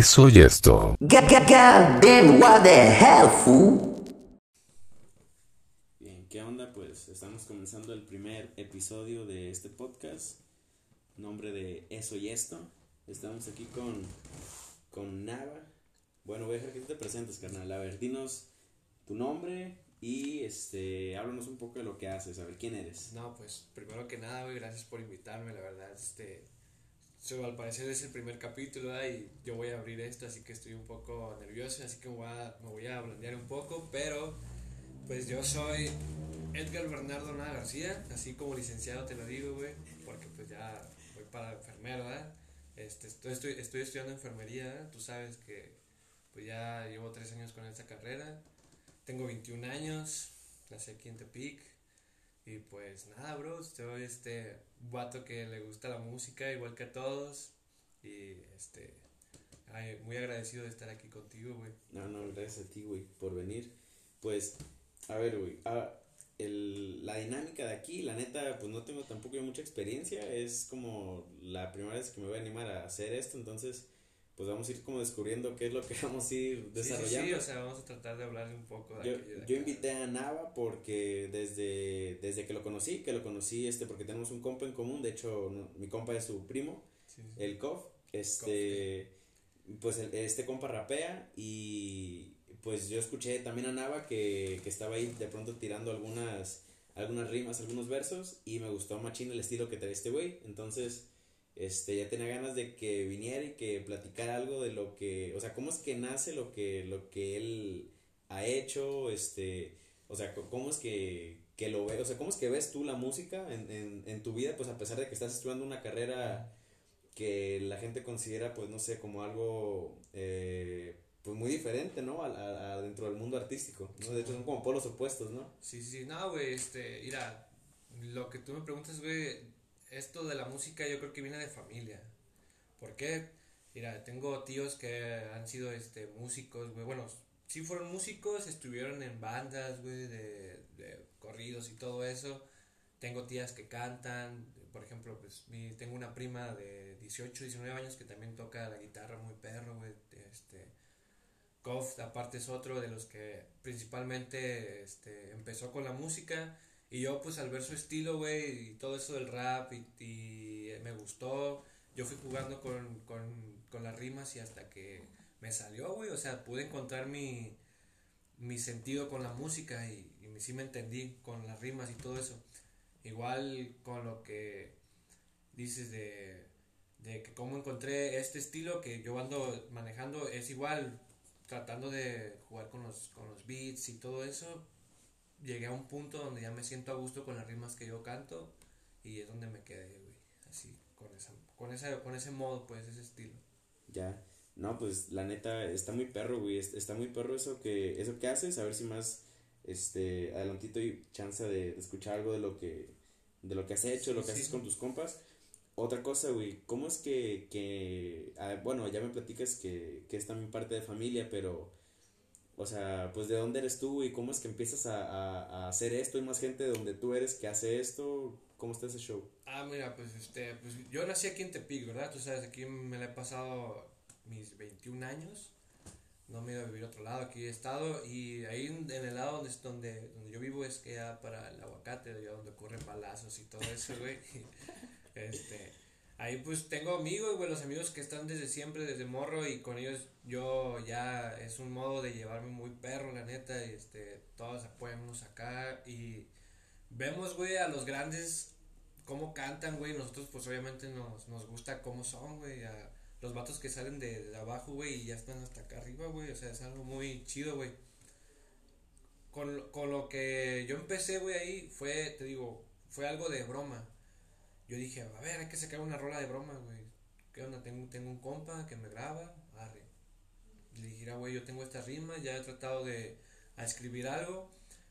Eso y esto. Bien, ¿qué onda? Pues estamos comenzando el primer episodio de este podcast. Nombre de Eso y Esto. Estamos aquí con, con Nava. Bueno, voy a dejar que te presentes, carnal. A ver, dinos tu nombre y este, háblanos un poco de lo que haces. A ver, ¿quién eres? No, pues primero que nada, güey, gracias por invitarme, la verdad, este, so, al parecer es el primer capítulo y yo voy a abrir esto, así que estoy un poco nervioso, así que me voy a, me voy a blandear un poco, pero pues yo soy Edgar Bernardo Nada García, así como licenciado te lo digo, güey, porque pues ya voy para enfermero, ¿verdad? Este, estoy, estoy, estoy estudiando enfermería, tú sabes que pues ya llevo tres años con esta carrera, tengo 21 años, nací aquí en Tepic, y pues nada, bro, soy este vato que le gusta la música igual que a todos. Y este, muy agradecido de estar aquí contigo, güey. No, no, gracias a ti, güey, por venir. Pues, a ver, güey, ah, la dinámica de aquí, la neta, pues no tengo tampoco yo mucha experiencia. Es como la primera vez que me voy a animar a hacer esto, entonces pues vamos a ir como descubriendo qué es lo que vamos a ir desarrollando. Sí, sí, sí, o sea, vamos a tratar de hablar un poco de Yo, de yo invité a Nava porque desde, desde que lo conocí, que lo conocí este porque tenemos un compa en común, de hecho no- mi compa es su primo, Sí, sí. el Kof, este, pues el- este compa rapea y pues yo escuché también a Nava que, que estaba ahí de pronto tirando algunas, algunas rimas, algunos versos y me gustó machín el estilo que trae este güey, entonces este ya tenía ganas de que viniera y que platicara algo de lo que, o sea, cómo es que nace lo que, lo que él ha hecho, este, o sea, cómo es que, que lo ve, o sea, cómo es que ves tú la música en, en, en tu vida, pues a pesar de que estás estudiando una carrera que la gente considera, pues no sé, como algo, eh, pues muy diferente, ¿no? A, a- a dentro del mundo artístico, ¿no? De hecho son como polos opuestos, ¿no? Sí, sí, no, güey, este, mira, lo que tú me preguntas, güey, esto de la música yo creo que viene de familia. ¿Por qué? Mira, tengo tíos que han sido, este, músicos, güey, bueno, sí fueron músicos, estuvieron en bandas, güey, de, de corridos y todo eso. Tengo tías que cantan, por ejemplo, pues, mi, tengo una prima de 18, 19 años que también toca la guitarra muy perro, güey, este... Kof, aparte es otro de los que principalmente este, empezó con la música. Y yo, pues al ver su estilo, güey, y todo eso del rap, y, me gustó. Yo fui jugando con, con, con las rimas y hasta que me salió, güey. O sea, pude encontrar mi, mi sentido con la música y, y sí me entendí con las rimas y todo eso. Igual con lo que dices de, de que cómo encontré este estilo que yo ando manejando, es igual tratando de jugar con los, con los beats y todo eso, llegué a un punto donde ya me siento a gusto con las rimas que yo canto y es donde me quedé, güey, así, con, esa, con, esa, con ese modo, pues, ese estilo. Ya, no, pues la neta está muy perro, güey, es- está muy perro eso que, eso que haces, a ver si más, este, adelantito hay chance de, de escuchar algo de lo que, de lo que has hecho, lo que Sí, haces sí. con tus compas. Otra cosa, güey, ¿cómo es que, que, ah, bueno, ya me platicas que, que es también parte de familia, pero, o sea, pues de dónde eres tú y cómo es que empiezas a, a, a hacer esto? ¿Hay más gente de donde tú eres que hace esto? ¿Cómo está ese show? Ah, mira, pues, este, pues yo nací aquí en Tepic, ¿verdad? Tú sabes, aquí me la he pasado mis 21 años, no me he ido a vivir a otro lado, aquí he estado y ahí en el lado donde, donde, donde yo vivo es que ya para el aguacate, donde ocurren balazos y todo eso, güey. Este, ahí pues tengo amigos, güey, los amigos que están desde siempre, desde morro y con ellos yo ya es un modo de llevarme muy perro, la neta, y este, todos apoyamos acá y vemos, güey, a los grandes cómo cantan, güey, nosotros pues obviamente nos, nos gusta cómo son, güey, a los vatos que salen de, de abajo, güey, y ya están hasta acá arriba, güey, o sea, es algo muy chido, güey. Con, con lo que yo empecé, güey, ahí fue, te digo, fue algo de broma. Yo dije, a ver, hay que sacar una rola de broma, güey. ¿Qué onda? Tengo, tengo un compa que me graba, arre. Le dije, "Mira, güey, yo tengo esta rima, ya he tratado de a escribir algo.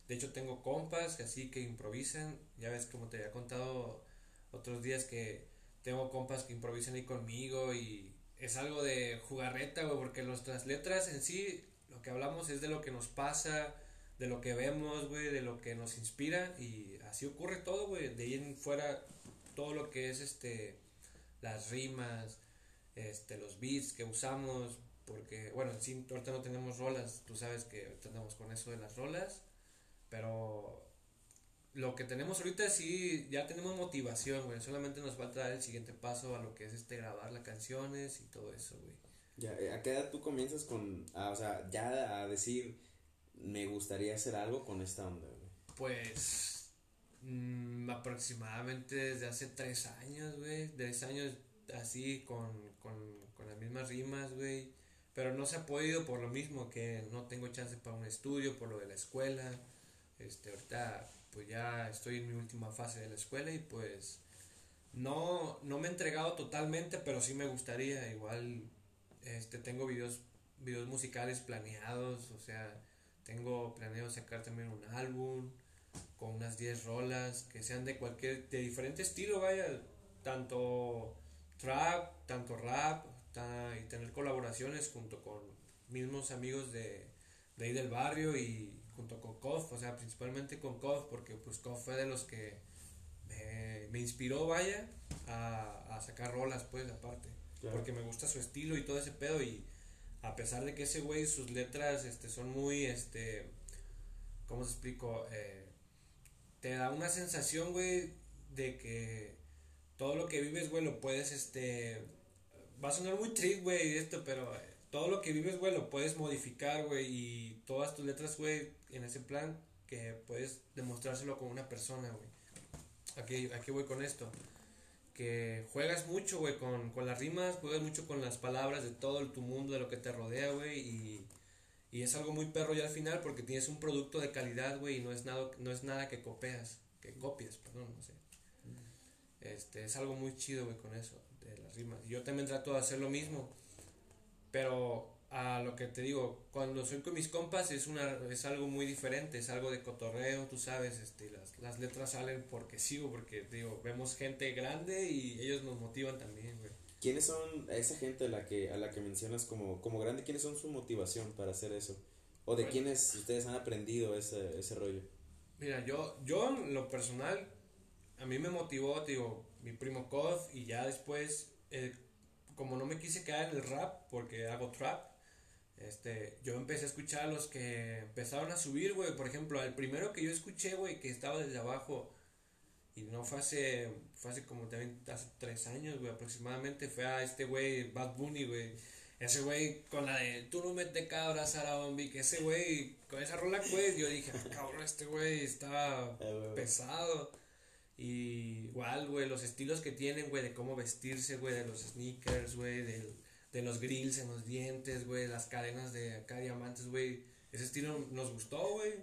De hecho, tengo compas que así que improvisan. Ya ves, como te había contado otros días que tengo compas que improvisan ahí conmigo y es algo de jugarreta, güey, porque nuestras letras en sí, lo que hablamos es de lo que nos pasa, de lo que vemos, güey, de lo que nos inspira y así ocurre todo, güey. De ahí en fuera, todo lo que es este, las rimas, este, los beats que usamos, Porque, bueno, sí, ahorita no tenemos rolas, tú sabes que tenemos con eso de las rolas, pero lo que tenemos ahorita sí, ya tenemos motivación, güey. Solamente nos falta dar el siguiente paso a lo que es este grabar las canciones y todo eso, güey. Ya, ¿A qué edad tú comienzas con, a, o sea, ya a decir, me gustaría hacer algo con esta onda, güey? Pues, mm, aproximadamente desde hace tres años, güey. Tres años así con, con, con las mismas rimas, güey. Pero no se ha podido por lo mismo que no tengo chance para un estudio, por lo de la escuela. Este, ahorita pues ya estoy en mi última fase de la escuela y pues no, no me he entregado totalmente, pero sí me gustaría. Igual este, tengo videos, videos musicales planeados, o sea, tengo planeado sacar también un álbum con unas 10 rolas que sean de cualquier, de diferente estilo, vaya, tanto trap, tanto rap, y tener colaboraciones junto con mismos amigos de, de ahí del barrio y junto con Kof, o sea, principalmente con Kof, porque pues Kof fue de los que me, inspiró, vaya, a, a, sacar rolas, pues, aparte. Porque me gusta su estilo y todo ese pedo y a pesar de que ese güey, sus letras, este, son muy, este, ¿cómo se explico? Eh, te da una sensación, güey, de que todo lo que vives, güey, lo puedes, este, va a sonar muy triste, güey, esto, pero eh, todo lo que vives, güey, lo puedes modificar, güey, y todas tus letras, güey, en ese plan, que puedes demostrárselo con una persona, güey. Aquí, aquí voy con esto. Que juegas mucho, güey, con, con las rimas, juegas mucho con las palabras de todo tu mundo, de lo que te rodea, güey, y, y es algo muy perro ya al final porque tienes un producto de calidad, güey, y no es nada, no es nada que copias, que copias, perdón, no sé. Este, es algo muy chido, güey, con eso, de las rimas. Yo también trato de hacer lo mismo pero a lo que te digo, cuando soy con mis compas es una es algo muy diferente, es algo de cotorreo, tú sabes, este las, las letras salen porque sí, porque digo, vemos gente grande y ellos nos motivan también, güey. ¿Quiénes son esa gente a la que a la que mencionas como como grande? ¿Quiénes son su motivación para hacer eso? ¿O de quiénes ustedes han aprendido ese, ese rollo? Mira, yo yo lo personal a mí me motivó, digo, mi primo Kof y ya después eh, como no me quise quedar en el rap, porque hago trap, este, yo empecé a escuchar a los que empezaron a subir, güey. Por ejemplo, el primero que yo escuché, güey, que estaba desde abajo, y no fue hace, fue hace como también hace tres años, güey, aproximadamente, fue a este güey, Bad Bunny, güey. Ese güey con la de tú no metes cabras a la que ese güey, con esa rola, pues, yo dije, ah, cabrón, este güey está ah, pesado. Y igual, güey, los estilos que tienen, güey, de cómo vestirse, güey, de los sneakers, güey, de los grills en los dientes, güey, las cadenas de acá diamantes, güey. Ese estilo nos gustó, güey.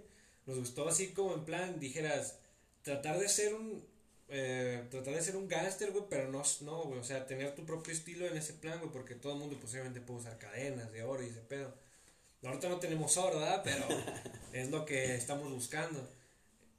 Nos gustó así como en plan, dijeras, tratar de ser un, eh, tratar de ser un gángster, güey, pero no, no, güey, o sea, tener tu propio estilo en ese plan, güey, porque todo el mundo posiblemente puede usar cadenas de oro y ese pedo. Ahorita no tenemos oro, ¿verdad? Pero es lo que estamos buscando.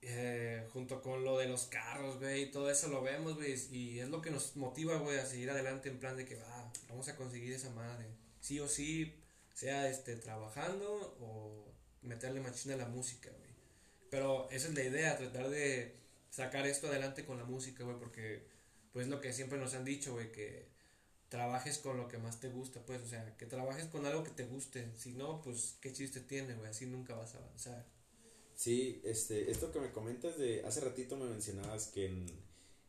Eh, junto con lo de los carros, güey, y todo eso lo vemos, güey, y es lo que nos motiva, güey, a seguir adelante en plan de que, va, vamos a conseguir esa madre, sí o sí, sea, este, trabajando o meterle machina a la música, güey. Pero esa es la idea, tratar de sacar esto adelante con la música, güey, porque, pues, lo que siempre nos han dicho, güey, que trabajes con lo que más te gusta, pues, o sea, que trabajes con algo que te guste, si no, pues, qué chiste tiene, güey, así nunca vas a avanzar. Sí, este, esto que me comentas de, hace ratito me mencionabas que en,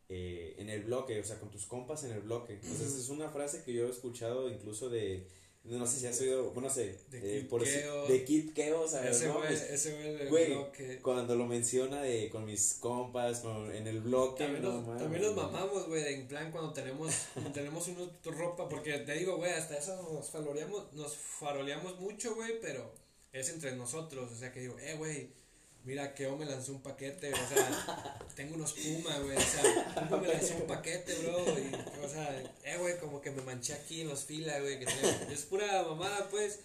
eh, en el bloque, o sea, con tus compas en el bloque. Entonces es una frase que yo he escuchado incluso de, no sé si has oído, bueno, no sé, de eh, por de Kid Keo, ¿sabes? Ese güey, ese güey bloque. Cuando lo menciona de, con mis compas, con, en el bloque. También, nos, también nos mamamos, güey, en plan cuando tenemos, tenemos una ropa, porque te digo, güey, hasta eso nos faroleamos, nos faroleamos mucho, güey, pero es entre nosotros, o sea, que digo, eh, güey Mira, Keo me lanzó un paquete, o sea, tengo unos Puma, güey, o sea, me lanzó un paquete, bro, y, o sea, eh, güey, como que me manché aquí en los filas, güey, que es pura mamada, pues,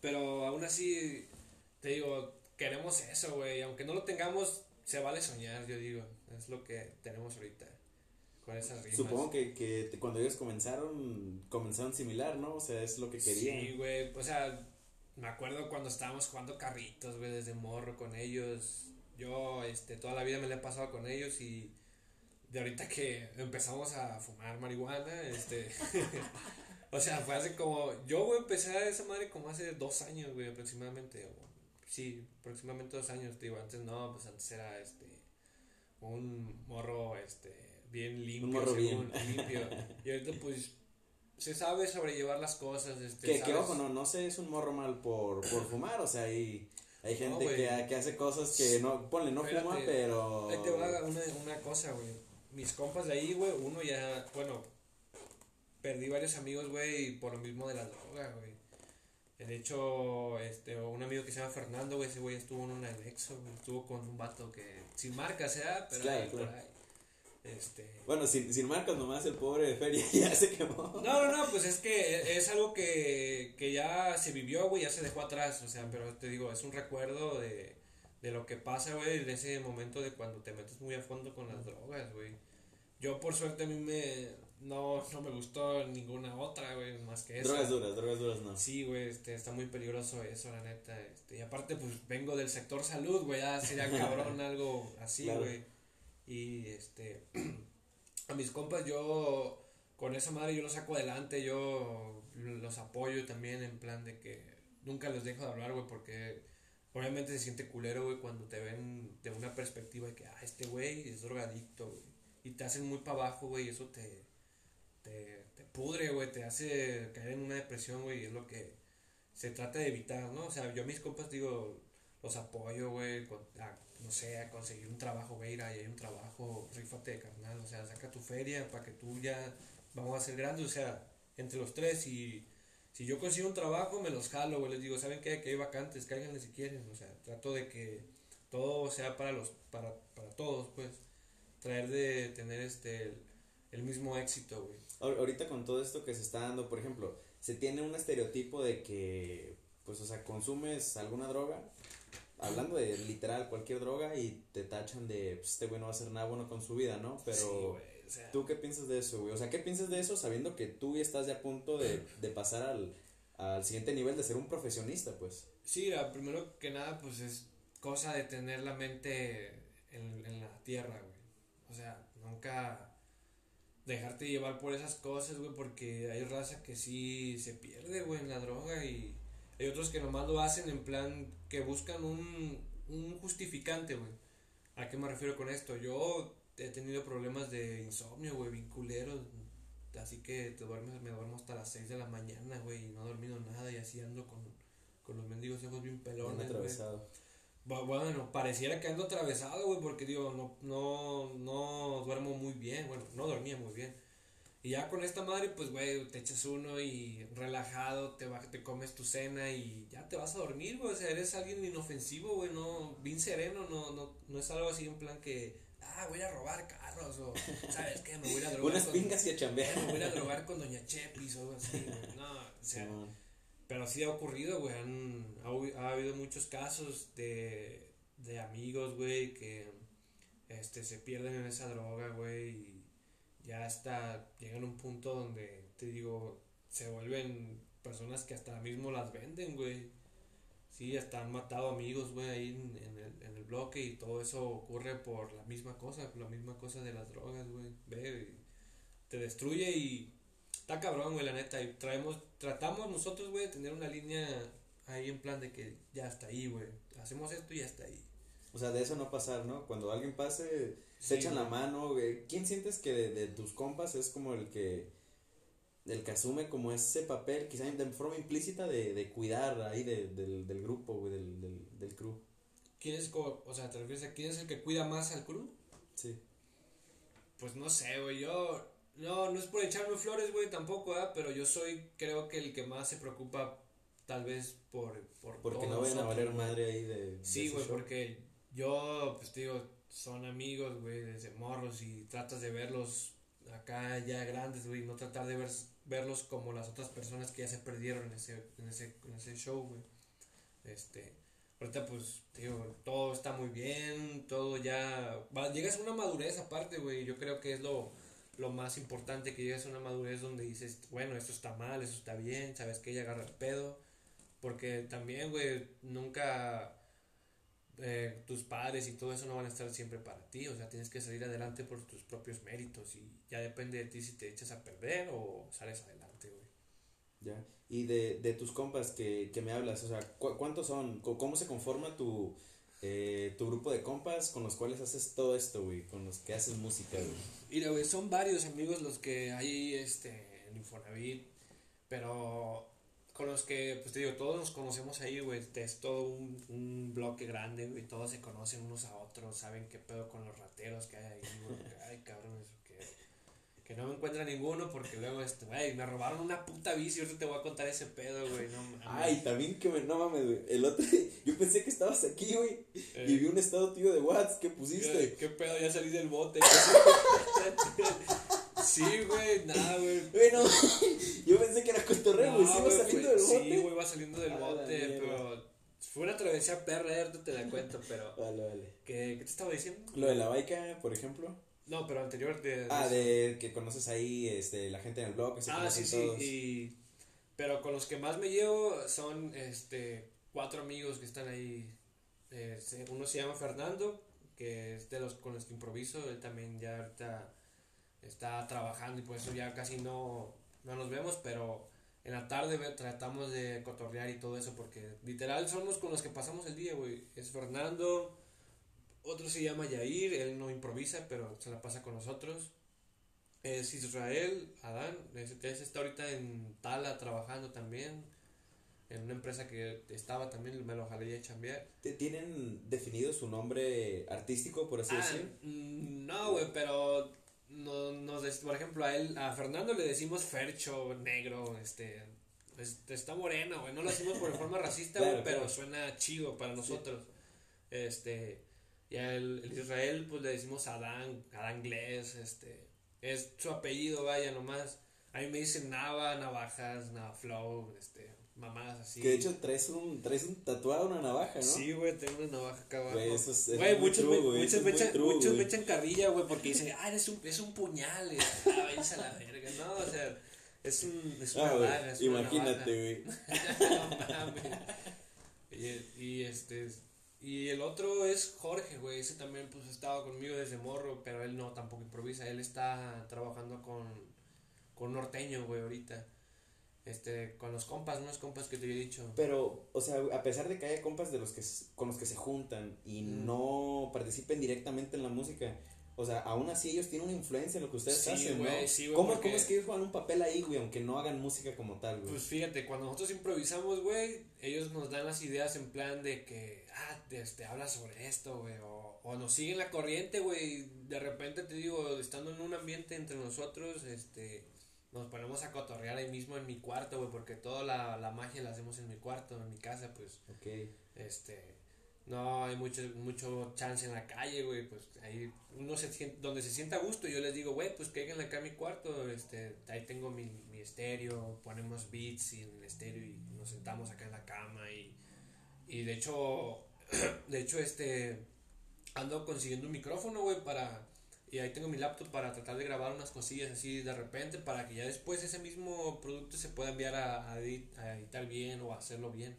pero aún así, te digo, queremos eso, güey, aunque no lo tengamos, se vale soñar, yo digo, es lo que tenemos ahorita, con esas rimas. Supongo que, que cuando ellos comenzaron, comenzaron similar, ¿no? O sea, es lo que querían. Sí, güey, o sea me acuerdo cuando estábamos jugando carritos, güey, desde morro con ellos. Yo, este, toda la vida me la he pasado con ellos y de ahorita que empezamos a fumar marihuana, este, O sea, fue hace como. Yo, güey, empecé a esa madre como hace dos años, güey, aproximadamente. o- sí, aproximadamente dos años, digo. Antes no, pues antes era este. Un morro, este. Bien limpio, morro bien. limpio. Y ahorita, pues. Se sabe sobrellevar las cosas, este. Que, que ojo, no, no sé, es un morro mal por, por fumar, o sea, hay, hay gente que, que hace cosas que no, ponle, no Espérate, fuma, pero... Ahí te va una, una cosa, güey. Mis compas de ahí, güey, uno ya, bueno, perdí varios amigos, güey, por lo mismo de la droga, güey. De hecho, este, un amigo que se llama Fernando, güey, ese güey estuvo en un anexo, güey, estuvo con un vato que, sin marca sea, pero Claro, ahí, por claro. ahí. Este... Bueno, sin, sin marcas nomás el pobre de Feria ya se quemó. No, no, no, pues es que es algo que, que ya se vivió, güey, ya se dejó atrás, o sea, pero te digo, es un recuerdo de, de lo que pasa, güey, de ese momento de cuando te metes muy a fondo con las drogas, güey. Yo, por suerte, a mí me, no, no me gustó ninguna otra, güey, más que esa. Drogas duras, drogas duras no. Sí, güey, este, está muy peligroso eso, la neta, este, y aparte, pues, vengo del sector salud, güey, ya sería cabrón algo así, Claro. Y, este, a mis compas yo, con esa madre yo los saco adelante, yo los apoyo también en plan de que nunca les dejo de hablar, güey, porque obviamente se siente culero, güey, cuando te ven de una perspectiva de que, ah, este güey es drogadicto, güey, y te hacen muy para abajo, güey, y eso te, te, te pudre, güey, te hace caer en una depresión, güey, y es lo que se trata de evitar, ¿no? O sea, yo a mis compas digo, los apoyo, güey, con- no sé, a conseguir un trabajo, ir ahí hay un trabajo, rífate, carnal, o sea, saca tu feria para que tú ya, vamos a ser grandes, o sea, entre los tres, y si yo consigo un trabajo, me los jalo, güey, les digo, ¿saben? Que hay vacantes, cáiganle si quieren, o sea, trato de que todo sea para los, para, para todos, pues, traer de tener este, el, mismo éxito, güey. Ahor- Ahorita con todo esto que se está dando, por ejemplo, se tiene un estereotipo de que, pues, o sea, consumes alguna droga, hablando de literal cualquier droga y te tachan de, pues, este güey no va a hacer nada bueno con su vida, ¿no? Pero, Sí, güey, o sea, ¿tú qué piensas de eso, güey? O sea, ¿qué piensas de eso sabiendo que tú ya estás ya a punto de, de pasar al, al siguiente nivel de ser un profesionista, pues? Sí, primero que nada, pues es cosa de tener la mente en, en la tierra, güey. O sea, nunca dejarte llevar por esas cosas, güey, porque hay raza que sí se pierde, güey, en la droga y hay otros que nomás lo hacen en plan que buscan un, un justificante, güey. ¿A qué me refiero con esto? Yo he tenido problemas de insomnio, güey, bien culeros. Así que te duermes, me duermo hasta las 6 de la mañana, güey, y no he dormido nada y así ando con, con los mendigos ojos bien pelones, atravesado. Bu- Bueno, pareciera que ando atravesado, güey, porque digo, no, no, no duermo muy bien, bueno, no dormía muy bien. Y ya con esta madre, pues, güey, te echas uno y relajado, te, va, te comes tu cena y ya te vas a dormir, güey. O sea, eres alguien inofensivo, güey, no, bien sereno, no, no, no es algo así en plan que, ah, voy a robar carros o, ¿sabes qué? Me voy a drogar Unas con, pingas y a chambear. me voy a drogar con Doña Chepis o algo así, güey. No, o sea, pero sí ha ocurrido, güey. han- Ha, ha habido muchos casos de, de amigos, güey, que este, se pierden en esa droga, güey, y ya hasta llegan a un punto donde, te digo, se vuelven personas que hasta mismo las venden, güey. Sí, hasta han matado amigos, güey, ahí en, en el, en el bloque y todo eso ocurre por la misma cosa, la misma cosa de las drogas, güey. Ve, te destruye y está cabrón, güey, la neta. Y traemos, tratamos nosotros, güey, de tener una línea ahí en plan de que ya está ahí, güey. Hacemos esto y ya está ahí. O sea, de eso no pasar, ¿no? Cuando alguien pase, se echan la mano, güey. ¿Quién sientes que de, de tus compas es como el que el que asume como ese papel, quizá de forma implícita, de, de cuidar ahí de- del, del grupo, güey, del, del, del crew? ¿Quién es, como, o sea, te refieres a quién es el que cuida más al crew? Sí. Pues no sé, güey, yo... No, no es por echarme flores, güey, tampoco, ¿eh? Pero yo soy, creo que el que más se preocupa, tal vez, por... por Porque todos no vayan a valer madre ahí de. Sí, güey, porque yo, pues te digo, son amigos, güey, desde morros y tratas de verlos acá ya grandes, güey, no tratar de ver, verlos como las otras personas que ya se perdieron en ese, en ese, en ese show, güey. Este, ahorita pues, digo, todo está muy bien, todo ya, va- llegas a una madurez aparte, güey, yo creo que es lo, lo más importante, que llegas a una madurez donde dices, bueno, esto está mal, esto está bien, sabes que ella agarra el pedo, porque también, güey, nunca eh, tus padres y todo eso no van a estar siempre para ti. O sea, tienes que salir adelante por tus propios méritos y ya depende de ti si te echas a perder o sales adelante, güey. Ya. Y de, de tus compas que, que me hablas, o sea, ¿cu- ¿cuántos son? ¿Cómo se conforma tu, eh, tu grupo de compas con los cuales haces todo esto, güey? Con los que haces música, güey. Mira, güey, son varios amigos los que hay este, en Infonavit, pero con los que, pues te digo, todos nos conocemos ahí, güey, es todo un, un bloque grande, güey, todos se conocen unos a otros, saben qué pedo con los rateros que hay ahí, güey, ay, cabrones, que, que no me encuentra ninguno porque luego, este, güey, me robaron una puta bici, ahorita te voy a contar ese pedo, güey, no mames. Ay, también que me, no mames, güey. El otro, yo pensé que estabas aquí, güey. Eh. Y vi un estado tuyo de WhatsApp que ¿Qué, pusiste. qué pedo? Ya salí del bote. sí, güey, nada, güey. Bueno, yo pensé que era cotorreo, güey. No, ¿Sí güey, saliendo del bote? Sí, güey, va saliendo del bote, pero fue una travesía perra, ahorita te la cuento, pero Vale, vale. ¿qué, qué te estaba diciendo? Lo de la baica, por ejemplo. No, pero anterior de... Ah, de que conoces ahí este, la gente en el blog, que se Ah, sí, sí, todos. y... Pero con los que más me llevo son, este, cuatro amigos que están ahí. Eh, uno se llama Fernando, que es de los con los que improviso, él también ya ahorita está trabajando y por eso ya casi no, no nos vemos, pero en la tarde tratamos de cotorrear y todo eso, porque literal somos con los que pasamos el día, güey. Es Fernando, otro se llama Yair, él no improvisa, pero se la pasa con nosotros. Es Israel, Adán, ese, está ahorita en Tala trabajando también, en una empresa que estaba también, me lo jalé a chambear. ¿Te- ¿Tienen definido su nombre artístico, por así Ah, decir? mm, no, güey, pero no, nos des- por ejemplo, a él, a Fernando le decimos Fercho, negro, este, es- está moreno, güey, no lo decimos por forma racista, güey, pero claro. suena chido para nosotros. Este, y a el, el Israel, pues le decimos Adán, Adán Glés, este, es su apellido, vaya, nomás. A mí me dicen Nava, Navajas, Navaflow, este, mamadas así. Que de hecho traes un, traes un tatuado, una navaja, ¿no? Sí, güey, tengo una navaja acá abajo. Güey, eso es- es Güey, muy muchos, true, me, güey, muchos me echan, true, muchos me echan carrilla, güey, porque dicen, ah, es un, es un puñal, es, ah, váyanse a la verga. No, o sea, es, un, es una Ah, güey, vaga, es una imagínate, güey. no mames. Y, y este, y el otro es Jorge, güey, ese también, pues, estaba conmigo desde morro, pero él no, tampoco improvisa, él está trabajando con, con norteño, güey, ahorita. Este, con los compas, unos compas que te he dicho. Pero, o sea, a pesar de que haya compas de los que con los que se juntan y Mm. no participen directamente en la música, o sea, aún así ellos tienen una influencia en lo que ustedes Sí, hacen, güey, ¿no? sí, güey, ¿Cómo, ¿Cómo es que ellos juegan un papel ahí, güey, aunque no hagan música como tal, güey? Pues fíjate, cuando nosotros improvisamos, güey, ellos nos dan las ideas en plan de que, ah, este, habla sobre esto, güey, o, o nos siguen la corriente, güey, de repente te digo, estando en un ambiente entre nosotros, este, nos ponemos a cotorrear ahí mismo en mi cuarto, güey, porque toda la, la magia la hacemos en mi cuarto, en mi casa, pues, ok. este, no hay mucho, mucho chance en la calle, güey, pues ahí uno se siente, donde se sienta a gusto, yo les digo, güey, pues caigan acá a mi cuarto, este, ahí tengo mi, mi estéreo, ponemos beats y en el estéreo y nos sentamos acá en la cama y, y de hecho, de hecho, este, ando consiguiendo un micrófono, güey, para, y ahí tengo mi laptop para tratar de grabar unas cosillas así de repente, para que ya después ese mismo producto se pueda enviar a, a edit- a editar bien o hacerlo bien,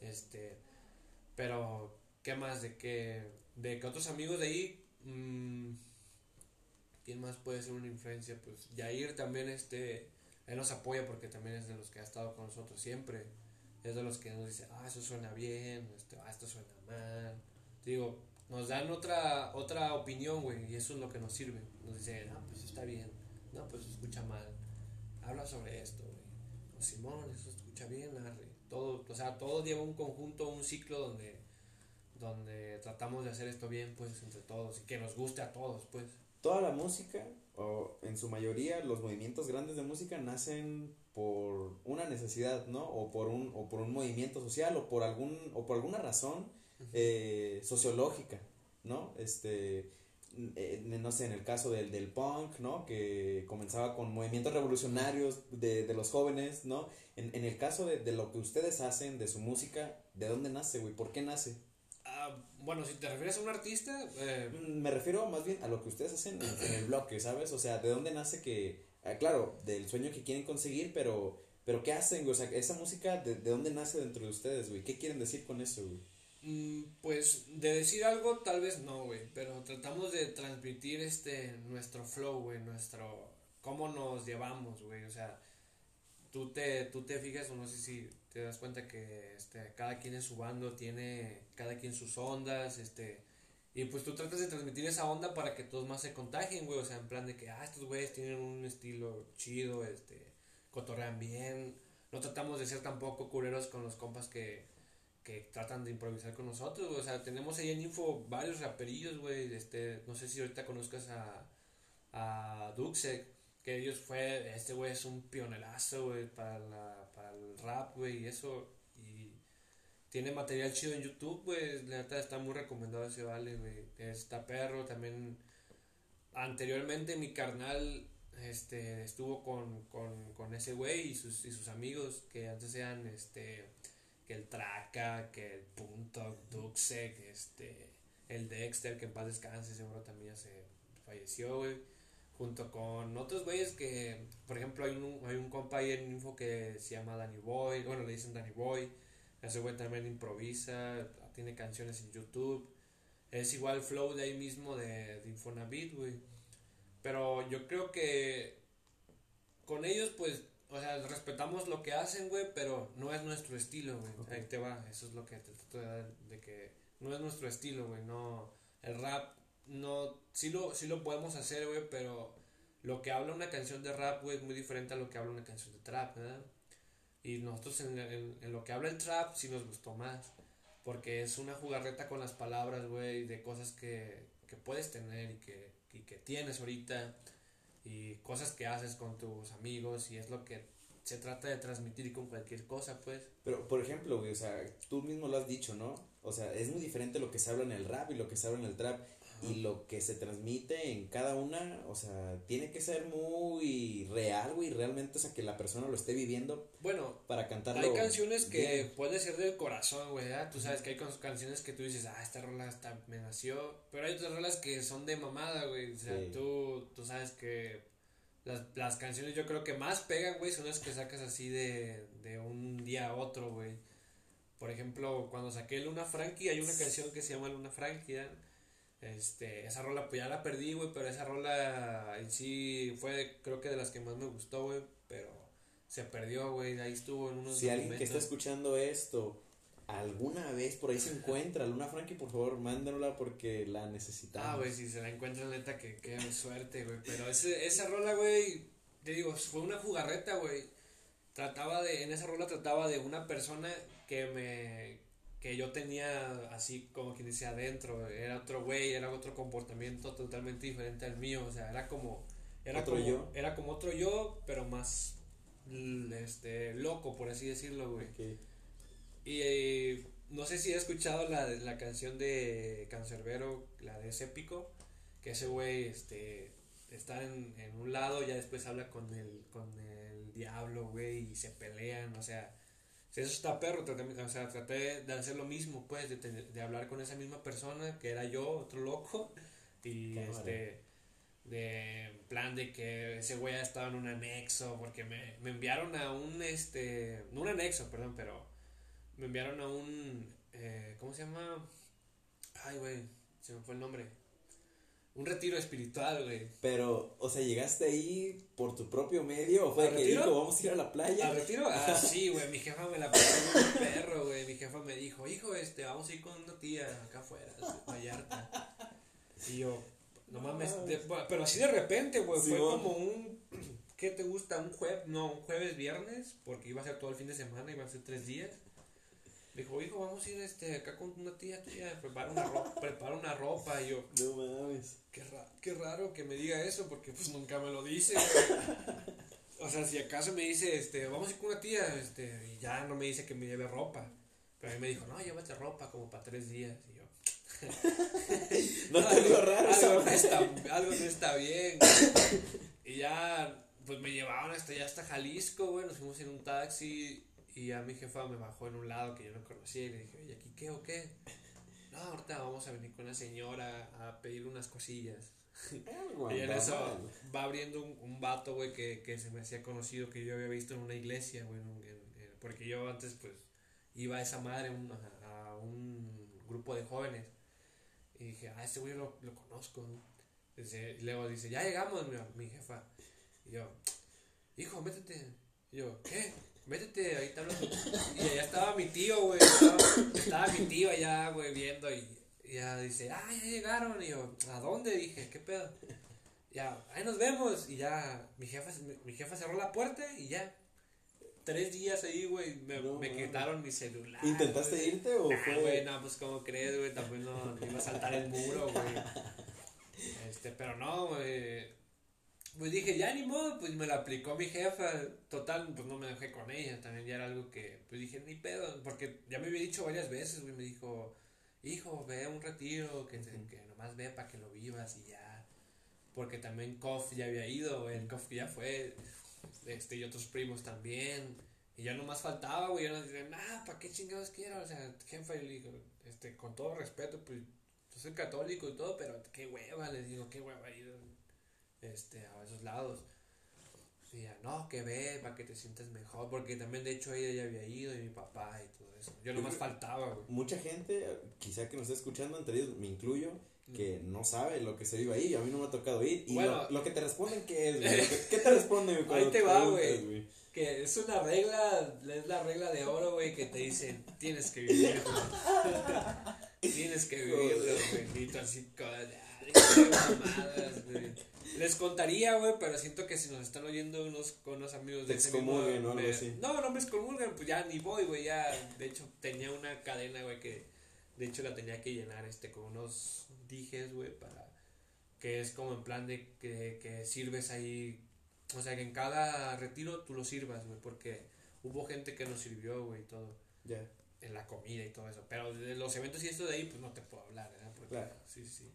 este, pero, ¿qué más? De que, de que otros amigos de ahí, mm, ¿quién más puede ser una influencia? Pues Yair también, este, él nos apoya porque también es de los que ha estado con nosotros siempre. Es de los que nos dice, ah, eso suena bien, este, ah, esto suena mal. Digo, nos dan otra, otra opinión, güey, y eso es lo que nos sirve. Nos dice, ah, pues está bien, no, pues escucha mal. Habla sobre esto, güey. O Simón, eso escucha bien, arre. Todo, o sea, todo lleva un conjunto, un ciclo donde, donde tratamos de hacer esto bien, pues, entre todos, y que nos guste a todos, pues. Toda la música, o en su mayoría, los movimientos grandes de música nacen por una necesidad, ¿no? O por un, o por un movimiento social, o por algún, o por alguna razón eh, sociológica, ¿no? Este, eh, no sé, en el caso del, del punk, ¿no? Que comenzaba con movimientos revolucionarios de, de los jóvenes, ¿no? En, en el caso de, de lo que ustedes hacen, de su música, ¿de dónde nace, güey? ¿Por qué nace? Ah, bueno, si te refieres a un artista, eh, Mm, Me refiero más bien a lo que ustedes hacen en, en el bloque, ¿sabes? O sea, ¿de dónde nace que, ah, claro, del sueño que quieren conseguir, pero, pero ¿qué hacen, güey? O sea, esa música, ¿de, de dónde nace dentro de ustedes, güey? ¿Qué quieren decir con eso, güey? Mm, Pues de decir algo tal vez no, güey, pero tratamos de transmitir este nuestro flow, güey, nuestro cómo nos llevamos, güey, o sea, tú te, tú te fijas, o no sé si te das cuenta que este, cada quien en su bando tiene, cada quien sus ondas, este, y pues tú tratas de transmitir esa onda para que todos más se contagien, güey, o sea, en plan de que, ah, estos güeyes tienen un estilo chido, este, cotorrean bien, no tratamos de ser tampoco cureros con los compas que, que tratan de improvisar con nosotros, o sea, tenemos ahí en Info varios raperillos, güey, este, no sé si ahorita conozcas a, a Duxek, que ellos fue, este güey es un pionerazo, güey, para, la, para el rap, güey, y eso, y tiene material chido en YouTube, güey, la neta está muy recomendado ese vale, güey, está perro, también, anteriormente mi carnal, este, estuvo con, con, con ese güey y sus, y sus amigos, que antes eran, este, que el Traca, que el Punto, Duxek, este, el Dexter, que en paz descanse, seguro también ya se falleció, güey. Junto con otros güeyes que, por ejemplo, hay un, hay un compa ahí en Info que se llama Danny Boy, bueno, le dicen Danny Boy, ese güey también improvisa, tiene canciones en YouTube, es igual flow de ahí mismo de, de Infonavit, güey. Pero yo creo que con ellos, pues, o sea, respetamos lo que hacen, güey, pero no es nuestro estilo, güey. Ahí te va, eso es lo que te trato de dar, de que no es nuestro estilo, güey, no, el rap, no, sí lo, sí lo podemos hacer, güey, pero lo que habla una canción de rap, güey, es muy diferente a lo que habla una canción de trap, ¿verdad? Y nosotros en, en, en lo que habla el trap sí nos gustó más, porque es una jugarreta con las palabras, güey, de cosas que, que puedes tener y que, y que tienes ahorita, y cosas que haces con tus amigos, y es lo que se trata de transmitir con cualquier cosa, pues. Pero, por ejemplo, güey, o sea, tú mismo lo has dicho, ¿no? O sea, es muy diferente lo que se habla en el rap y lo que se habla en el trap. Y lo que se transmite en cada una, o sea, tiene que ser muy real, güey, realmente, o sea, que la persona lo esté viviendo Bueno, para cantarlo. Hay canciones que bien. puede ser del corazón, güey. Tú sabes que hay canciones que tú dices, ah, esta rola me nació. Pero hay otras rolas que son de mamada, güey. O sea, Sí. tú, tú sabes que las, las canciones yo creo que más pegan, güey, son las que sacas así de, de un día a otro, güey. Por ejemplo, cuando saqué Luna Frankie, hay una canción que se llama Luna Frankie, ¿verdad? Este, esa rola pues ya la perdí, güey, pero esa rola en sí fue creo que de las que más me gustó, güey, pero se perdió, güey, ahí estuvo en unos Si alguien que está escuchando esto alguna vez por ahí se encuentra, Luna Frankie, por favor, mándanosla porque la necesitamos. Ah, güey, si se la encuentran, neta, que qué suerte, güey. Pero ese, esa rola, güey, te digo, fue una jugarreta, güey. Trataba de, en esa rola trataba de una persona que me, que yo tenía así como quien dice adentro. Era otro güey, era otro comportamiento totalmente diferente al mío. O sea, era como, era ¿Otro como, yo? era como otro yo, pero más, este, loco, por así decirlo, güey. Y eh, no sé si he escuchado la, la canción de Cancerbero, la de ese épico, que ese güey este, está en, en un lado, ya después habla con el, con el diablo, güey, y se pelean, o sea, eso está perro, traté, o sea, traté de hacer lo mismo, pues, de, de hablar con esa misma persona, que era yo, otro loco, y este, de plan de que ese güey ha estado en un anexo, porque me, me enviaron a un, este, no un anexo, perdón, pero me enviaron a un, eh, ¿cómo se llama? Ay, güey, se me fue el nombre. Un retiro espiritual, güey. Pero, o sea, ¿llegaste ahí por tu propio medio o fue ¿Al que dijo, vamos a ir a la playa? ¿Al retiro? Ah, sí, güey, mi jefa me la puso un perro, güey. Mi jefa me dijo, hijo, este, vamos a ir con una tía acá afuera, de Vallarta. Y yo, no mames, de- pero así de repente, güey, fue Simón. como un, ¿qué te gusta? Un jueves, no, un jueves, viernes, porque iba a ser todo el fin de semana, iba a ser tres días. Dijo, hijo, vamos a ir este, acá con una tía tuya, prepara una ropa, prepara una ropa. Y yo, No mames. Qué, ra- qué raro que me diga eso, porque pues nunca me lo dice. o sea, si acaso me dice, este, vamos a ir con una tía, este, y ya no me dice que me lleve ropa. Pero a mí me dijo, no, llévate ropa como para tres días. Y yo, ¿No dio raro algo, no está, algo no está bien. güey. Y ya, pues me llevaron hasta ya hasta Jalisco, güey, nos fuimos en un taxi y a mi jefa me bajó en un lado que yo no conocía y le dije, oye, ¿aquí qué o qué? No, ahorita vamos a venir con una señora a pedir unas cosillas. Algo Y en eso va abriendo un, un vato, güey, que, que se me hacía conocido, que yo había visto en una iglesia, güey, porque yo antes, pues, iba a esa madre un- a, a un grupo de jóvenes. Y dije, ah, este güey lo, lo conozco. ¿no? Dice- y luego dice, ya llegamos, mi, mi jefa. Y yo, hijo, métete. Y yo, ¿qué? Métete, ahí está hablando. Y allá estaba mi tío, güey. Estaba, estaba mi tío allá, güey, viendo. Y, ya dice, ah, ya llegaron. Y yo, ¿a dónde? Dije, ¿qué pedo? Ya, ahí nos vemos. Y ya, mi jefa, mi, mi jefa cerró la puerta y ya. Tres días ahí, güey, me, No, me quitaron mi celular. ¿Intentaste irte o Nah, fue? güey, no, pues como crees, güey, también no, no iba a saltar el muro, güey. Este, pero no, güey. Pues dije, ya ni modo, pues me la aplicó mi jefa. Total, pues no me dejé con ella. También ya era algo que, pues dije, ni pedo. Porque ya me había dicho varias veces, güey. Me dijo, hijo, ve a un retiro, que, te- que nomás ve para que lo vivas y ya. Porque también Kof ya había ido, güey. El Kof ya fue. Este, y otros primos también. Y ya nomás faltaba, güey. Yo no dije, nah, ¿para qué chingados quiero? O sea, jefa, y le digo, este, con todo respeto, pues, yo soy católico y todo, pero qué hueva, les digo, qué hueva ir este, a esos lados. Y no, que ve, para que te sientas mejor, porque también de hecho ella ya había ido y mi papá y todo eso. Yo nomás faltaba, güey. Mucha gente, quizá que nos esté escuchando, entre ellos me incluyo, que no sabe lo que se vive ahí. A mí no me ha tocado ir. Y Bueno. lo, lo que te responden, ¿qué es, güey? ¿Qué te responden, güey? Ahí te va, güey. Que es una regla, es la regla de oro, güey, que te dicen, tienes que vivir, tienes que vivirlo, güey. Tú así, como, "Ay, qué mamadas, güey". Les contaría, güey, pero siento que si nos están oyendo unos, con unos amigos de ese excomulguen o algo de- así. No, no me excomulgan, pues ya ni voy, güey, ya. De hecho, tenía una cadena, güey, que de hecho la tenía que llenar, este, con unos dijes, güey, para que es como en plan de que, que sirves ahí, o sea, que en cada retiro tú lo sirvas, güey, porque hubo gente que nos sirvió, güey, y todo, Ya. en la comida y todo eso, pero de los eventos y esto de ahí, pues no te puedo hablar, ¿verdad? Porque, Claro. Sí, sí.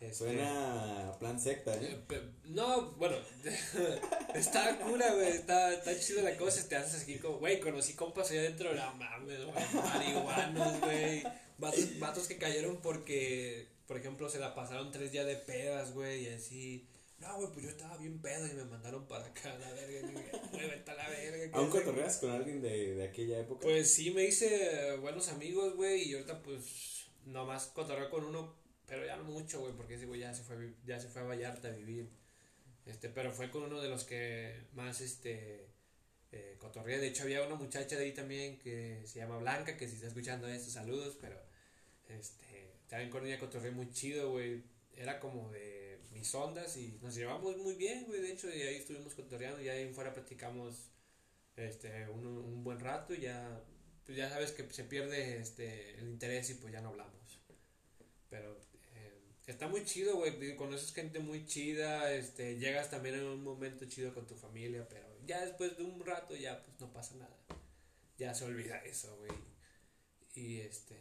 Este, Suena a plan secta, eh, No, bueno, está cura, güey, está, está chido la cosa, te haces aquí como, güey, conocí compas allá adentro, no mames, güey, marihuanos, güey, vatos, vatos que cayeron porque, por ejemplo, se la pasaron tres días de pedas, güey, y así, no, güey, pues yo estaba bien pedo y me mandaron para acá, la verga, güey, vete a la verga. ¿qué ¿Aún haces?" cotorreas con alguien de, de aquella época? Pues sí, me hice buenos amigos, güey, y ahorita pues nomás cotorreo con uno, pero ya no mucho, güey, porque ese güey ya se fue, ya se fue a Vallarta a vivir. Este, pero fue con uno de los que más, este, eh. De hecho, había una muchacha de ahí también que se llama Blanca, que si está escuchando esto, saludos, pero, este, también con ella cotorreé muy chido, güey. Era como de mis ondas y nos llevamos muy bien, güey, de hecho, y ahí estuvimos cotorreando y ahí fuera platicamos este un, un buen rato y ya pues ya sabes que se pierde este el interés y pues ya no hablamos está muy chido güey conoces gente muy chida este llegas también en un momento chido con tu familia pero ya después de un rato ya pues no pasa nada. Ya se olvida eso güey. Y este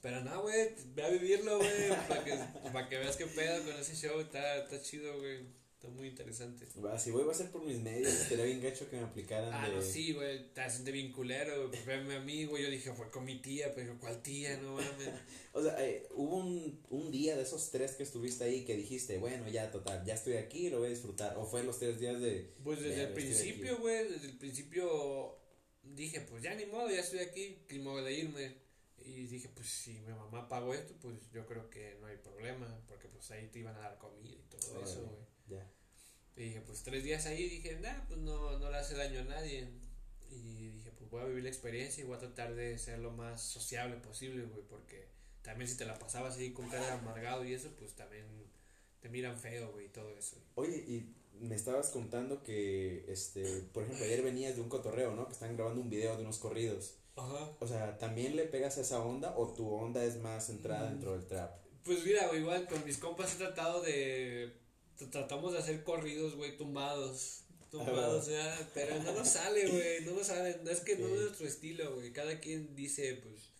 pero no güey ve a vivirlo güey para que para que veas qué pedo con ese show está está chido güey está muy interesante Va, si voy va a ser por mis medios, estaría bien gacho que me aplicaran Ah, de... no, sí, güey, te hacen de bien culero, güey, pues a mí, güey, yo dije, fue con mi tía, pero ¿cuál tía? No mames. O sea, eh, hubo un, un día de esos tres que estuviste ahí que dijiste, bueno, ya total, ya estoy aquí, lo voy a disfrutar. O fue los tres días de... Pues desde "Verga, el principio, aquí". güey, desde el principio dije, pues ya ni modo, ya estoy aquí, ni modo de irme. Y dije, pues si mi mamá pagó esto, pues yo creo que no hay problema, porque pues ahí te iban a dar comida y todo Órale. eso, güey. Ya. Y dije, pues tres días ahí, dije, nah, pues no, no le hace daño a nadie. Y dije, pues voy a vivir la experiencia y voy a tratar de ser lo más sociable posible, güey, porque también si te la pasabas ahí con cara de amargado y eso, pues también te miran feo, güey, y todo eso. Oye, y me estabas contando que, este, por ejemplo, ayer venías de un cotorreo, ¿no? Que están grabando un video de unos corridos. Ajá. O sea, ¿también le pegas a esa onda o tu onda es más centrada Mm. dentro del trap? Pues mira, güey, igual con mis compas he tratado de. Tr- Tratamos de hacer corridos, güey, tumbados. Tumbados, ya. Pero no nos sale, güey. No nos sale. No es que no es nuestro estilo, güey. Cada quien dice, pues.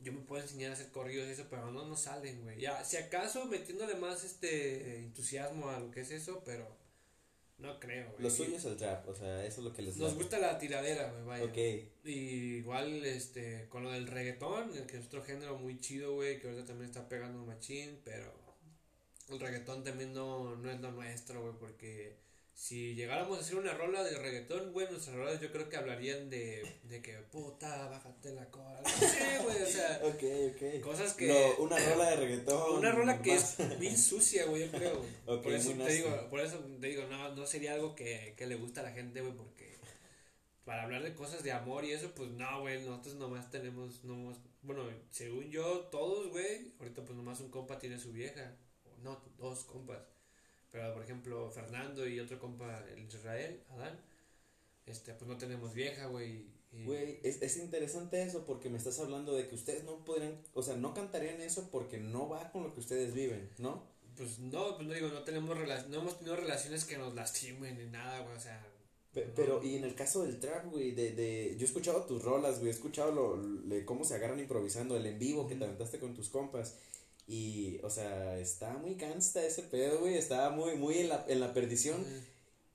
Yo me puedo enseñar a hacer corridos y eso, pero no nos salen, güey. Ya, si acaso metiéndole más este entusiasmo a lo que es eso, pero no creo, güey. Lo suyo es el trap, o sea, eso es lo que les Nos gusta la tiradera, güey, vaya. Ok, Y igual, este, con lo del reggaetón, que es otro género muy chido, güey, que ahorita también está pegando un machín, pero el reggaetón también no, no es lo nuestro, güey, porque si llegáramos a hacer una rola de reggaetón, güey, nuestras rolas yo creo que hablarían de, de que, puta, bájate la cola. No sé, güey, o sea, cosas que... Lo- una rola de reggaetón. Una rola que más- es bien sucia, güey, yo creo. por eso te digo, por eso te digo, no, no sería algo que, que le gusta a la gente, güey, porque para hablar de cosas de amor y eso, pues no, güey, nosotros nomás tenemos, nomás, bueno, según yo, todos, güey, ahorita pues nomás un compa tiene su vieja, no, dos compas. Pero por ejemplo, Fernando y otro compa, el Israel, Adán, este, pues no tenemos vieja, güey. y- Güey, es, es interesante eso porque me estás hablando de que ustedes no podrían, o sea, no cantarían eso porque no va con lo que ustedes viven, ¿no? Pues no, pues no digo, no tenemos no hemos tenido relaciones que nos lastimen ni nada, güey, o sea. Pero, y en el caso del trap, güey, de, de, yo he escuchado tus rolas, güey, he escuchado lo, le- cómo se agarran improvisando, el en vivo que te aventaste con tus compas. Y, o sea, está muy cansta ese pedo, güey, está muy, muy en la, en la perdición.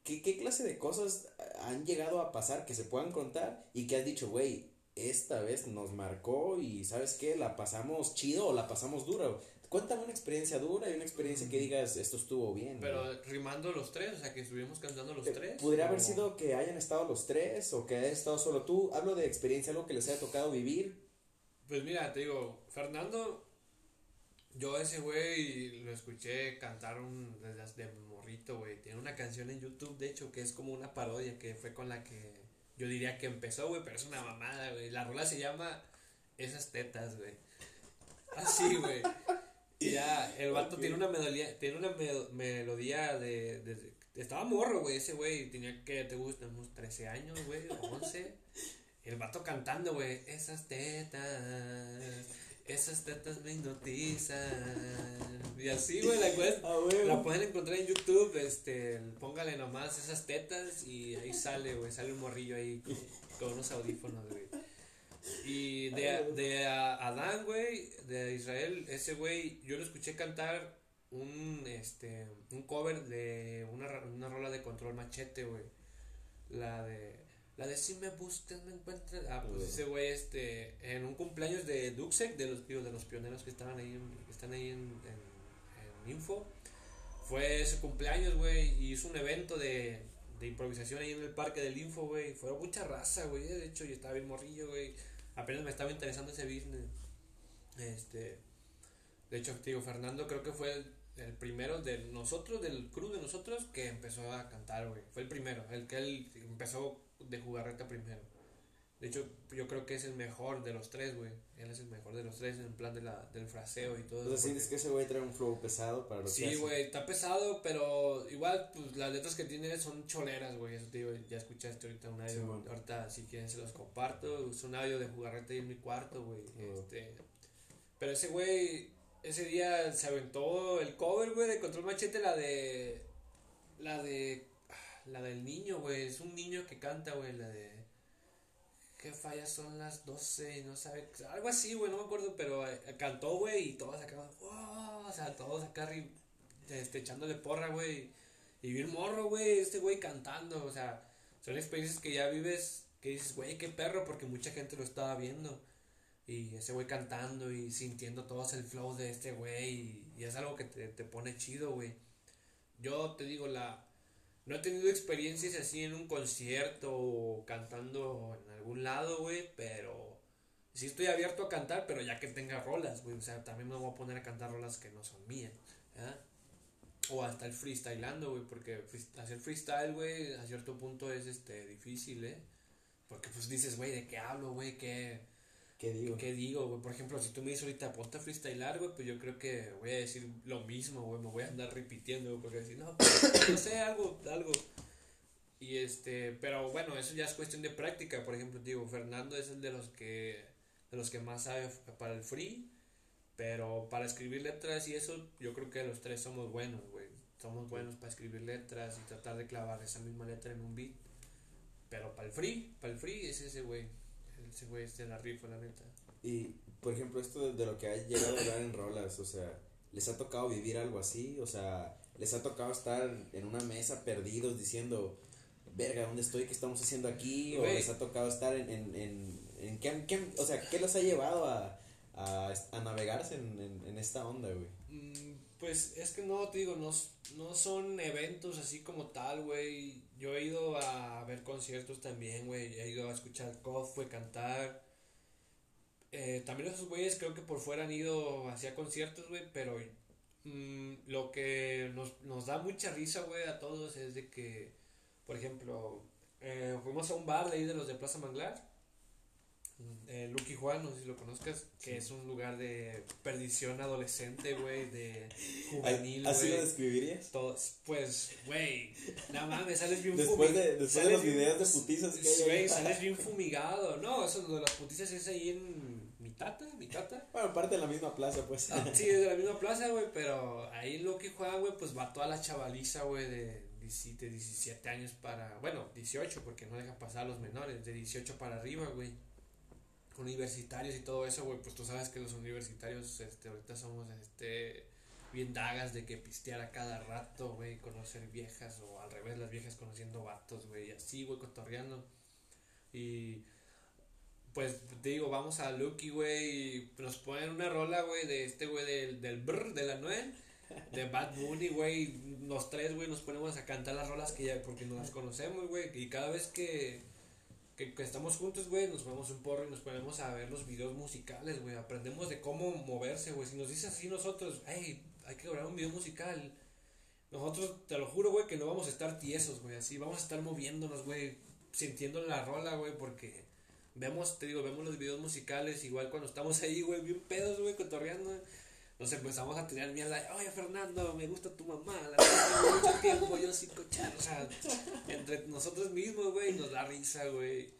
¿Qué, ¿Qué clase de cosas han llegado a pasar que se puedan contar y que has dicho, güey, esta vez nos marcó y sabes qué, la pasamos chido o la pasamos dura? Cuéntame una experiencia dura y una experiencia que digas, esto estuvo bien. güey". Pero rimando los tres, o sea, que estuvimos cantando los Eh, tres. Podría haber o- sido que hayan estado los tres o que haya estado solo tú. Hablo de experiencia, algo que les haya tocado vivir. Pues mira, te digo, Fernando, yo ese güey lo escuché cantar un, desde de morrito, güey. Tiene una canción en YouTube, de hecho, que es como una parodia, que fue con la que yo diría que empezó, güey, pero es una mamada, güey. La rola se llama Esas tetas, güey. Así, güey. Y ya, el vato tiene una melodía, tiene una mel- melodía de, de- estaba morro, güey, ese güey, tenía que, te gusta, unos 13 años, güey, o 11. El vato cantando, güey, esas tetas, esas tetas me hipnotizan. Y así, güey, la, Ah, la pueden encontrar en YouTube, este, póngale nomás esas tetas y ahí sale, güey, sale un morrillo ahí con, con unos audífonos, güey. Y de, de Adán, güey, de Israel, ese güey, yo lo escuché cantar un, este, un cover de una, una rola de Control Machete, güey. La de, la de si me buscas me encuentras. Ah, pues ese güey, este, en un cumpleaños de Duxek, de los, digo, de los pioneros que estaban ahí, en- que están ahí en, en, en Info. Fue su cumpleaños, güey, y hizo un evento de, de improvisación ahí en el parque del Info, güey. Fue mucha raza, güey. De hecho, yo estaba bien morrillo, güey. Apenas me estaba interesando ese business. Este. De hecho, digo, Fernando creo que fue el, el primero de nosotros, del crew de nosotros, que empezó a cantar, güey. Fue el primero, el que él empezó de jugarreta primero. De hecho, yo creo que es el mejor de los tres, güey. Él es el mejor de los tres en plan de la, del fraseo y todo O sea, sientes que ese güey trae un flow pesado para lo que Sí, hace? güey, está pesado, pero igual, pues las letras que tiene son choleras, güey. Eso te digo, ya escuchaste ahorita un audio. Sí, bueno. ahorita, si quieren, se los comparto. Es un audio de jugarrete ahí en mi cuarto, güey. Oh. Este, pero ese güey, ese día se aventó el cover, güey, de Control Machete, la de. La de. La del niño, güey. Es un niño que canta, güey, la de. ¿Qué fallas son las 12 y no sabe? Algo así, güey, no me acuerdo, pero eh, cantó, güey, y todos acá, "Wow", o sea, todos acá este, echándole porra, güey. Y bien morro, güey, este güey cantando, o sea, son experiencias que ya vives, que dices, güey, qué perro, porque mucha gente lo estaba viendo. Y ese güey cantando y sintiendo todos el flow de este güey, y, y es algo que te, te pone chido, güey. Yo te digo, la, no he tenido experiencias así en un concierto o cantando en algún lado, güey, pero sí estoy abierto a cantar, pero ya que tenga rolas, güey, o sea, también me voy a poner a cantar rolas que no son mías, ¿verdad? O hasta el freestylando, güey, porque hacer freestyle, güey, a cierto punto es este difícil, ¿eh? Porque pues dices, güey, ¿de qué hablo, güey? ¿Qué, ¿Qué digo? ¿Qué digo, güey? Por ejemplo, si tú me dices ahorita ponte a freestylar, güey, pues yo creo que voy a decir lo mismo, güey. Me voy a andar repitiendo, güey, porque decir, no, pues, no sé, algo, algo. Y este, pero bueno, eso ya es cuestión de práctica. Por ejemplo, digo, Fernando es el de los que, de los que más sabe para el free. Pero para escribir letras y eso, yo creo que los tres somos buenos, güey. Somos buenos para escribir letras y tratar de clavar esa misma letra en un beat. Pero para el free, para el free es ese güey. Ese güey es de la rifa, la neta. Y, por ejemplo, esto de, lo que ha llegado a hablar en rolas, o sea, ¿les ha tocado vivir algo así? O sea, ¿les ha tocado estar en una mesa perdidos diciendo, verga, ¿dónde estoy? ¿Qué estamos haciendo aquí? ¿O les ha tocado estar en, en, en, en qué, qué- o sea, qué los ha llevado a, a, a navegarse en, en, en esta onda, güey. Mm, Pues es que no, te digo, no, no son eventos así como tal, güey. Yo he ido a ver conciertos también, güey. He ido a escuchar Cofue cantar. Eh, también esos güeyes creo que por fuera han ido hacia conciertos, güey. Pero mm, lo que nos, nos da mucha risa, güey, a todos es de que, por ejemplo, eh, fuimos a un bar de ahí de los de Plaza Manglar. Eh, Lucky Juan, no sé si lo conozcas, que es un lugar de perdición adolescente, güey, de juvenil, ¿Así lo güey. describirías? Todos, pues, güey, no mames, sales bien Después de, después de sales los bien- videos de putizas que Güey, sales bien fumigado. No, eso lo de las putizas es ahí en mi tata, mi tata. Bueno, parte de la misma plaza, pues. Ah, sí, es de la misma plaza, güey, pero ahí lo que juega, güey, pues va toda la chavaliza, güey, de 17, 17 años para, bueno, 18, porque no dejan pasar a los menores, de 18 para arriba, güey. Universitarios y todo eso, güey, pues tú sabes que los universitarios, este, ahorita somos, este, bien dagas de que pistear a cada rato, güey, conocer viejas, o al revés, las viejas conociendo vatos, güey, así, güey, cotorreando. Y pues te digo, vamos a Lucky, güey, y nos ponen una rola, güey, de este güey del, del brr, de la Noel, de Bad Bunny, güey, los tres, güey, nos ponemos a cantar las rolas que ya, porque nos las conocemos, güey, y cada vez que, que, estamos juntos, güey, nos ponemos un porro y nos ponemos a ver los videos musicales, güey, aprendemos de cómo moverse, güey, si nos dice así nosotros, hey, hay que grabar un video musical, nosotros, te lo juro, güey, que no vamos a estar tiesos, güey, así, vamos a estar moviéndonos, güey, sintiendo la rola, güey, porque vemos, te digo, vemos los videos musicales, igual cuando estamos ahí, güey, bien pedos, güey, cotorreando, nos empezamos a tirar mierda, oye, Fernando, me gusta tu mamá, la llevo mucho tiempo yo sin cochar, o sea, entre nosotros mismos, güey, nos da risa, güey,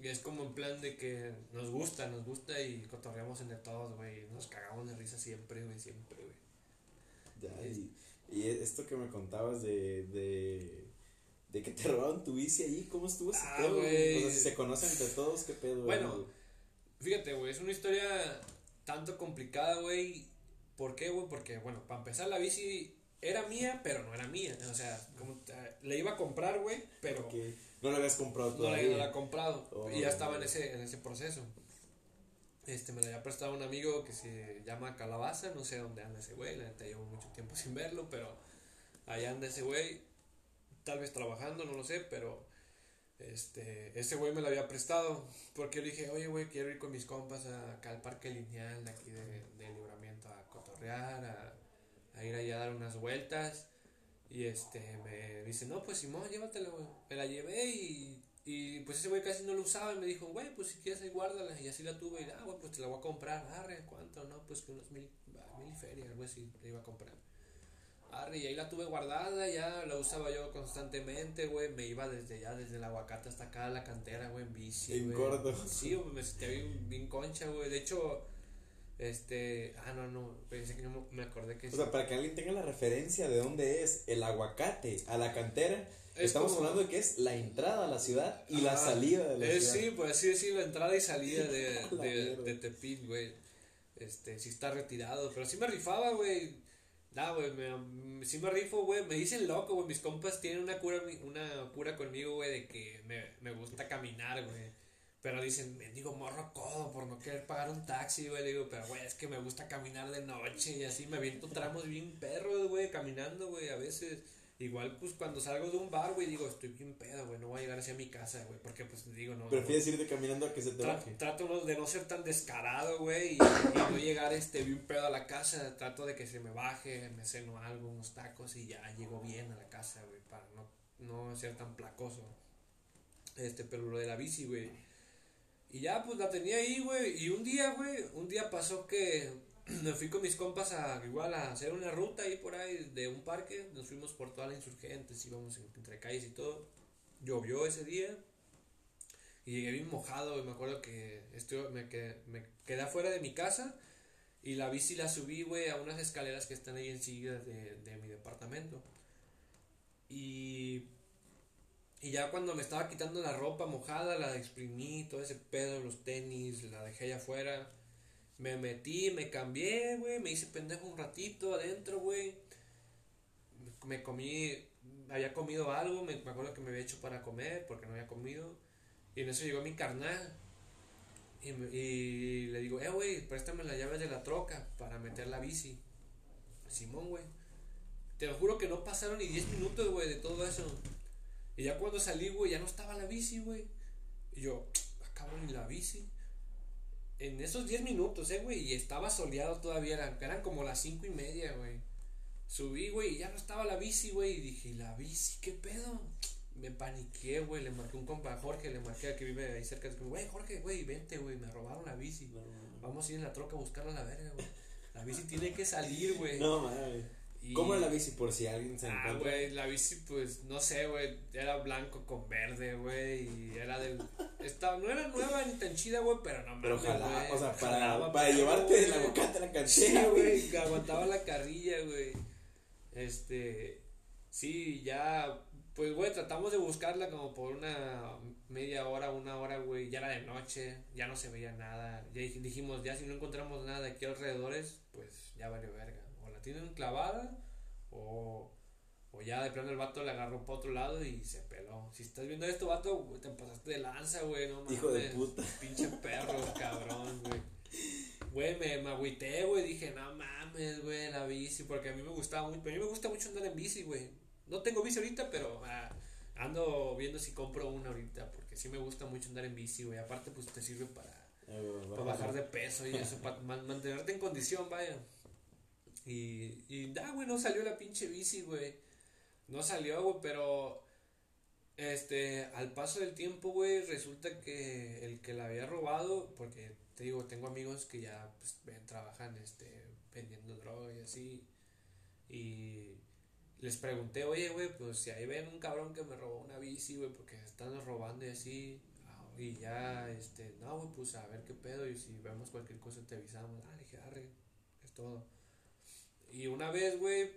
y es como en plan de que nos gusta, nos gusta y cotorreamos entre todos, güey, nos cagamos de risa siempre, güey, siempre, güey. Ya, y, y esto que me contabas de, de, de que te robaron tu bici allí, ¿cómo estuvo ese Ah, pedo? güey. O sea, si se conocen entre todos, ¿qué pedo? Bueno, güey? Fíjate, güey, es una historia tanto complicada, güey. ¿Por qué, güey? Porque, bueno, para empezar, la bici era mía, pero no era mía. O sea, como te- le iba a comprar, güey, pero Que no lo habías comprado no la, todavía. no la he comprado. Oh, y ya estaba en güey. ese, en ese proceso. Este, me la había prestado un amigo que se llama Calabaza, no sé dónde anda ese güey, la neta llevo mucho tiempo sin verlo, pero allá anda ese güey, tal vez trabajando, no lo sé, pero este, ese güey me la había prestado, porque yo le dije, oye güey, quiero ir con mis compas acá al parque lineal de aquí de, de libramiento a cotorrear, a, a ir allá a dar unas vueltas, y este, me dice, no, pues Simón, llévatela, güey, me la llevé y... Y pues ese güey casi no lo usaba y me dijo, güey, pues si quieres ahí guárdala. Y así la tuve y, ah, güey, pues te la voy a comprar. Arre, ¿cuánto? No, pues que unos mil, mil y feria, algo así, le iba a comprar. Arre, y ahí la tuve guardada, ya la usaba yo constantemente, güey. Me iba desde ya, desde el aguacate hasta acá a la cantera, güey, en bici. En güey. corto. Sí, me sentía bien, bien concha, güey. De hecho, este, ah, no, no, pensé que no me acordé que O sea, para que alguien tenga la referencia de dónde es el aguacate a la cantera, Es estamos como- hablando de que es la entrada a la ciudad y la Ajá. salida de la Eh, ciudad. sí, pues así decirlo, entrada y salida de, La de, de güey. Este, sí está retirado, pero sí me rifaba, güey. Nah, güey, me, sí me rifo, güey. Me dicen loco, güey. Mis compas tienen una cura, una cura conmigo, güey, de que me, me gusta caminar, güey. Pero dicen, me digo, morro codo por no querer pagar un taxi, güey. Le digo, pero, güey, es que me gusta caminar de noche y así me aviento tramos bien perros, güey, caminando, güey, a veces. Igual, pues, cuando salgo de un bar, güey, digo, estoy bien pedo, güey, no voy a llegar hacia mi casa, güey, porque, pues, digo, no. no- Prefieres irte caminando a que se te Tra- baje. trato no- de no ser tan descarado, güey, y, y no llegar este bien pedo a la casa. Trato de que se me baje, me ceno algo, unos tacos y ya llego bien a la casa, güey, para no, no ser tan placoso. Este, pero lo de la bici, güey. Y ya, pues la tenía ahí, güey. Y un día, güey, un día pasó que me fui con mis compas a igual a hacer una ruta ahí por ahí de un parque. Nos fuimos por toda la insurgentes, íbamos en- entre calles y todo. Llovió ese día. Y llegué bien mojado. Me acuerdo que estuve, me, quedé, me quedé afuera de mi casa. Y la bici la subí, güey, a unas escaleras que están ahí enseguida de, de mi departamento. Y, y ya cuando me estaba quitando la ropa mojada, la exprimí, todo ese pedo, los tenis, la dejé allá afuera. Me metí, me cambié, güey, me hice pendejo un ratito adentro, güey. Me comí, había comido algo, me, me acuerdo que me había hecho para comer porque no había comido. Y en eso llegó mi carnal. Y, le digo, eh, güey, préstame las llaves de la troca para meter la bici. Simón, güey. Te lo juro que no pasaron ni 10 minutos, güey, de todo eso. Y ya cuando salí, güey, ya no estaba la bici, güey. Y yo, cabrón, ¿y la bici? En esos 10 minutos, eh, güey, y estaba soleado todavía, eran, eran como las 5 y media, güey. Subí, güey, y ya no estaba la bici, güey, y dije, ¿y la bici qué pedo? Me paniqué, güey, le marqué un compa a Jorge, le marqué a que vive ahí cerca, güey, Jorge, güey, vente, güey, me robaron la bici. Vamos a ir en la troca a buscarla a la verga, güey. La bici tiene que salir, güey. No, mames. Y- ¿Cómo la bici por si alguien se Ah, encuentra? güey, la bici, pues, no sé, güey, era blanco con verde, güey, y era del... Estaba, no era nueva ni tan chida, güey, pero no Pero ojalá, o sea, para, jalaba, para llevarte de la bocata a la Sí, cantera, güey, que aguantaba la carrilla, güey. Este, sí, ya, pues, güey, tratamos de buscarla como por una media hora, una hora, güey, ya era de noche, ya no se veía nada. Ya dij- dijimos, ya si no encontramos nada de aquí alrededores, pues ya valió verga. La tienen clavada, o, o ya de plano el vato le agarró para otro lado y se peló. Si estás viendo esto, vato, te pasaste de lanza, güey, no mames. Hijo de puta. Pinche perro, cabrón, güey. Güey, me, me agüité, güey. Dije, no mames, güey, la bici. Porque a mí me gustaba mucho. A mí me gusta mucho andar en bici, güey. No tengo bici ahorita, pero ah, ando viendo si compro una ahorita. Porque sí me gusta mucho andar en bici, güey. Aparte, pues te sirve para, Eh, para bajar de peso y eso, para man- mantenerte en condición, vaya. Y, y da, güey, no salió la pinche bici, güey. No salió, güey, pero este, al paso del tiempo, güey, resulta que el que la había robado, porque te digo, tengo amigos que ya pues, trabajan este, vendiendo droga y así. Y les pregunté, oye, güey, pues si ahí ven un cabrón que me robó una bici, güey, porque están robando y así. ah, Y ya, este, no, güey, pues a ver qué pedo. Y si vemos cualquier cosa te avisamos. Ah, dije, arre, es todo. Y una vez, güey,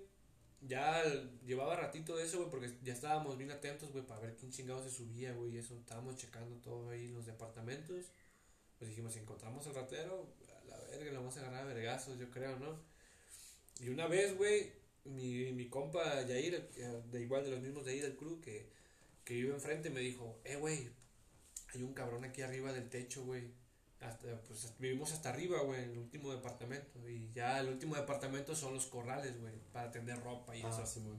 ya llevaba ratito de eso, güey, porque ya estábamos bien atentos, güey, para ver quién chingado se subía, güey, eso. Estábamos checando todo ahí en los departamentos. Pues dijimos, si encontramos al ratero, a la verga, le vamos a agarrar a vergazos, yo creo, ¿no? Y una vez, güey, mi, mi compa Yair, eh, de igual de los mismos de ahí del club, que, que vive enfrente, me dijo, eh, güey, hay un cabrón aquí arriba del techo, güey. Hasta, pues vivimos hasta arriba, güey, en el último departamento. Y ya el último departamento son los corrales, güey, para tender ropa y Ah, eso. sí, güey.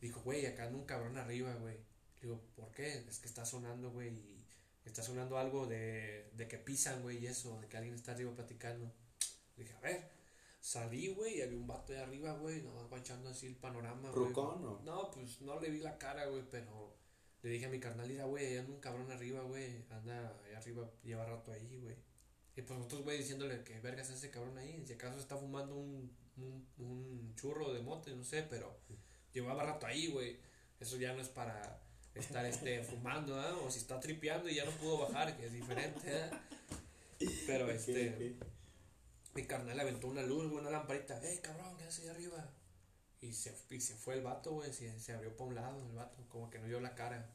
Dijo, güey, acá anda un cabrón arriba, güey. Digo, ¿por qué? Es que está sonando, güey, y está sonando algo de, de que pisan, güey, y eso, de que alguien está arriba platicando. Dije, a ver, salí, güey, y había un vato de arriba, güey, no, guachando así el panorama, güey. ¿Rucón o? No, pues no le vi la cara, güey, pero le dije a mi carnal, mira, güey, anda un cabrón arriba, güey, anda ahí arriba, lleva rato ahí, güey. Y pues nosotros, güey, diciéndole que vergas es ese cabrón ahí, si acaso está fumando un, un, un churro de mote, no sé, pero llevaba rato ahí, güey. Eso ya no es para estar este, fumando, ¿ah? O si está tripeando y ya no pudo bajar, que es diferente, ¿ah? Pero este, mi carnal le aventó una luz, güey, una lamparita. ¡Ey, cabrón, qué haces ahí arriba! Y se, y se fue el vato, güey, se, se abrió para un lado el vato, como que no vio la cara.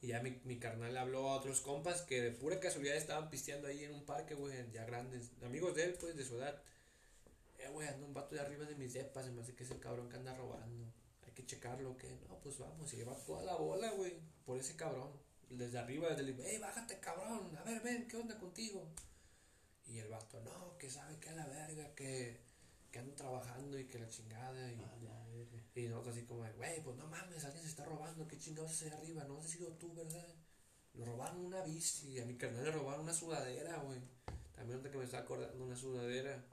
Y ya mi, mi carnal habló a otros compas que de pura casualidad estaban pisteando ahí en un parque, güey, ya grandes, amigos de él, pues, de su edad. Eh, güey, anda un vato de arriba de mis depas, se me hace que es el cabrón que anda robando. Hay que checarlo, que no, pues vamos, y lleva toda la bola, güey, por ese cabrón. Desde arriba, desde el, ey, bájate, cabrón, a ver, ven, ¿qué onda contigo? Y el vato, no, que sabe que a la verga, que, que ando trabajando y que la chingada. Y, Ah. Y nosotros así como, de, güey, pues no mames, alguien se está robando, qué chingados es ahí arriba, no has sido tú, ¿verdad? Le robaron una bici, a mi carnal le robaron una sudadera, güey. También que me está acordando una sudadera.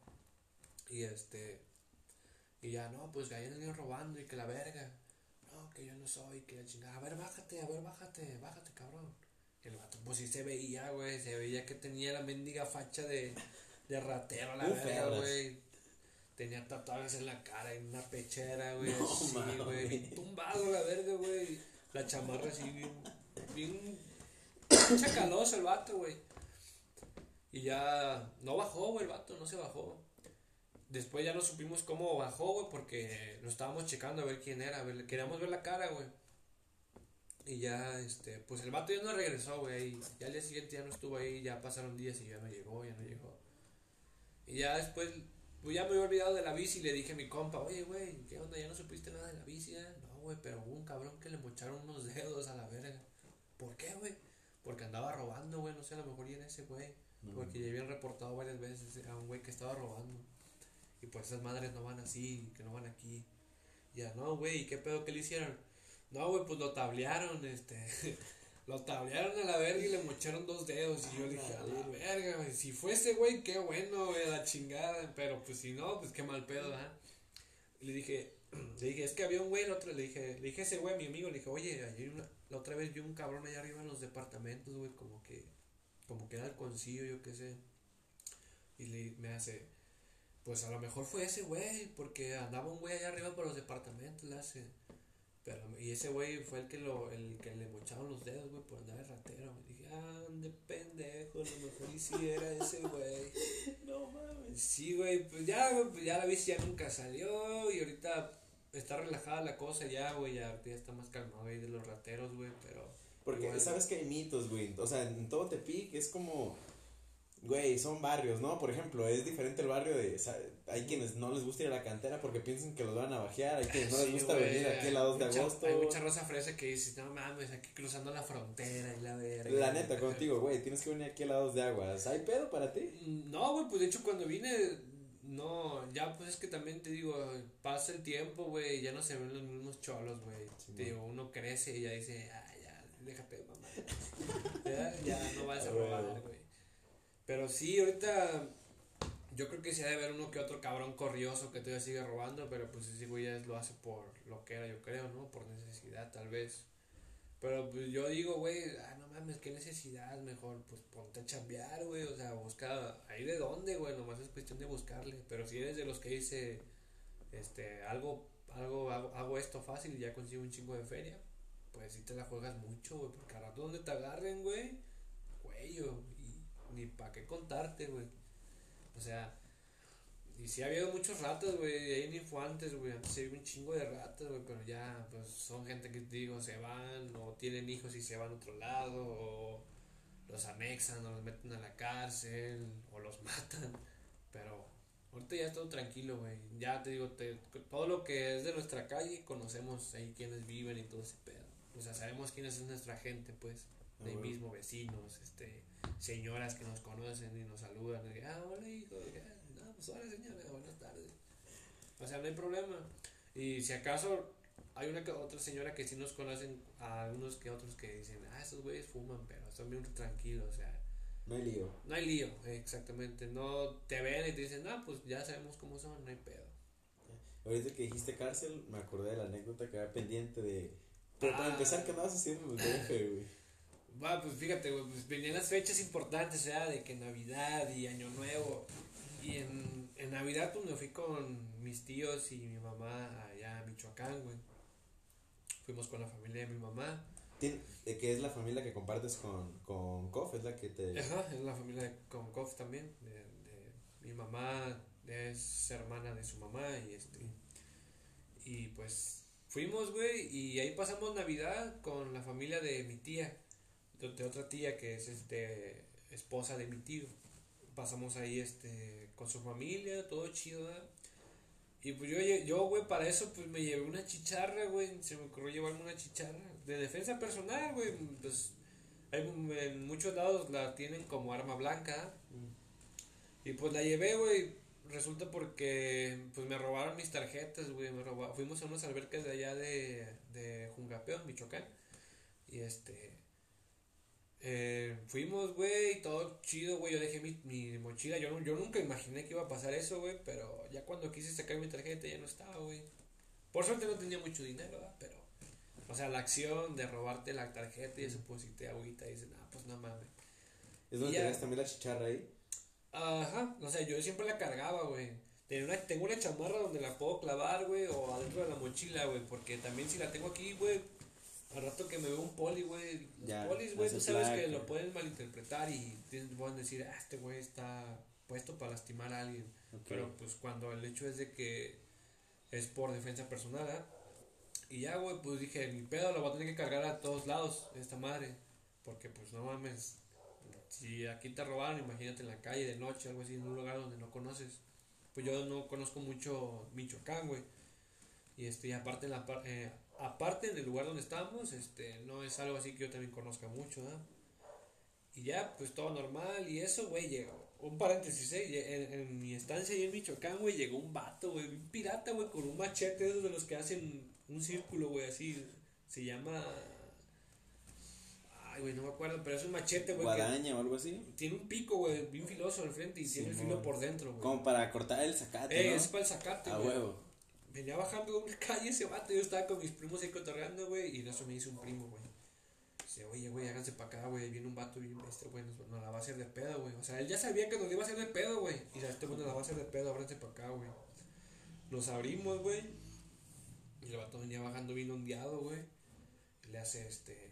Y este, y ya, no, pues que ahí andan robando y que la verga. No, que yo no soy, que la chingada. A ver, bájate, a ver, bájate, bájate, cabrón. Y el vato, pues sí se veía, güey, se veía que tenía la mendiga facha de, de ratero, la verga, güey. Tenía tatuajes en la cara, en una pechera, güey, No así, mames. güey. Tumbado la verga, güey. La chamarra así, bien, bien chacaloso el vato, güey. Y ya no bajó, güey, el vato, no se bajó. Después ya no supimos cómo bajó, güey, porque lo estábamos checando a ver quién era, a ver, queríamos ver la cara, güey. Y ya, este, pues el vato ya no regresó, güey. Ya al día siguiente ya no estuvo ahí, ya pasaron días y ya no llegó, ya no llegó. Y ya después, pues ya me había olvidado de la bici y le dije a mi compa, oye, güey, ¿qué onda? ¿Ya no supiste nada de la bici? eh?" No, güey, pero hubo un cabrón que le mocharon unos dedos a la verga. ¿Por qué, güey? Porque andaba robando, güey, no sé, a lo mejor y era ese güey. Porque ya habían reportado varias veces a un güey que estaba robando. Y pues esas madres no van así, que no van aquí. Ya, no, güey, ¿y qué pedo que le hicieron? No, güey, pues lo tablearon, este. Lo tablearon a la verga y le mocharon dos dedos. Y yo dije, a la verga, güey. Si fuese, güey, qué bueno, güey, la chingada. Pero pues si no, pues qué mal pedo, ¿ah? Le dije, le dije, es que había un güey, el otro, le dije, le dije a ese güey, a mi amigo, le dije, oye, ayer una- la otra vez vi un cabrón allá arriba en los departamentos, güey, como que, como que era el concilio, yo qué sé. Y le, me hace, pues a lo mejor fue ese güey, porque andaba un güey allá arriba por los departamentos, le hace. Pero, y ese güey fue el que lo, el que le mocharon los dedos, güey, por andar de ratero. Me dije, ah, de pendejo, lo mejor y si era ese güey. No mames. Sí, güey, pues ya, güey, pues ya la bici ya nunca salió y ahorita está relajada la cosa ya, güey, ya, ahorita ya está más calmado ahí de los rateros, güey, pero... Porque igual- sabes que hay mitos, güey. O sea, en todo Tepic es como. Güey, son barrios, ¿no? Por ejemplo, es diferente el barrio de. o sea, hay quienes no les gusta ir a la cantera porque piensan que los van a bajear. Hay quienes no les gusta güey, venir aquí a la 2 de mucha- agosto. Hay mucha raza fresa que dice, no mames, aquí cruzando la frontera y la verga. La neta, contigo, güey. Tienes que venir aquí a la 2 de aguas. ¿Hay pedo para ti? Mm, No, güey, pues de hecho cuando vine, no, ya pues es que también te digo, pasa el tiempo, güey, ya no se ven los mismos cholos, güey. Sí, te man. digo, uno crece y ya dice, ah, ya, déjate de mamá. ya, ya no vas a Ah, robar, güey. Pero sí, ahorita yo creo que sí ha de haber uno que otro cabrón corrioso que todavía sigue robando, pero pues ese güey ya lo hace por lo que era, yo creo, ¿no? Por necesidad, tal vez. Pero pues yo digo, güey, ah, no mames, qué necesidad, mejor pues ponte a chambear, güey, o sea, busca ahí de dónde, güey, nomás es cuestión de buscarle. Pero si eres de los que dice, este, algo, algo, hago, hago esto fácil y ya consigo un chingo de feria, pues sí te la juegas mucho, güey, porque a rato donde te agarren, güey, cuello, ni pa' qué contarte, güey. O sea, y sí ha habido muchos ratas, güey, ahí ni fue antes, güey, antes había un chingo de ratas, güey, pero ya, pues son gente que digo, se van, o tienen hijos y se van a otro lado, o los anexan, o los meten a la cárcel, o los matan, pero ahorita ya es todo tranquilo, güey, ya te digo, te- todo lo que es de nuestra calle, conocemos ahí quienes viven y todo ese pedo, o sea, sabemos quién es nuestra gente, pues, de Ah, mismo, vecinos, este, señoras que nos conocen y nos saludan, y, ah, hola hijo, ah, no, pues hola señora, buenas tardes. O sea, no hay problema. Y si acaso hay una otra señora que sí nos conocen, a algunos que otros que dicen, ah, esos güeyes fuman, pero son bien tranquilos, o sea, No hay lío. no hay lío, exactamente. No te ven y te dicen, ah, pues ya sabemos cómo son, no hay pedo. Ahorita que dijiste cárcel, me acordé de la anécdota que había pendiente de. Pero para Ah. empezar, ¿qué andabas haciendo en el DF, güey? Va, pues fíjate, güey, pues venían las fechas importantes, o sea, de que Navidad y Año Nuevo. Y en, en Navidad, pues me fui con mis tíos y mi mamá allá a Michoacán, güey. Fuimos con la familia de mi mamá. Que es la familia que compartes con, con Kof, es la que te. Ajá, es la familia de Konkov también. De, de- mi mamá es hermana de su mamá y este. Y pues fuimos, güey, y ahí pasamos Navidad con la familia de mi tía, de, otra tía que es este esposa de mi tío. Pasamos ahí este con su familia, todo chido. Y pues yo, yo, güey, para eso pues me llevé una chicharra, güey, se me ocurrió llevarme una chicharra de defensa personal, güey, pues hay, en muchos lados la tienen como arma blanca. Y pues la llevé, güey. Resulta porque pues me robaron mis tarjetas, güey. Fuimos a unas albercas de allá de, de Jungapeo, Michoacán. Y este. Eh, fuimos, güey, todo chido, güey. Yo dejé mi, mi mochila. Yo, no- yo nunca imaginé que iba a pasar eso, güey. Pero ya cuando quise sacar mi tarjeta ya no estaba, güey. Por suerte no tenía mucho dinero, ¿verdad? Pero. O sea, la acción de robarte la tarjeta y eso, pues si te agüita y dices, ah, pues no mames. Es donde tenías también la chicharra ahí. Ajá, o sea, yo siempre la cargaba, güey. Una, tengo una chamarra donde la puedo clavar, güey, o adentro de la mochila, güey, porque también si la tengo aquí, güey, al rato que me veo un poli, güey, los polis, güey, tú sabes que lo pueden malinterpretar y pueden decir, ah, este güey está puesto para lastimar a alguien. Pero pues cuando el hecho es de que es por defensa personal, ¿ah? Y ya, güey, pues dije, mi pedo lo voy a tener que cargar a todos lados, esta madre. Porque pues no mames, si aquí te robaron, imagínate en la calle de noche, algo así, en un lugar donde no conoces. Pues yo no conozco mucho Michoacán, güey. Y este, y aparte en la eh, aparte en el lugar donde estamos, este, no es algo así que yo también conozca mucho, ¿ah? Y ya, pues todo normal y eso, güey, llegó. Un paréntesis, ¿eh? En, en mi estancia ahí en Michoacán, güey, llegó un vato, güey, un pirata, güey, con un machete, de los que hacen un círculo, güey, así. Se llama. Ay, güey, no me acuerdo, pero es un machete, güey. Guadaña o algo así. Tiene un pico, güey, bien filoso al frente y tiene el filo por dentro, güey. Como para cortar el zacate, Eh, ¿no? es para el sacarte, A güey. huevo. Venía bajando una calle ese vato, yo estaba con mis primos ahí cotorreando, güey, y en eso me dice un primo, güey. Dice, oye, güey, háganse para acá, güey, viene un vato bien bestia, güey, nos, nos la va a hacer de pedo, güey. O sea, él ya sabía que nos iba a hacer de pedo, güey. Y este güey nos la va a hacer de pedo, ábranse para acá, güey. Nos abrimos, güey. Y el vato venía bajando bien ondeado, güey. Y Le hace este.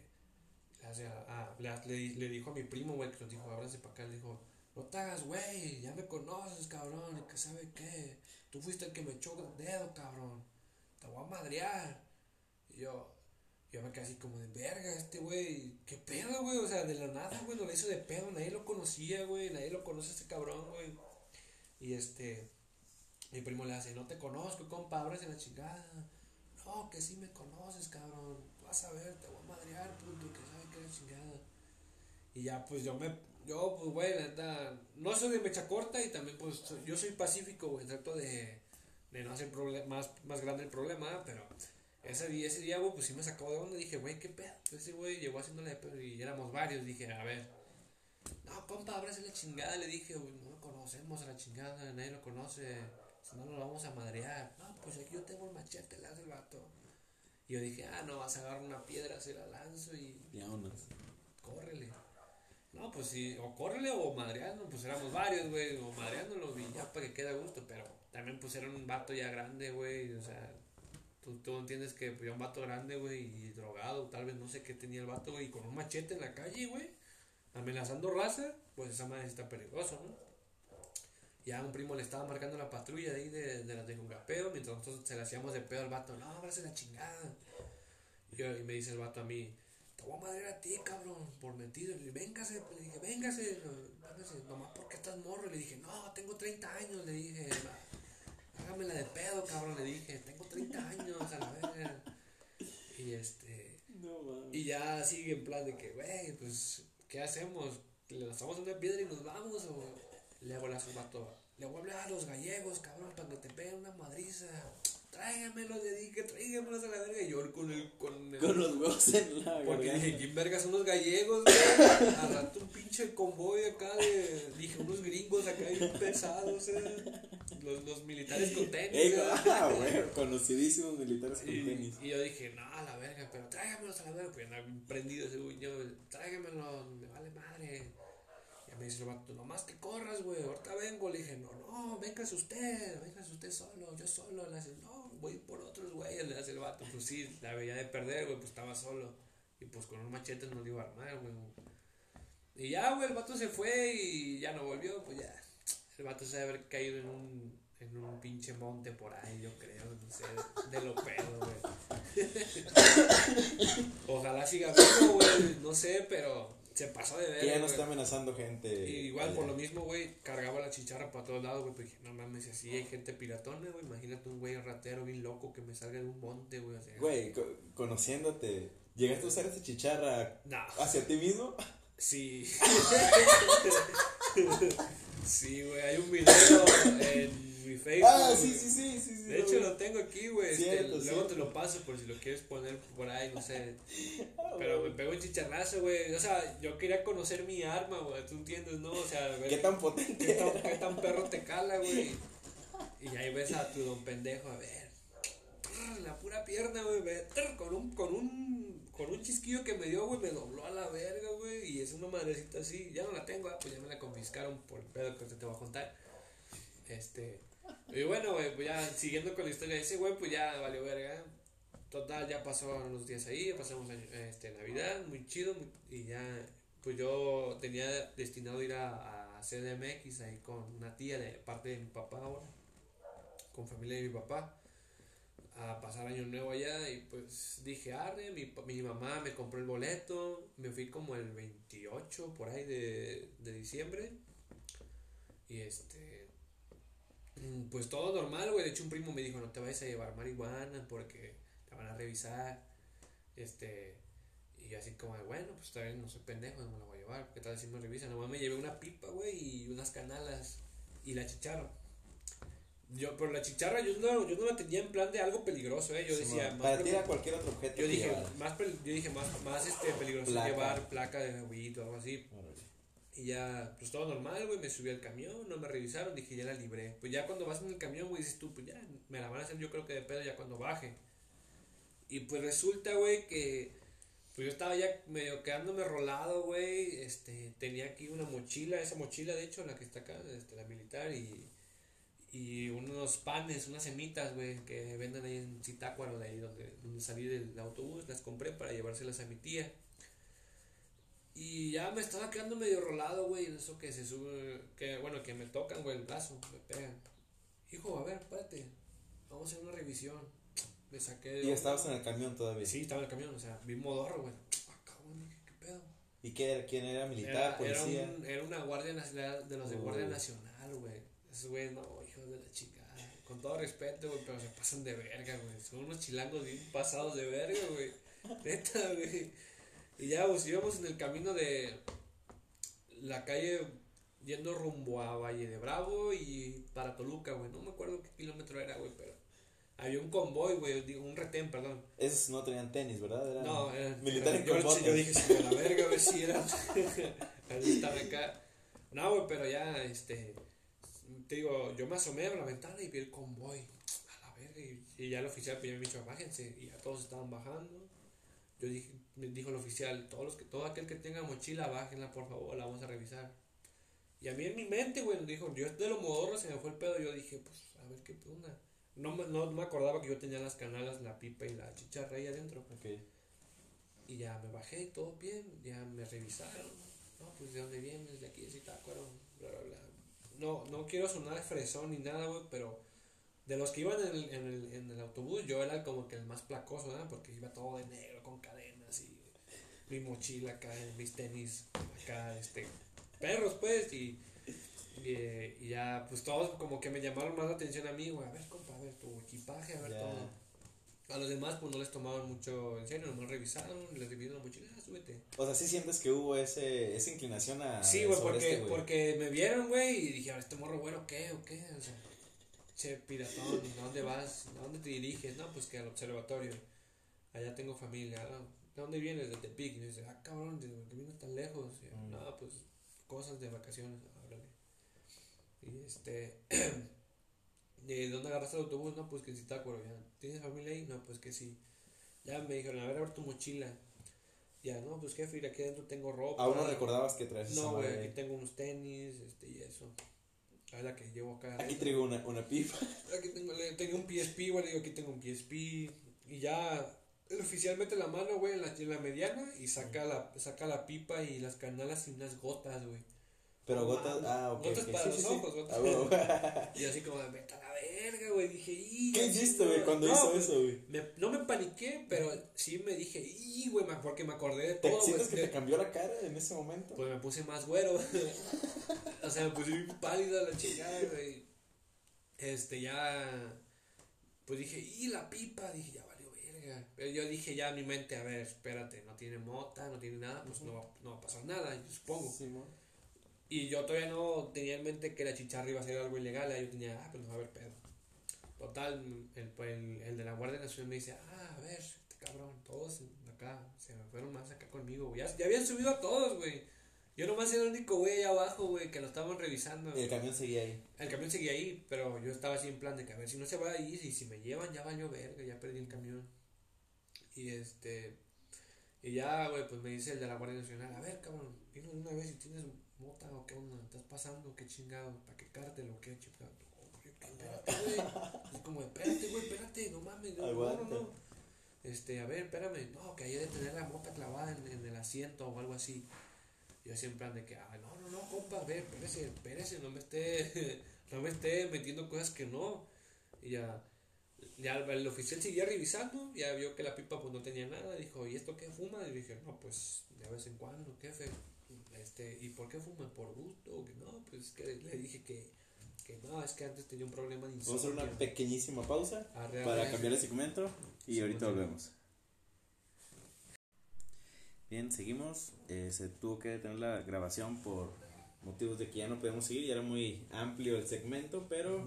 Le hace a. a- le, le, le dijo a mi primo, güey, que nos dijo, ábranse para acá. Le dijo, no te hagas, güey, ya me conoces, cabrón. Y que sabe qué. Tú fuiste el que me echó el dedo, cabrón. Te voy a madrear. Y yo. Yo me quedé así como de verga, este güey, qué pedo, güey, o sea, de la nada, güey, le hizo de pedo, nadie lo conocía, güey, nadie lo conoce a este cabrón, güey. Y este, mi primo le hace, no te conozco, compa, ábrese la chingada. No, que sí me conoces, cabrón, vas a ver, te voy a madrear, puto, que sabe que la chingada. Y ya, pues yo me, yo, pues, güey, la neta, no soy de mecha corta y también, pues, soy- yo soy pacífico, güey, trato de, de no hacer más, más grande el problema, pero ese día, ese día, güey, pues sí me sacó de onda. Dije, güey, qué pedo. Ese güey llegó haciéndole de pedo y éramos varios. Dije, a ver, no, compa, ábrase la chingada. Le dije, güey, no lo conocemos a la chingada, nadie lo conoce. Si no, nos lo vamos a madrear. No, pues aquí yo tengo el machete, le hace el vato. Y yo dije, ah, no, vas a agarrar una piedra, se la lanzo y Ya unos. córrele. No, pues sí, o córrele o madreando, pues éramos varios, güey, o madreándolo y ya para que quede a gusto, pero también pues era un vato ya grande, güey, o sea, tú, tú entiendes que pues, era un vato grande, güey, y drogado, tal vez no sé qué tenía el vato, güey, y con un machete en la calle, güey, amenazando raza, pues esa madre está peligroso, ¿no? Ya un primo le estaba marcando la patrulla ahí de, de las de Jungapeo, mientras nosotros se le hacíamos de pedo al vato, no, váyase la chingada. Y, y me dice el vato a mí, te voy a madrear a ti, cabrón, por mentiras. Le dije, véngase, le dije, véngase, véngase, nomás porque estás morro. Le dije, no, tengo 30 años, le dije, hágamela de pedo, cabrón, le dije, tengo 30 años, a la verga. Y este, No, y ya sigue en plan de que, güey, pues, ¿qué hacemos? ¿Le lanzamos una piedra y nos vamos? O le hago la vato, le voy a hablar a los gallegos, cabrón, para que te peguen una madriza. Tráigamelos, le dije, tráigamelos a la verga. Y yo con el, con el, Con los huevos en la porque garganta. dije, ¿quién verga son los gallegos, güey? Al rato un pinche convoy acá de. Dije, unos gringos acá bien pesados, eh. Los, los militares con tenis. Ey, eh. ah, güey, conocidísimos militares con Y, tenis. y yo dije, no, a la verga, pero tráigamelos a la verga. Pues andaba prendido ese güey. Yo, tráigamelos, me vale madre. Ya me dice el vato, nomás que corras, güey, ahorita vengo. Le dije, no, no, véngase usted, véngase usted solo, yo solo. Le hace, no, voy por otros güeyes, le hace el vato. Pues sí, la veía de perder, güey, pues estaba solo. Y pues con un machete no le iba a armar, güey. Y ya, güey, el vato se fue y ya no volvió, pues ya. El vato se debe haber caído en un, en un pinche monte por ahí, yo creo, no sé, de lo pedo, güey. Ojalá siga vivo, güey, no sé, pero se pasó de ver. Que ya no está amenazando gente. igual por lo mismo, güey, cargaba la chicharra para todos lados, güey, pues dije, no mames, si así hay gente piratona, güey, imagínate un güey ratero bien loco que me salga de un monte, güey. Güey, co- conociéndote, ¿llegaste a usar esa chicharra No, hacia ti mismo? sí. sí, güey, hay un video en mi Facebook. Ah, sí, sí, sí, sí. sí De hecho lo tengo aquí, güey. este, luego te lo paso por si lo quieres poner por ahí, no sé. Ah, Pero me pegó un chicharrazo, güey. O sea, yo quería conocer mi arma, güey. ¿Tú entiendes, no? O sea, ver ¿Qué tan potente? qué tan, qué tan perro te cala, güey. Y ahí ves a tu don pendejo, a ver. La pura pierna, güey. Con un, con un, con un chisquillo que me dio, güey, me dobló a la verga, güey. Y es una madrecita así. Ya no la tengo, ah, pues ya me la confiscaron por el pedo que te voy a contar. Este. Y bueno, güey, pues ya siguiendo con la historia de ese güey, pues ya valió verga. Total, ya pasó los días ahí, pasamos este, Navidad, muy chido. muy- y ya, pues yo tenía destinado ir a, a CDMX ahí con una tía de parte de mi papá ahora, con familia de mi papá, a pasar año nuevo allá. Y pues dije, arre, mi, mi mamá me compró el boleto, me fui como el 28 por ahí de, de diciembre. Y este. Mm, Pues todo normal, güey. De hecho, un primo me dijo: No te vayas a llevar marihuana porque te van a revisar. Este. Y yo así como, bueno, pues está bien, no soy pendejo, no me la voy a llevar. ¿Qué tal si me revisan? Nomás me llevé una pipa, güey, y unas canalas y la chicharra. Yo, pero la chicharra yo no, yo no la tenía en plan de algo peligroso, ¿eh? Yo Sí, decía, más para ti preocup- era cualquier otro objeto. yo dije, más, yo dije más, más este, peligroso Placa. llevar placa de huevito o algo así. Y ya, pues todo normal, güey, me subí al camión, no me revisaron, dije, ya la libré. Pues ya cuando vas en el camión, güey, dices tú, pues ya, me la van a hacer yo creo que de pedo ya cuando baje. Y pues resulta, güey, que pues yo estaba ya medio quedándome rolado, güey, este, tenía aquí una mochila, esa mochila, de hecho, la que está acá, este, la militar, y, y unos panes, unas semitas, güey, que venden ahí en Zitácuaro, ahí donde, donde salí del autobús, las compré para llevárselas a mi tía. Y ya me estaba quedando medio rolado, güey, en eso que se sube, que bueno, que me tocan, güey, el brazo, me pegan. Hijo, a ver, espérate, vamos a hacer una revisión. Me saqué de... Y estabas en el camión todavía. Sí, estaba en el camión, o sea, vi modorro, güey. Ah, cabrón, ¿qué pedo? ¿Y qué era? ¿Quién era? ¿Militar? Era, era, ¿Policía? un, era una guardia nacional, de los de Guardia Uy. Nacional, güey. Esos güeyes, no, hijos de la chingada. Con todo respeto, güey, pero se pasan de verga, güey. Son unos chilangos bien pasados de verga, güey. Neta, güey. Y ya, pues íbamos en el camino de la calle yendo rumbo a Valle de Bravo y para Toluca, güey. No me acuerdo qué kilómetro era, güey, pero había un convoy, güey, digo, un retén, perdón. Esos no tenían tenis, ¿verdad? Eran No, era, militar en yo, botas. yo dije, a la verga, a ver si era. Ahí estaba acá. No, güey, pero ya, este. Te digo, yo me asomé a la ventana y vi el convoy. A la verga. Y, y ya el oficial pues, ya me dijo, bájense. Y ya todos estaban bajando. Yo dije, me dijo el oficial, todos los que, todo aquel que tenga mochila, bájenla, por favor, la vamos a revisar. Y a mí en mi mente, güey, dijo, yo de lo modorro se me fue el pedo. Yo dije, pues, a ver qué onda. No me, no me acordaba que yo tenía las canalas, la pipa y la chicharra ahí adentro. Ok. Y ya me bajé, todo bien, ya me revisaron. No, pues de dónde vienes, de aquí de Zitácuaro, bla, bla, bla. No, no quiero sonar fresón ni nada, güey, pero de los que iban en el, en, el, en el autobús, yo era como que el más placoso, ¿verdad? Porque iba todo de negro, con cadenas y mi mochila acá, mis tenis acá, este, perros, pues, y, y, eh, y ya, pues todos como que me llamaron más la atención a mí, güey, a ver, compa, a ver tu equipaje, a ver todo. A los demás, pues no les tomaban mucho en serio, nomás revisaron, les dividieron la mochila, ah, súbete. O sea, sí sientes que hubo ese, esa inclinación a. Sí, güey, porque, este porque me vieron, güey, y dije, a ver, este morro, güero, ¿qué? ¿O qué? O sea, che, piratón, ¿a dónde vas? ¿A dónde te diriges? No, pues que al observatorio. Allá tengo familia. "Ah, ¿De dónde vienes? De Tepic. Y dice, ah, cabrón, ¿de qué vienes tan lejos? Y yo, Mm. no, pues cosas de vacaciones, órale. Y este. ¿De dónde agarraste el autobús? No, pues que en Zitácuaro, ya. ¿Tienes familia ahí? No, pues que sí. Ya me dijeron, a ver, a ver tu mochila. Ya, no, pues jefe, aquí adentro tengo ropa. Aún no recordabas que traes No, güey, aquí tengo unos tenis, este, y eso. A la que llevo acá. Aquí traigo una, una pipa. Aquí tengo, le- tenía un PSP, güey, digo, aquí tengo un PSP. Y ya, el oficial mete la mano, güey, en la, en la mediana y saca la, saca la pipa y las canalas y unas gotas, güey. Pero gotas. Ah, ok. Gotas ok, para sí, los sí, sí. ojos, gotas. Ah, huevo. Y así como, vete a la verga, güey, dije, y ¿Qué hiciste, güey, cuando hizo eso, güey? no me paniqué, pero sí me dije, y güey, porque me acordé de ¿Te todo, güey, que te cambió la cara en ese momento? Pues me puse más güero. o sea, me puse pálida la chingada, güey. Este, ya. Pues dije, y la pipa. Dije, ya valió verga. Pero yo dije ya en mi mente, a ver, espérate, no tiene mota, no tiene nada, pues no, va, no va a pasar nada, yo supongo. Sí. Y yo todavía no tenía en mente que la chicharra iba a ser algo ilegal. Yo tenía, ah, pues no va a haber pedo. Total, el, el, el de la Guardia Nacional me dice, ah, a ver, este cabrón, todos acá, se me fueron más acá conmigo, güey. Ya, ya habían subido a todos, güey. Yo nomás era el único güey allá abajo, güey, que lo estaban revisando. Y el camión seguía ahí. El camión seguía ahí, pero yo estaba así en plan de que a ver si no se va ahí, y si me llevan ya valió verga, ya perdí el camión. Y este, y ya, güey, pues me dice el de la Guardia Nacional, a ver, cabrón, de una vez si tienes mota o qué onda, estás pasando, qué chingado, para qué cártel o qué chingado. Espérate, güey. Es como, espérate, güey, espérate, no mames, no, no, no. Este, a ver, espérame, no, que hay de tener la mota clavada en, en el asiento o algo así. Yo así en plan de que, ah, no, no, no, compa, a ver, espérese, espérese, no me esté, no me esté metiendo cosas que no. Y ya, ya el, oficial seguía revisando, ya vio que la pipa pues no tenía nada, dijo, ¿y esto qué fuma? Y dije, no, pues de vez en cuando, jefe. Este, ¿y por qué fuman? ¿Por gusto? Que no, pues que le dije que, que no, es que antes tenía un problema de Vamos a hacer insomnio. una pequeñísima pausa Arre, para arre. cambiar el segmento y Sí, ahorita volvemos. Bien, seguimos. Eh, se tuvo que detener la grabación por motivos de que ya no podemos seguir. Ya era muy amplio el segmento, pero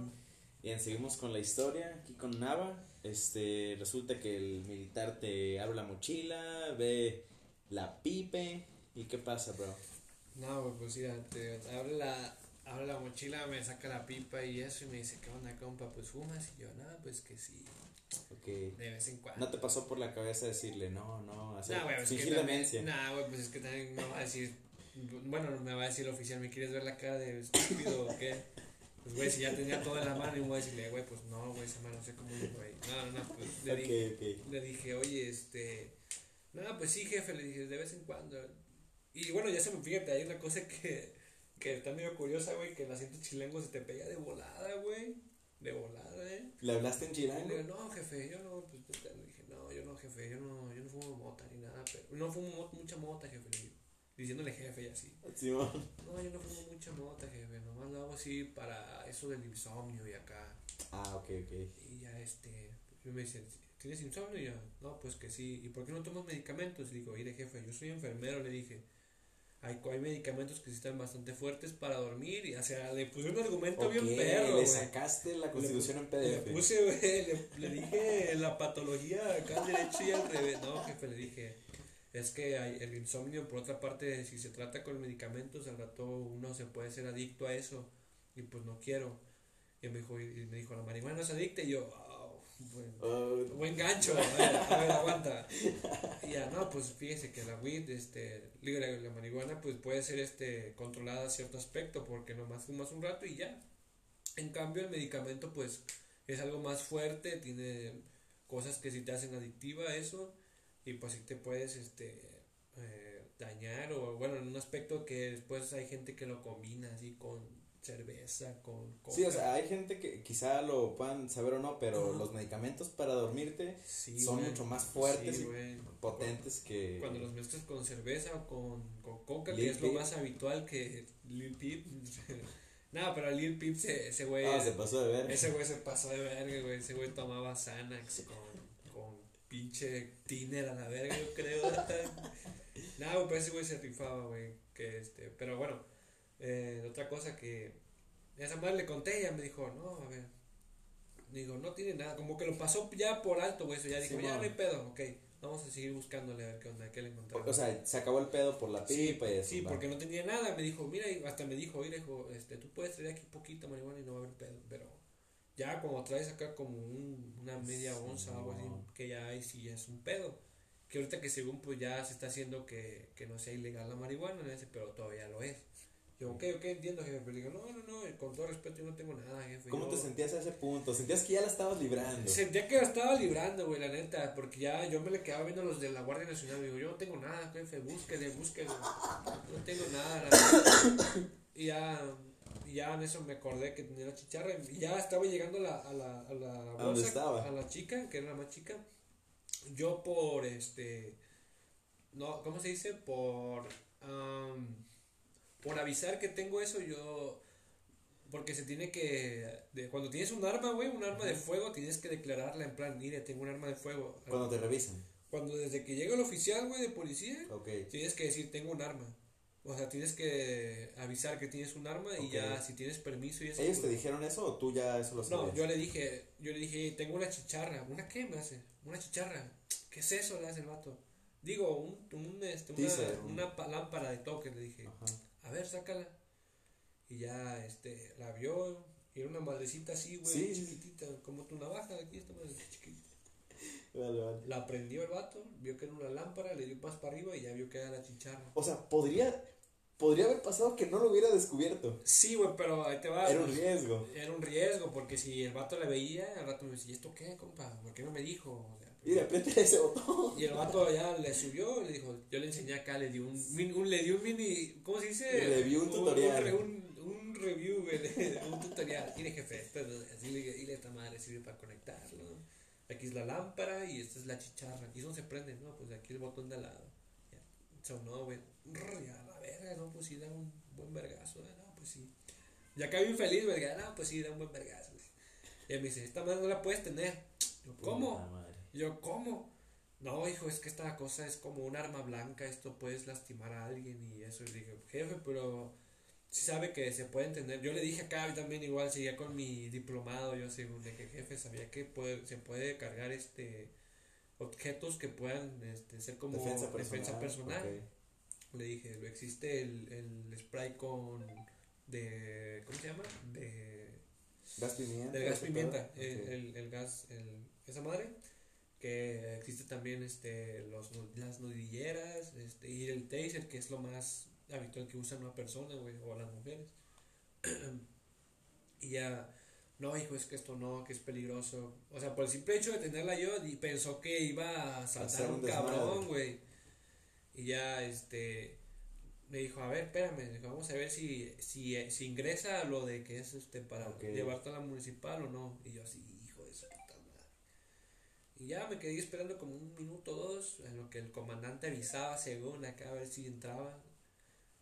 bien, seguimos con la historia aquí con Nava. Este, resulta que el militar te abre la mochila, ve la pipe. ¿Y qué pasa, bro? No, pues mira, te abre la, abre la mochila, me saca la pipa y eso y me dice, ¿qué onda, compa? Pues fumas y yo, no, pues que sí, Ok. de vez en cuando. ¿No te pasó por la cabeza decirle no, no, hacer, Nah, güey, pues fingir demencia? nah, güey, pues es que también me va a decir, bueno, me va a decir el oficial, ¿me quieres ver la cara de estúpido o qué? Pues, güey, si ya tenía todo en la mano y me voy a decirle, güey, pues no, güey, esa mano no sé cómo es, güey. No, no, no, pues le, Ok, dije, le dije, oye, este, no, pues sí, jefe, le dije, de vez en cuando. Y bueno, ya se me fíjate, hay una cosa que, que está medio curiosa, güey, que el acento chilengo se te pega de volada, güey, de volada, eh. ¿Le hablaste en chilango? le digo, no, jefe, yo no, pues neta", le dije, no, yo no, jefe, yo no, yo no fumo mota ni nada, pero no fumo mo- mucha mota, jefe, le digo, diciéndole jefe y así. Simón. No, yo no fumo mucha mota, jefe, nomás lo hago así para eso del insomnio y acá. Ah, ok, ok. Y ya este, yo me dice, ¿tienes insomnio? Y yo, no, pues que sí. ¿Y por qué no tomas medicamentos? Le digo, mire jefe, yo soy enfermero, le dije. Hay, hay medicamentos que sí están bastante fuertes para dormir. Y o sea, le puse un argumento Ok, bien perro, le sacaste la constitución en Le PDF. puse, güey, le, le dije la patología acá al derecho y al revés. No, jefe, le dije, es que hay el insomnio, por otra parte, si se trata con medicamentos, al rato uno se puede ser adicto a eso. Y pues no quiero. Y me dijo, y me dijo, la marihuana no es adicta. Y yo, "Ah, bueno, Oh, buen gancho, ver, a ver, aguanta. Ya, no, pues fíjese que la weed, este, digo, la, marihuana, pues puede ser, este, controlada a cierto aspecto, porque nomás fumas un rato y ya. En cambio, el medicamento, pues, es algo más fuerte, tiene cosas que sí te hacen adictiva eso, y pues sí te puedes, este, eh, dañar, o bueno, en un aspecto que después hay gente que lo combina así con cerveza, con coca. Sí, o sea, hay gente que quizá lo puedan saber o no, pero los medicamentos para dormirte Sí, son mucho más fuertes Sí, y potentes que... Cuando los mezclas con cerveza o con, con coca, Lil que es lo más habitual que Lil Peep. Nada, pero Lil Peep se, ese güey. Ah, se pasó de ver. ese güey se pasó de verga, güey. Ese güey tomaba Xanax con, con pinche tiner a la verga, yo creo. Nada, pero ese güey se rifaba, güey. Que este, pero bueno, eh, otra cosa que. Esa madre le conté, ella me dijo, no, a ver. Digo, no tiene nada. Como que lo pasó ya por alto, güey. Eso ya dijo, Simón. ya no hay pedo, ok. Vamos a seguir buscándole a ver qué onda, qué le encontramos. O sea, se acabó el pedo por la Sí, pipa y eso. sí, va. porque no tenía nada. Me dijo, mira, y hasta me dijo, mira, hijo, este, tú puedes traer aquí poquito marihuana y no va a haber pedo. Pero ya como traes acá como un, una media Sí, onza o algo así, que ya ahí sí es un pedo. Que ahorita que según pues ya se está haciendo que, que no sea ilegal la marihuana, pero todavía lo es. Yo, ok, ok, entiendo, jefe. Pero digo, no, no, no, con todo respeto, yo no tengo nada, jefe. ¿Cómo yo- te sentías a ese punto? ¿Sentías que ya la estabas librando? Sentía que la estaba librando, güey, la neta, porque ya yo me le quedaba viendo los de la Guardia Nacional, digo, yo no tengo nada, jefe, búsquede, búsquede, no tengo nada, la y ya, ya en eso me acordé que tenía la chicharra, y ya estaba llegando a la, a la, a la dónde bolsa, estaba? a la chica, que era la más chica, yo por, este, no, ¿cómo se dice? Por, am, por avisar que tengo eso, yo... Porque se tiene que. De, cuando tienes un arma, güey, un arma de fuego, tienes que declararla en plan, mire, tengo un arma de fuego. Cuando te revisan. Cuando desde que llega el oficial, güey, de policía, Ok. tienes que decir, tengo un arma. O sea, tienes que avisar que tienes un arma y Ok. ya, si tienes permiso y eso. ¿Ellos te pues- dijeron eso o tú ya eso lo sabías? No, yo le dije, yo le dije, tengo una chicharra. ¿Una qué me hace? Una chicharra. ¿Qué es eso? Le hace el vato. Digo, un, un, este, una, un- una pa- lámpara de toque, le dije Ajá. A ver, sácala. Y ya, este, la vio, y era una madrecita así, güey, Sí. chiquitita, como tu navaja, aquí esta madre chiquitita. Vale, vale. La prendió el vato, vio que era una lámpara, le dio más para arriba y ya vio que era la chicharra. O sea, podría, podría haber pasado que no lo hubiera descubierto. Sí, güey, pero ahí te va. Era un riesgo. Era un riesgo, porque si el vato la veía, al rato me decía, ¿y esto qué, compa? ¿Por qué no me dijo? Sea, Mira, aprieta ese botón. Y el vato ya le subió, le dijo, yo le enseñé acá, le di un, min- un- le di un mini, ¿cómo se dice? Review, un tutorial. re- Un, un review, güey, de- un tutorial. Mire jefe, esto es- así le dile esta madre sirve para conectarlo. Aquí es la lámpara y esta es la chicharra. Y eso se prende, ¿no? Pues aquí el botón de al lado. Ya, sonó, güey. Ya, la verga, no, pues sí, da un buen vergazo, ¿eh? no, pues sí. Ya acá bien feliz, güey, no, pues sí, da un buen vergazo, güey. Y él me dice, esta madre no la puedes tener. Yo, ¿cómo? Y yo, ¿cómo? no, hijo, es que esta cosa es como un arma blanca, esto puedes lastimar a alguien y eso. Y dije, jefe, pero si sabe que se puede entender. Yo le dije acá también igual, seguía con mi diplomado, yo así, de que jefe sabía que puede, se puede cargar este objetos que puedan este, ser como Defensa defensa personal. Le dije, existe el, el spray con de ¿cómo se llama? de Gas pimienta. del gas ese pimienta, pedo? el, el, el gas, el, esa madre, que existe también este, los, las nudilleras, este, y el taser, que es lo más habitual que usa una persona, güey, o las mujeres. y ya, no, hijo, es que esto no, que es peligroso. O sea, por el simple hecho de tenerla yo, y pensó que iba a saltar un cabrón, güey. Y ya, este, me dijo, a ver, espérame, vamos a ver si, si, si ingresa lo de que es este para Ok. llevarte a la municipal o no. Y yo así, hijo de su puta madre. Y ya me quedé esperando como un minuto o dos, en lo que el comandante avisaba según acá a ver si entraba.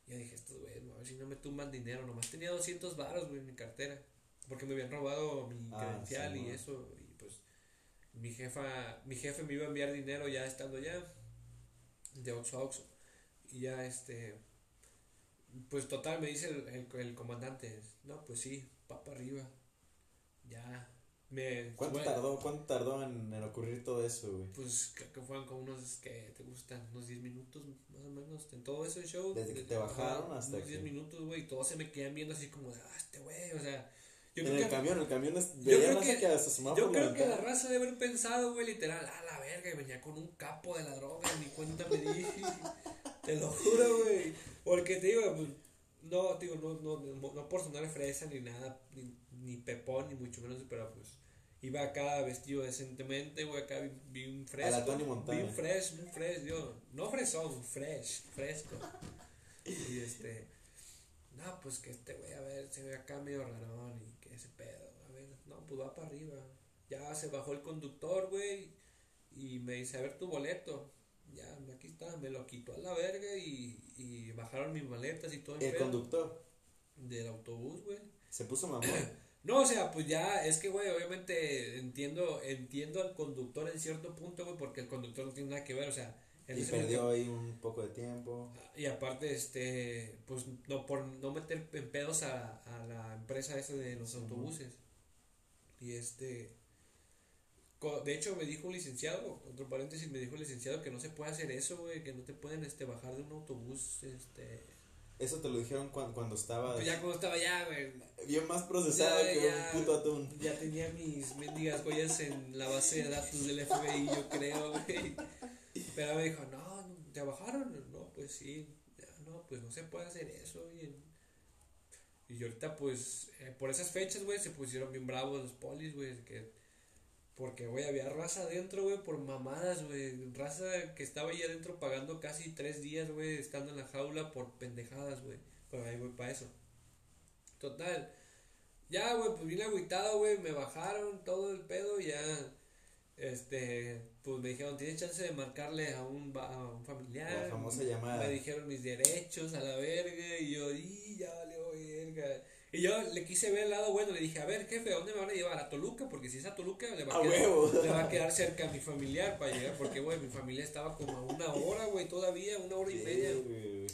Y yo dije, estos güeyes, a ver si no me tumban dinero. Nomás tenía 200 baros, güey, en mi cartera. Porque me habían robado mi Ah, credencial sí, y eso. Y pues mi jefa, mi jefe me iba a enviar dinero ya estando ya. De Oxxo a Oxxo. Y ya este. Pues total, me dice el, el, el comandante. No, pues sí, pa' para arriba. Ya. Me. ¿Cuánto tardó, cuánto tardó en, en ocurrir todo eso, güey? Pues creo que fueron como unos que te gustan, unos 10 minutos más o menos en todo ese show. Desde que de- te bajaron hasta unos 10 que- minutos, güey, y todos se me quedan viendo así como de, ah, este güey, o sea, yo en creo el que, camión, el camión es, yo creo que- que yo creo que la raza debe haber pensado, güey, literal, a la verga, y venía con un capo de la droga, ni cuenta me di, te lo juro, güey, porque te digo, pues, no, digo, no, no, no, no por sonar fresa ni nada, ni, ni pepón, ni mucho menos, pero pues, iba acá vestido decentemente, güey, acá vi, vi un fresco. A la Tony Montana. Vi un fresh, un fresh, yo, no fresón, fresh, fresco. Y este, no, pues que este güey, a ver, se ve acá medio rarón y que ese pedo, a ver, no, pues va para arriba. Ya se bajó el conductor, güey, y me dice, a ver tu boleto. Ya, aquí está, me lo quitó a la verga y, y bajaron mis maletas y todo el, El pedo conductor del autobús, güey. se puso mamón. No, o sea, pues ya, es que, güey, obviamente entiendo, entiendo al conductor en cierto punto, güey, porque el conductor no tiene nada que ver, o sea, y perdió ahí un poco de tiempo. y aparte, este, pues no por no meter en pedos a, a la empresa esa de los autobuses. Y este, co- de hecho me dijo un licenciado, otro paréntesis, me dijo el licenciado que no se puede hacer eso, güey, que no te pueden, este, bajar de un autobús, este, Eso te lo dijeron cuan- cuando estabas pues ya cuando estaba ya, güey, bien más procesado Ya, que ya. un puto atún. ya tenía mis mendigas huellas en la base de datos del FBI, yo creo, güey. Pero me dijo, no, no, ¿te bajaron? No, pues sí. Ya, No, pues no se puede hacer eso, güey. Y ahorita, pues, eh, por esas fechas, güey, se pusieron bien bravos los polis, güey, que... Porque, güey, había raza adentro, güey, por mamadas, güey. Raza que estaba ahí adentro pagando casi tres días, güey, estando en la jaula por pendejadas, güey. Pero ahí, güey, para eso. Total. Ya, güey, pues vine agüitado, güey, me bajaron todo el pedo ya, este, pues me dijeron, ¿tienes chance de marcarle a un, a un familiar? La famosa llamada. Me dijeron mis derechos a la verga y yo, y ya valió verga. Y yo le quise ver el lado bueno, le dije, a ver, jefe, ¿a dónde me van a llevar? ¿A Toluca? Porque si es a Toluca, le va a, A quedar, huevo. le va a quedar cerca a mi familiar para llegar, porque, güey, mi familia estaba como a una hora, güey, todavía, una hora y media. Güey.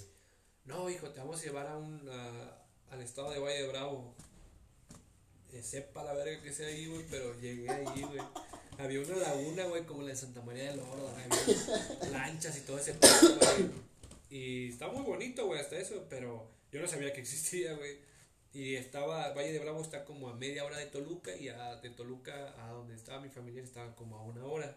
No, hijo, te vamos a llevar a un, a- al estado de Valle de Bravo. Eh, sepa la verga que sea ahí, güey, pero llegué ahí, güey. Había una laguna, güey, como la de Santa María del Oro, había lanchas y todo ese pedo, güey. Y está muy bonito, güey, hasta eso, pero yo no sabía que existía, güey. Y estaba, Valle de Bravo está como a media hora de Toluca y a, de Toluca a donde estaba mi familia estaba como a una hora.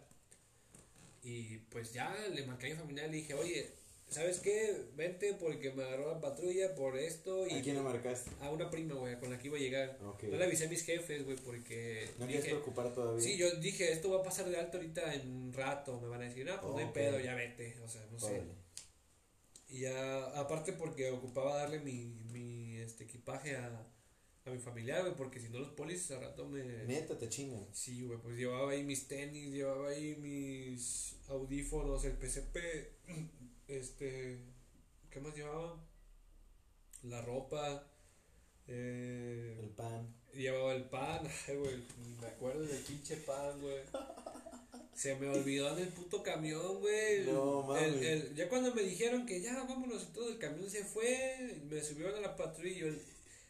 Y pues ya le marqué a mi familia y le dije, oye, ¿sabes qué? Vente porque me agarró la patrulla por esto y ¿A quién le marcaste? a una prima, güey, con la que iba a llegar. No le avisé a mis jefes, güey, porque ¿No quieres preocupar todavía? sí, yo dije, esto va a pasar de alto ahorita en un rato, me van a decir, no, pues no hay pedo, ya vete, o sea, no sé. Y ya, aparte porque ocupaba darle mi, mi este, equipaje a, a mi familiar, güey, porque si no los polis a rato me... Neta, te chingan. Sí, güey, pues llevaba ahí mis tenis, llevaba ahí mis audífonos, el PCP, este, ¿qué más llevaba? La ropa, eh, El pan. llevaba el pan, ay, güey, me acuerdo del pinche pan, güey. Se me olvidó en el puto camión, güey. No, mames. El- el- ya cuando me dijeron que ya vámonos y todo, el camión se fue, me subieron a la patrulla y yo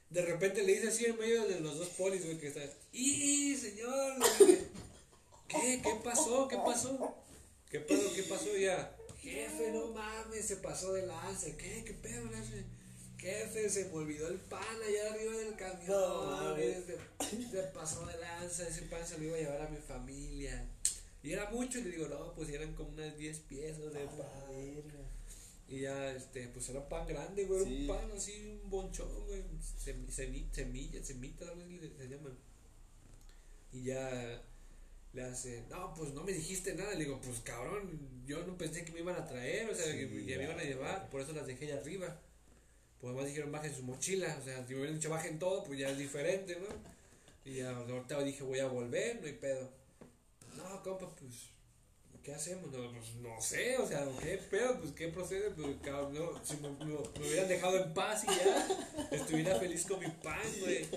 de repente le hice así en medio de los dos polis, güey, que están. ¡Y, señor! ¿Qué? ¿Qué pasó? ¿Qué pasó? ¿Qué pasó? ¿Qué pasó ya? Jefe, no mames, se pasó de lanza. ¿Qué? ¿Qué pedo, jefe? Jefe, se me olvidó el pan allá arriba del camión. No, mames. se, se pasó de lanza, ese pan se lo iba a llevar a mi familia. Y era mucho, y le digo, no, pues eran como unas 10 piezas de pan. Y ya, este, pues era pan grande, güey, Sí. un pan así, un bonchón, güey, semi- semi- semillas, semitas, algo así se llaman. Y ya le hace, no, pues no me dijiste nada, le digo, pues cabrón, yo no pensé que me iban a traer, o sea, Sí, que ya me iban a llevar, por eso las dejé allá arriba. Pues además dijeron, bajen su mochila, o sea, si me hubieran dicho bajen todo, pues ya es diferente, ¿no? Y ya ahorita dije, voy a volver, no hay pedo. No, compa, pues, ¿qué hacemos? No, pues no sé, o sea, ¿qué pedo? Pues, ¿qué procede? Pues, cabrón, si me hubieran dejado en paz y ya estuviera feliz con mi pan, güey.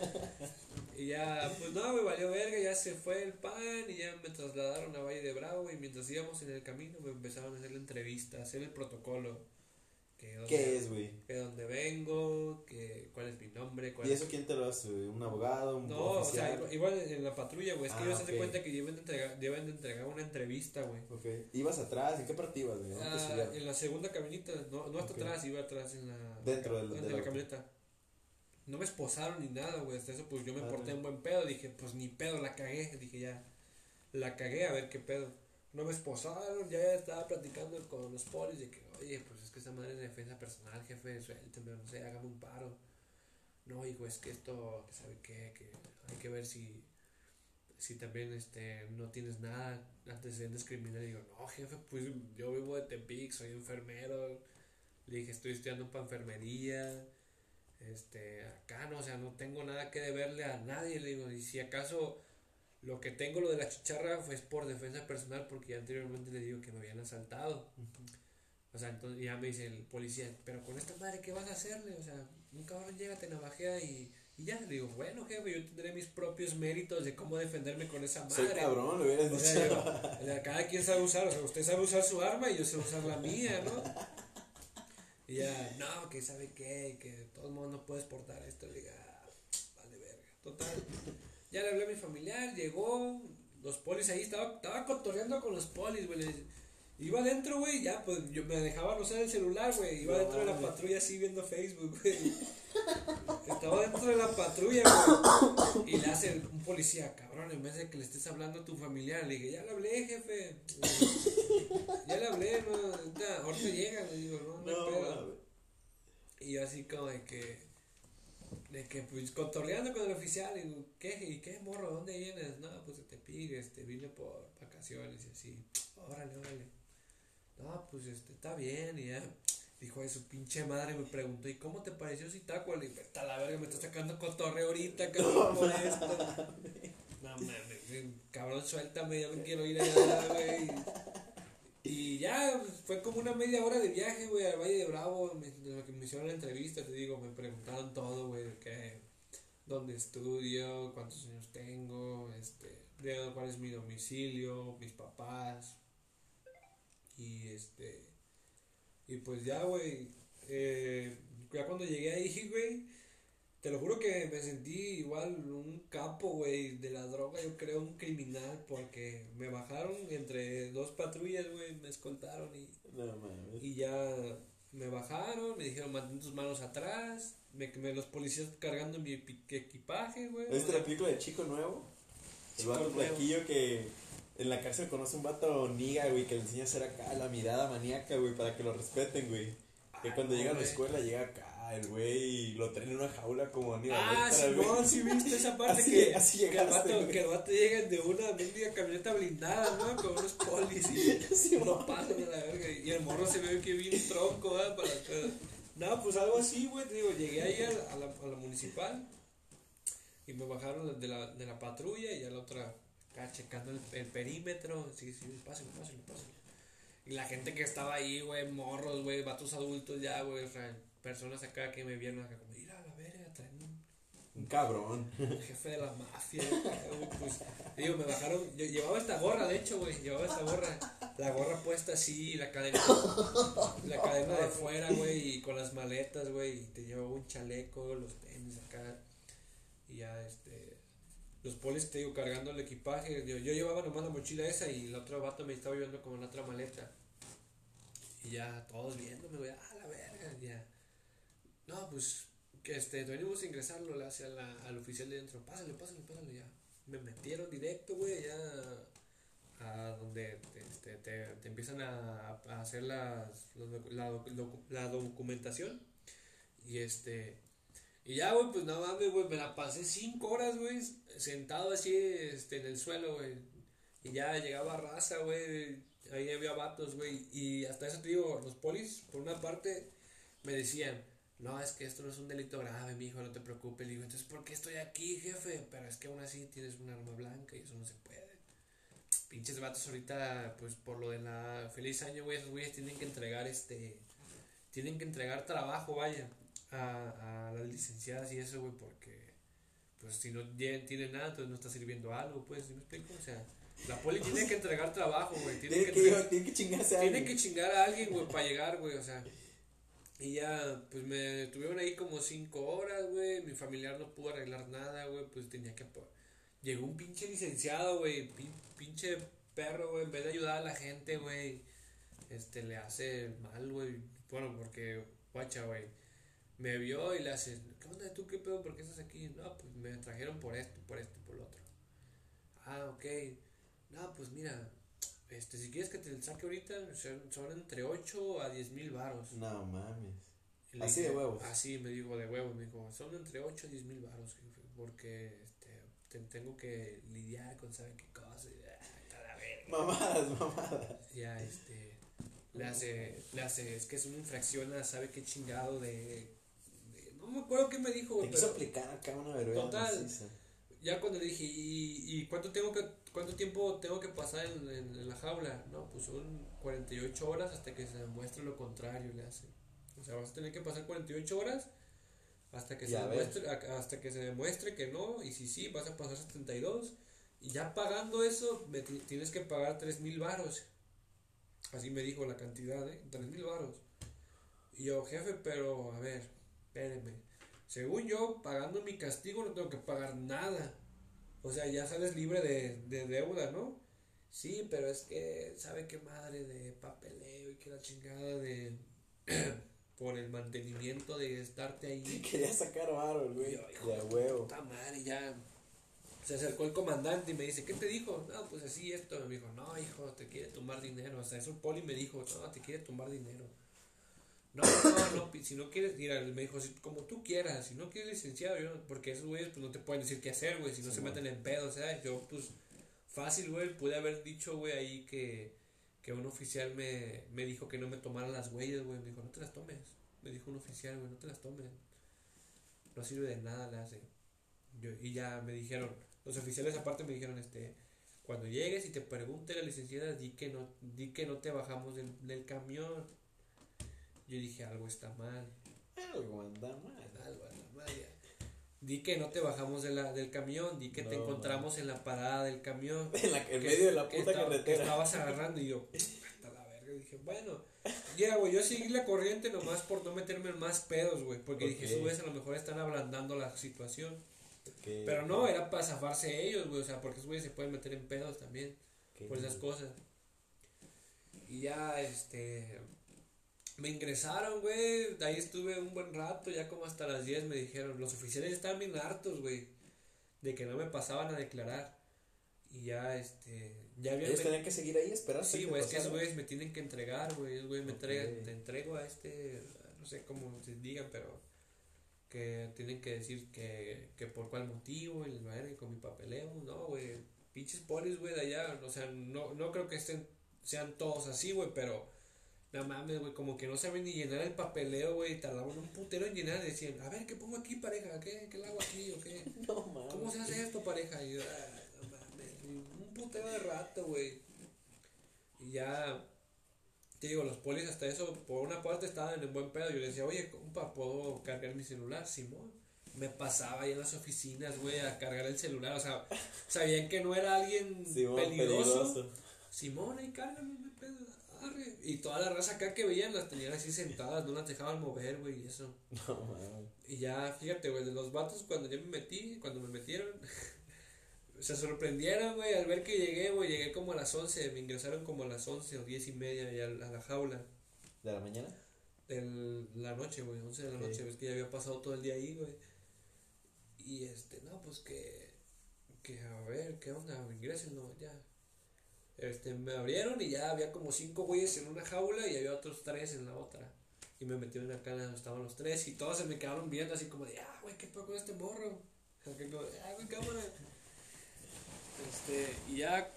Y ya, pues no, me valió verga, ya se fue el pan y ya me trasladaron a Valle de Bravo y mientras íbamos en el camino me empezaron a hacer la entrevista, a hacer el protocolo. Que ¿Qué es, güey? Que dónde vengo, que cuál es mi nombre, cuál ¿Y es eso quién te lo hace? ¿Un abogado? ¿Un no, o sea, igual- en la patrulla, güey. Es que Ah, ellos se dan cuenta que deben de entregar, deben de entregar una entrevista, güey. Ok. ¿Ibas atrás? ¿En qué parte ibas, Ah, en la segunda camioneta, no, no hasta atrás, iba atrás en la. Dentro del- de del la camioneta. No me esposaron ni nada, güey. Hasta eso, pues yo me Ah, porté en buen pedo. Dije, pues ni pedo, la cagué. Dije, ya, la cagué, a ver qué pedo. No me esposaron, ya estaba platicando con los polis de que, oye, pues es que esa madre es de defensa personal, jefe, suélteme, no sé, hágame un paro. No, hijo, es que esto, que sabe qué, que hay que ver si, si también este, no tienes nada, antecedentes criminales. Digo, no, jefe, pues yo vivo de Tepic, soy enfermero. Le dije, estoy estudiando para enfermería. Este, acá no, o sea, no tengo nada que deberle a nadie. Le digo, y si acaso lo que tengo, lo de la chicharra, fue por defensa personal, porque ya anteriormente le digo que me habían asaltado. O sea, entonces ya me dice el policía, pero con esta madre, ¿qué vas a hacerle? O sea, un cabrón llega, te navajea y, y ya. Le digo, bueno, jefe, yo tendré mis propios méritos de cómo defenderme con esa madre. Soy cabrón, lo hubieras O dicho. yo- o sea, cada quien sabe usar, o sea, usted sabe usar su arma y yo sé usar la mía, ¿no? Y ya, no, que sabe qué, que de todos modos no puedes portar esto, le diga, "Ah, vale verga. Total, ya le hablé a mi familiar, llegó, los polis ahí, estaba, estaba cotorreando con los polis, güey. Iba adentro, güey, ya, pues yo me dejaban usar el celular, güey. Iba No dentro de la patrulla así viendo Facebook, güey. Estaba dentro de la patrulla, güey. Y le hace el- un policía, cabrón, en vez de que le estés hablando a tu familiar, le dije, ya le hablé, jefe. Ya le hablé, no, ahorita, ahorita llega, le digo, no, no, No, pedo. mames. Y yo así como de que, de que pues cotorreando con el oficial, y digo, ¿qué? ¿Y qué, morro? ¿Dónde vienes? No, pues te pides, este, vine por vacaciones y así, órale, órale. No, pues este, está bien, y ya. Dijo de su pinche madre, me preguntó, ¿y cómo te pareció Zitácuaro? Le dije, está la verga, me está sacando cotorreo ahorita, cabrón, por esto. No mames, cabrón, suéltame, ya me quiero ir allá, güey. Y ya, pues, fue como una media hora de viaje, güey, al Valle de Bravo, me, de lo que me hicieron la entrevista, te digo, me preguntaron todo, güey, que, dónde estudio, cuántos años tengo, este, cuál es mi domicilio, mis papás, y este, y pues ya, güey, eh, ya cuando llegué ahí, güey, te lo juro que me sentí igual un capo, güey, de la droga, yo creo un criminal, porque me bajaron entre dos patrullas, güey, me escoltaron y, No y ya me bajaron, me dijeron mantén tus manos atrás, me, me los policías cargando mi equipaje, güey. ¿Viste la película de Chico Nuevo? El vato flaquillo que en la cárcel conoce un vato niga, güey, que le enseña a hacer acá la mirada maníaca, güey, para que lo respeten, güey. Que Ah, cuando no, llega a la güey. escuela llega acá el güey y lo traen en una jaula como Aníbal Ah, güey. Simón, sí viste esa parte Así- que, así que, el vato, güey. que el vato llega de una mendiga camioneta blindada, ¿no? Con unos polis y Simón. no pasan de la verga. Y el morro se ve que bien tronco, ¿verdad? Para acá. No, pues algo así, güey, te digo, llegué ahí a la, a la, a la municipal y me bajaron de la, de la patrulla y a la otra acá checando el, el perímetro. Sí, sí, pásenlo, pásenlo, pásenlo. Y la gente que estaba ahí, güey, morros, güey, vatos adultos ya, güey, o sea, personas acá que me vieron acá como, mira, a la verga, traen un, un cabrón. jefe de la mafia, güey, pues, digo, me bajaron, yo llevaba esta gorra, de hecho, güey, llevaba esta gorra, la gorra puesta así, la cadena, la cadena de fuera, güey, y con las maletas, güey, y te llevaba un chaleco, los tenis acá, y ya, este, los polis, te digo, cargando el equipaje, yo, yo llevaba nomás la mochila esa y el otro vato me estaba llevando como en otra maleta, y ya, todos viéndome, güey, ah, la verga, ya, no, pues, que este, venimos a ingresarlo hacia la, al oficial de dentro. Pásale, pásale, pásale, ya. Me metieron directo, güey, ya a donde este, te, te empiezan a, hacer las, la, docu- la documentación. Y este, y ya, güey, pues nada mames, güey, me la pasé cinco horas, güey, sentado así, este, en el suelo, güey. Y ya llegaba raza, güey, ahí había vatos, güey. Y hasta eso te digo, los polis, por una parte, me decían, no, es que esto no es un delito grave, mi hijo, no te preocupes. Le digo, entonces, ¿por qué estoy aquí, jefe? Pero es que aún así tienes un arma blanca y eso no se puede. Pinches vatos ahorita, pues por lo de la feliz año, güey, esos güeyes tienen que entregar este. Tienen que entregar trabajo, vaya, a, a las licenciadas y eso, güey, porque, pues si no tienen nada, entonces no está sirviendo algo, pues, ¿sí me explico? O sea, la poli tiene que entregar trabajo, güey, tiene que, Tiene que, tiene chingarse a tiene alguien. que chingar a alguien, güey, para llegar, güey, o sea. Y ya, pues me tuvieron ahí como cinco horas, güey. Mi familiar no pudo arreglar nada, güey. Pues tenía que. Llegó un pinche licenciado, güey. pin- pinche perro, güey. En vez de ayudar a la gente, güey. Este, le hace mal, güey. Bueno, porque, guacha, güey. Me vio y le hace, ¿qué onda tú? ¿Qué pedo? ¿Por qué estás aquí? No, pues me trajeron por esto, por esto, por lo otro. Ah, ok. No, pues mira, este, si quieres que te saque ahorita, son, entre 8 a 10 mil varos. No mames. Así de huevos. Así me dijo, de huevos, me dijo, son entre 8 a 10 mil varos, porque este, te- tengo que lidiar con sabe qué cosa. Y, ah, está la verga. Mamadas, mamadas. Ya, este, le hace, le hace, es que es una infracción a sabe qué chingado de- no me acuerdo qué me dijo, Te quiso aplicar acá una vergüenza. Total. maciza. ya cuando le dije, ¿y, y cuánto, tengo que, cuánto tiempo tengo que pasar en, en- en la jaula? No, pues son 48 horas hasta que se demuestre lo contrario, le hace. O sea, vas a tener que pasar 48 horas hasta que, se Ya demuestre, hasta que se demuestre que no, y si sí, vas a pasar 72. Y ya pagando eso, me ti- tienes que pagar 3 mil varos. Así me dijo la cantidad, ¿eh? 3 mil varos. Y yo, jefe, pero a ver, espéreme. Según yo, pagando mi castigo no tengo que pagar nada. O sea, ya sales libre de, de deuda, ¿no? Sí, pero es que, ¿sabe qué madre de papeleo y que la chingada de... por el mantenimiento de estarte ahí. Quería sacar varo, güey. De huevo. Puta madre, ya. Se acercó el comandante y me dice, ¿qué te dijo? No, pues así esto. Me dijo, no, hijo, te quiere tumbar dinero. O sea, eso el poli me dijo, no, te quiere tumbar dinero. No, no, no, si no quieres, mira, me dijo, si- como tú quieras, si no quieres licenciado, yo, porque esos güeyes pues no te pueden decir qué hacer, güey, si no Sí, se meten en pedo, o sea, yo pues fácil, güey, pude haber dicho, güey, ahí que, que un oficial me, me dijo que no me tomara las huellas, güey, me dijo, no te las tomes, me dijo un oficial, güey, no te las tomes, no sirve de nada, le hace. Yo, y ya me dijeron, los oficiales aparte me dijeron, este, cuando llegues y te pregunte la licenciada, di que no, di que no te bajamos del, del camión. Yo dije, algo está mal, Algo anda mal. algo anda mal ya. Di que no te bajamos de la, del camión, di que te encontramos en la parada del camión. En, la, en que- medio de la que puta que carretera. estabas agarrando y yo, hasta la verga, dije, bueno, ya, güey, yo seguí la corriente nomás por no meterme en más pedos, güey, porque dije, esos güeyes a lo mejor están ablandando la situación. Que- Pero no, era para zafarse ellos, güey, o sea, porque esos güeyes se pueden meter en pedos también que- por esas cosas. Y ya, este, me ingresaron, güey, de ahí estuve un buen rato, ya como hasta las 10 me dijeron, los oficiales estaban bien hartos, güey, de que no me pasaban a declarar. Y ya, este, ya habían... Ellos tenían que seguir ahí esperando. Sí, güey, es que esos güeyes me tienen que entregar, güey. Esos güeyes me Ok. entregan, te entrego a este, no sé cómo se digan, pero que tienen que decir que, que por cuál motivo y les va a ir con mi papeleo. No, güey, pinches polis, güey, de allá. O sea, no, no creo que estén, sean todos así, güey, pero no mames, güey, como que no saben ni llenar el papeleo, güey. Tardaban un putero en llenar. Decían, a ver, ¿qué pongo aquí, pareja? ¿Qué, qué le hago aquí o qué? No mames. ¿Cómo se hace esto, pareja? Y yo, "Ah, no mames, un putero de rato, güey. Y ya, te digo, los polis hasta eso, por una parte estaban en buen pedo. Yo le decía, oye, compa, ¿puedo cargar mi celular? Simón. me pasaba ahí en las oficinas, güey, a cargar el celular. O sea, sabían que no era alguien peligroso. peligroso. Simón, ahí cárgame, hay pedo, arre. Y toda la raza acá que veían las tenían así sentadas, no las dejaban mover, güey, y eso. No mames. Y ya, fíjate, güey, de los vatos cuando yo me metí, cuando me metieron, se sorprendieron, güey, al ver que llegué, güey, llegué como a las 11, me ingresaron como a las 11 o 10 y media ya a la jaula. ¿De la mañana? de la noche, güey, 11 de la noche, ves que ya había pasado todo el día ahí, güey. Y este, no, pues que, que a ver, ¿qué onda? Ingresen, no, ya. Este, me abrieron y ya había como cinco güeyes en una jaula y había otros tres en la otra. Y me metieron acá donde estaban los tres y todos se me quedaron viendo así como de, ah, güey, ¿qué pasa con este morro? Como ah, güey, cámara. Este, y ya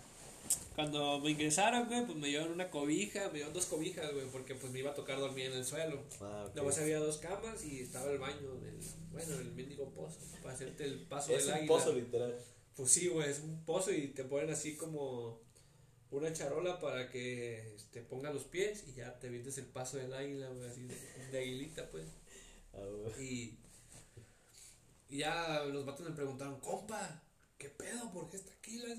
cuando me ingresaron, güey, pues me dieron una cobija, me dieron dos cobijas, güey, porque pues me iba a tocar dormir en el suelo. Ah, ok. Nomás había dos camas y estaba el baño, del, bueno, el mendigo pozo, para hacerte el paso Es del un águila. pozo literal. Pues sí, güey, es un pozo y te ponen así como una charola para que te ponga los pies y ya te vientes el paso del águila, güey, así de, de aguilita, pues. Ah, güey. Y, y ya los vatos me preguntaron, compa, ¿qué pedo? ¿Por qué está aquí? La-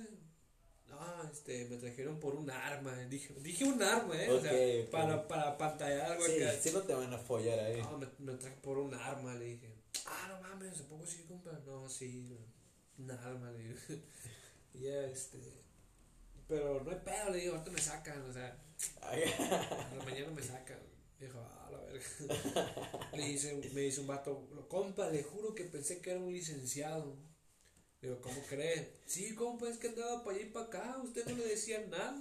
No, este, me trajeron por un arma. Dije, dije un arma, ¿eh? o sea, para, para pantallar algo Sí, acá. sí no te van a follar ahí. No, me, me traje por un arma, le dije. Ah, no mames, ¿a poco sí, compa? No, sí, un arma, le y ya, este. Pero no hay pedo, le digo, ahorita me sacan, o sea, a la mañana me sacan. Dijo, ah, la verga. le dice, me dice un vato, compa, le juro que pensé que era un licenciado. Digo, ¿cómo cree? Sí, compa, es que andaba para allá y para acá, usted no le decía nada.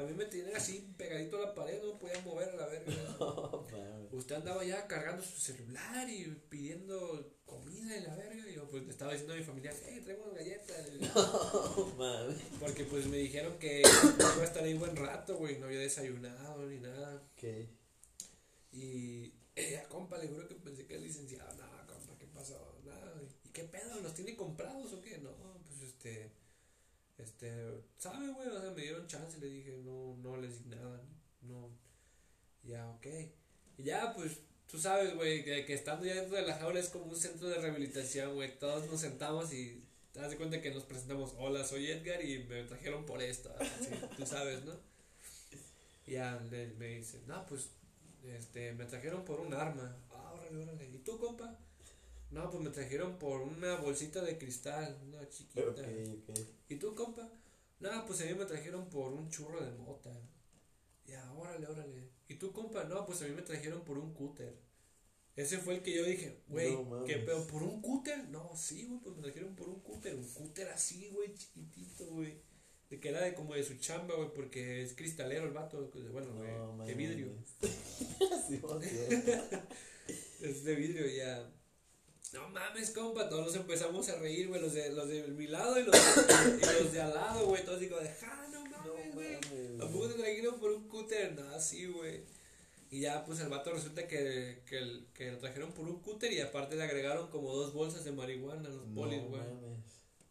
A mí me tenían así pegadito a la pared, no podía mover a la verga. No. Usted andaba ya cargando su celular y pidiendo comida y la verga. Y yo pues le estaba diciendo a mi familia, hey, traigo galletas. No. Porque pues me dijeron que iba a estar ahí buen rato, güey. No había desayunado ni nada. Ok. Y, eh, compa, le juro que pensé que era licenciado. No, compa, ¿qué pasó? Nada. ¿Y qué pedo? ¿Los tiene comprados o qué? No, pues este. Este, ¿sabe, güey? O sea, me dieron chance. Le dije, no, no les di nada. No. Ya, ok. Y ya, pues, tú sabes, güey, que, estando ya dentro de la jaula es como un centro de rehabilitación, güey. Todos nos sentamos y te das cuenta que nos presentamos. Hola, soy Edgar y me trajeron por esto. Así, tú sabes, ¿no? Y ya le, me dice, no, pues, este, me trajeron por un arma. Ah, órale, órale. ¿Y tú, compa? No, pues me trajeron por una bolsita de cristal, una chiquita. ¿Y tú, compa? No, pues a mí me trajeron por un churro de mota. Ya, órale, órale. ¿Y tú, compa? No, pues a mí me trajeron por un cúter. Ese fue el que yo dije, güey, No. ¿qué pedo? ¿Por un cúter? No, sí, güey, pues me trajeron por un cúter. Un cúter así, güey, chiquitito, güey. De que era de como de su chamba, güey, porque es cristalero el vato. de- Bueno, güey, No de vidrio. Sí. Es de vidrio ya. No mames, compa, todos nos empezamos a reír, güey, los de, los de mi lado y los de, y los de al lado, güey, todos digo, ja, no mames, güey. mames. ¿A poco te trajeron por un cúter? No, sí, güey. Y ya, pues el vato resulta que, que, que lo trajeron por un cúter y aparte le agregaron como dos bolsas de marihuana a los polis, No güey. mames.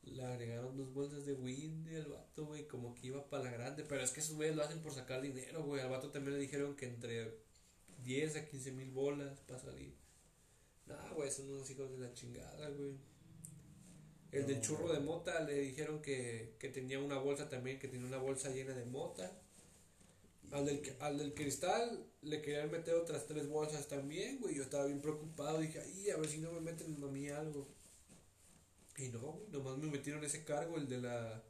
Le agregaron dos bolsas de weed el vato, güey, como que iba para la grande. Pero es que esos güeyes lo hacen por sacar dinero, güey. Al vato también le dijeron que entre 10 a 15 mil bolas para salir. Nah, güey, son unos hijos de la chingada, güey. El del No, churro güey. de mota le dijeron que, que tenía una bolsa también, que tenía una bolsa llena de mota. Al del, al del cristal le querían meter otras tres bolsas también, güey. Yo estaba bien preocupado. Dije, ay, a ver si no me meten a mí algo. Y no, güey, nomás me metieron ese cargo, el de la,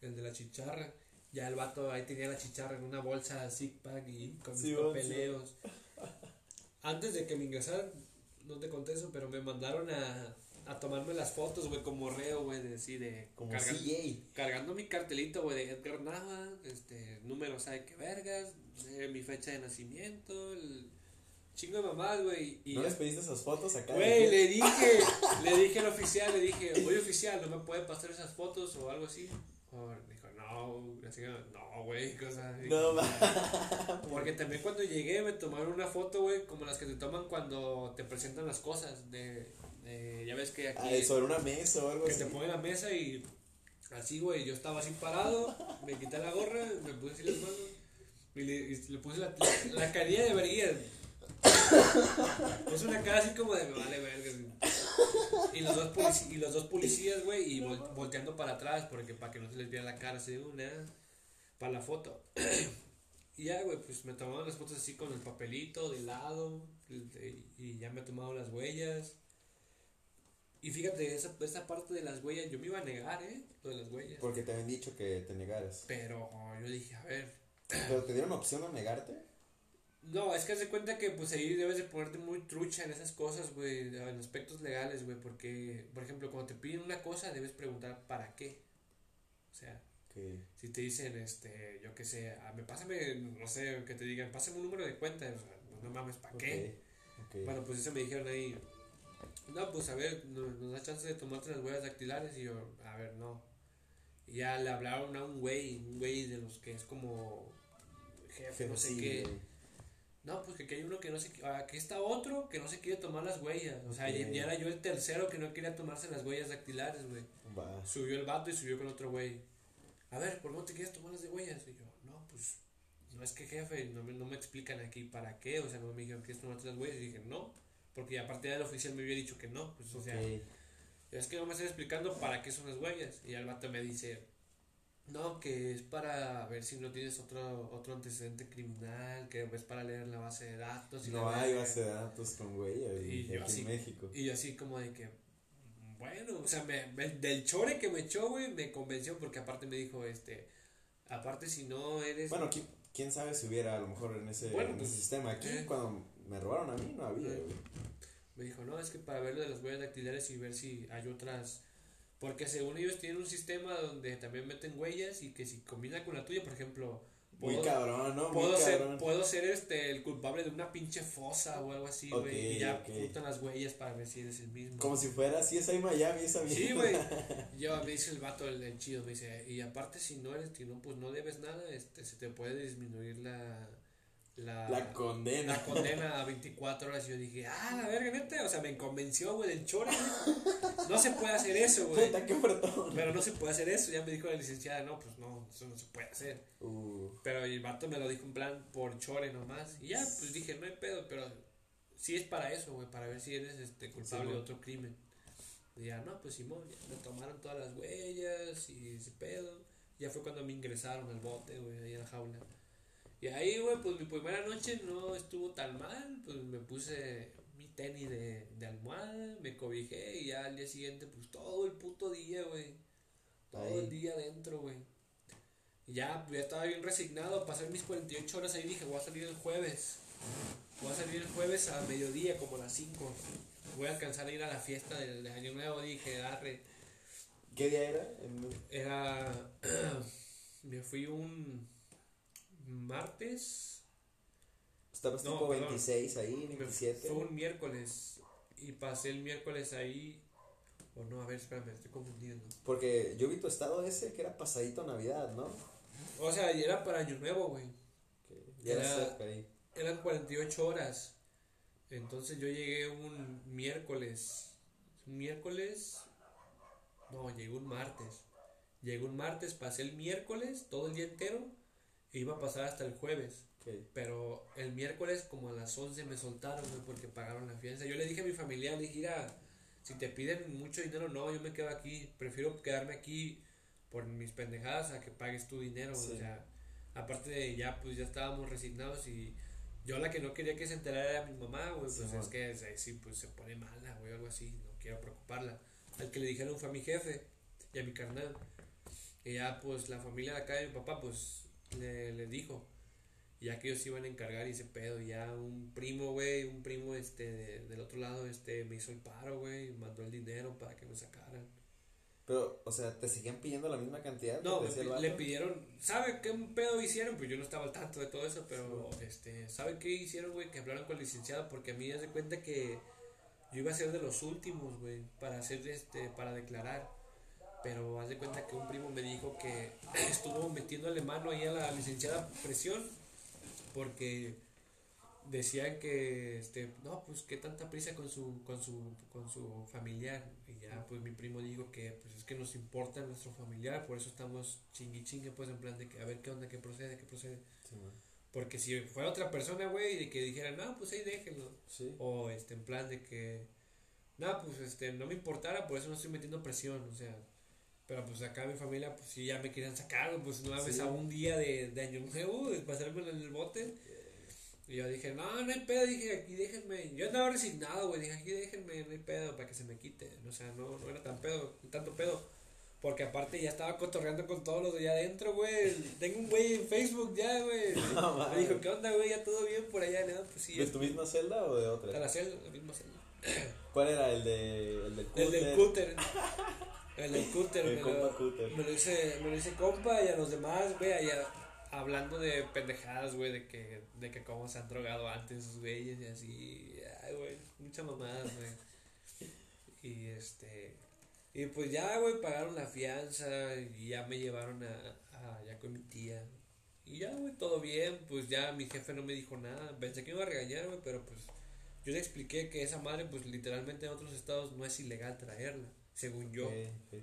el de la chicharra. Ya el vato ahí tenía la chicharra en una bolsa zig pack y con Sí, mis papeleos. Antes de que me ingresaran, no te conté eso, pero me mandaron a, a tomarme las fotos, güey, como reo, güey, de así de Como carga- cargando mi cartelito, güey, de Edgar Nava, este, número, ¿sabe qué vergas? eh, mi fecha de nacimiento, el chingo de mamás, güey. Y ¿No les pediste esas fotos acá? Güey, le dije, le dije al oficial, le dije, oye oficial, ¿no me puede pasar esas fotos o algo así? O dijo, no, la señora, no, güey, cosa así. No. Porque también cuando llegué me tomaron una foto, güey, como las que te toman cuando te presentan las cosas, de, de- ya ves que aquí Ah, sobre una mesa o algo que así. te ponen la mesa y así, güey, yo estaba así parado, me quité la gorra, me puse así las manos y le, y le puse la, la, la carilla de vergüenza. Puse una cara así como de me vale verga. y, los dos y los dos policías, güey, y vol- volteando para atrás, porque para que no se les viera la cara, así de una, para la foto. y ya, güey, pues me tomaron las fotos así con el papelito de lado, y, y ya me tomaron las huellas. Y fíjate, esa, esa parte de las huellas, yo me iba a negar, ¿eh? Lo de las huellas. Porque te habían dicho que te negaras. Pero yo dije, a ver, ¿Pero te dieron opción a negarte? No, es que haz de cuenta que pues ahí debes de ponerte muy trucha en esas cosas, güey, en aspectos legales, güey, porque, por ejemplo, cuando te piden una cosa debes preguntar para qué. O sea, si te dicen, este, yo qué sé, ah, me pásame, no sé, que te digan, pásame un número de cuenta, o sea, no, no mames, ¿para qué? Bueno, pues eso me dijeron ahí, no, pues a ver, nos, nos da chance de tomarte las huellas dactilares y yo, a ver, no. Y ya le hablaron a un güey, un güey de los que es como jefe, no sé qué. No, pues que aquí hay uno que no se aquí está otro que no se quiere tomar las huellas. O sea, ya, Ok. ya era yo el tercero que no quería tomarse las huellas dactilares, güey. Subió el vato y subió con otro güey. A ver, ¿por qué no te quieres tomar las de huellas? Y yo, no, pues, no es que jefe, no me, no me explican aquí para qué. O sea, no me dijeron, ¿quieres tomarte las huellas? Y dije, no. Porque aparte del oficial me había dicho que no. Pues, o sea, es que no me están explicando para qué son las huellas. Y el vato me dice, no, que es para ver si no tienes otro, otro antecedente criminal, que es para leer la base de datos. Y No hay verga". base de datos con huellas Y aquí así- en México. Y yo así como de que, bueno, o sea, me, me- del chore que me echó, güey, me convenció porque aparte me dijo, este, aparte si no eres... Bueno, ¿quién, quién sabe si hubiera a lo mejor en ese, Bueno, en pues, ese sistema. Aquí eh. cuando me robaron a mí no había, Eh. güey. Me dijo, no, es que para ver lo de las huellas dactilares y ver si hay otras... Porque según ellos tienen un sistema donde también meten huellas y que si combina con la tuya, por ejemplo... Muy puedo- cabrón, ¿no? Muy Puedo ser, cabrón. puedo ser este el culpable de una pinche fosa o algo así, güey. Ok, y ya ok. juntan las huellas para ver si eres el mismo. Como si fuera, sí, es ahí Miami, esa Sí, mierda. güey. Yo me dice el vato, el, el chido, me dice, y aparte si no eres, si no, pues no debes nada, este, se te puede disminuir la, la, La condena. la condena a 24 horas. Y yo dije, ah, la verga, neta, o sea, me convenció, güey, del chore, güey. No se puede hacer eso, güey. Pero no se puede hacer eso, ya me dijo la licenciada, no, pues no, eso no se puede hacer. Uh, Pero el vato me lo dijo en plan por chore nomás. Y ya, pues dije, no hay pedo, pero sí es para eso, güey, para ver si eres este culpable Sí, de otro crimen. Y ya, no, pues Simón, ya me tomaron todas las huellas y ese pedo. Ya fue cuando me ingresaron al bote, güey, ahí en la jaula. Y ahí, güey, pues mi primera noche no estuvo tan mal, pues me puse mi tenis de, de almohada, me cobijé y ya al día siguiente, pues todo el puto día, güey. Todo Ahí. el día adentro, güey. Y ya, ya estaba bien resignado, pasé mis 48 horas ahí, dije, voy a salir el jueves. Voy a salir el jueves a mediodía, como a las 5. Voy a alcanzar a ir a la fiesta del, de Año Nuevo, dije, arre. ¿Qué día era? Era. me fui un martes. Estabas No, tipo perdón. 26 ahí, me- 27. Fue un miércoles. Y pasé el miércoles ahí. O no, a ver, espérame, estoy confundiendo. Porque yo vi tu estado ese que era pasadito Navidad, ¿no? O sea, y era para Año Nuevo, güey. Que ya era Era- cerca ahí. Eran 48 horas. Entonces yo llegué un miércoles. Un miércoles. No, llegué un martes. Llegué un martes, pasé el miércoles todo el día entero. Iba a pasar hasta el jueves. Ok. Pero el miércoles como a las 11 me soltaron, güey, porque pagaron la fianza. Yo le dije a mi familia, le dije, "Mira, si te piden mucho dinero, no, yo me quedo aquí. Prefiero quedarme aquí por mis pendejadas a que pagues tu dinero. Sí. O sea, aparte de ya, pues ya estábamos resignados y yo la que no quería que se enterara era mi mamá, güey. Pues Sí, es que eh, sí, pues se pone mala, güey, algo así. No quiero preocuparla. Al que le dijeron fue a mi jefe y a mi carnal. Y ya, pues la familia de acá de mi papá, pues le, le dijo. Y ya que ellos se iban a encargar y ese pedo, ya un primo, güey, un primo este de- del otro lado, este, me hizo el paro, güey, mandó el dinero para que me sacaran. Pero, o sea, ¿te seguían pidiendo la misma cantidad? No, me le pidieron, ¿sabe qué pedo hicieron? Pues yo no estaba al tanto de todo eso, pero, este, ¿sabe qué hicieron, güey? Que hablaron con el licenciado porque a mí ya de cuenta que yo iba a ser de los últimos, güey, para hacer, este, para declarar. Pero haz de cuenta que un primo me dijo que estuvo metiéndole mano ahí a la licenciada presión porque decían que este no pues qué tanta prisa con su con su con su familiar y ya pues mi primo dijo que pues es que nos importa nuestro familiar por eso estamos chingui chingue pues en plan de que a ver qué onda qué procede qué procede Sí, porque si fuera otra persona güey de que dijera no pues ahí déjenlo Sí. o este en plan de que no, pues este, no me importara, por eso no estoy metiendo presión, o sea. Pero pues acá mi familia, pues sí, ya me querían sacar, pues no mames Sí. a un día de, de año nuevo, de pasarme en el bote. Y yo dije, no, no hay pedo, dije, aquí déjenme. Yo andaba resignado, güey, dije, aquí déjenme, no hay pedo, para que se me quite. O sea, no, no era tan pedo, tanto pedo. Porque aparte ya estaba cotorreando con todos los de allá adentro, güey. Tengo un güey en Facebook ya, güey. No, me dijo, ¿qué onda, güey? ¿Ya todo bien por allá? No, pues sí. ¿De tu misma celda o de otra? la celda, la misma celda. ¿Cuál era el de el del El del cúter? El del cúter. El me, compa lo, cúter. me lo hice, me lo hice compa y a los demás, güey, allá hablando de pendejadas, güey, de que, de que cómo se han drogado antes esos güeyes y así. Ay, güey, mucha mamada, güey. Y este. Y pues ya, güey, pagaron la fianza y ya me llevaron a, a ya con mi tía. Y ya, güey, todo bien, pues ya mi jefe no me dijo nada. Pensé que me iba a regañar, güey, pero pues yo le expliqué que esa madre, pues literalmente en otros estados no es ilegal traerla, según yo.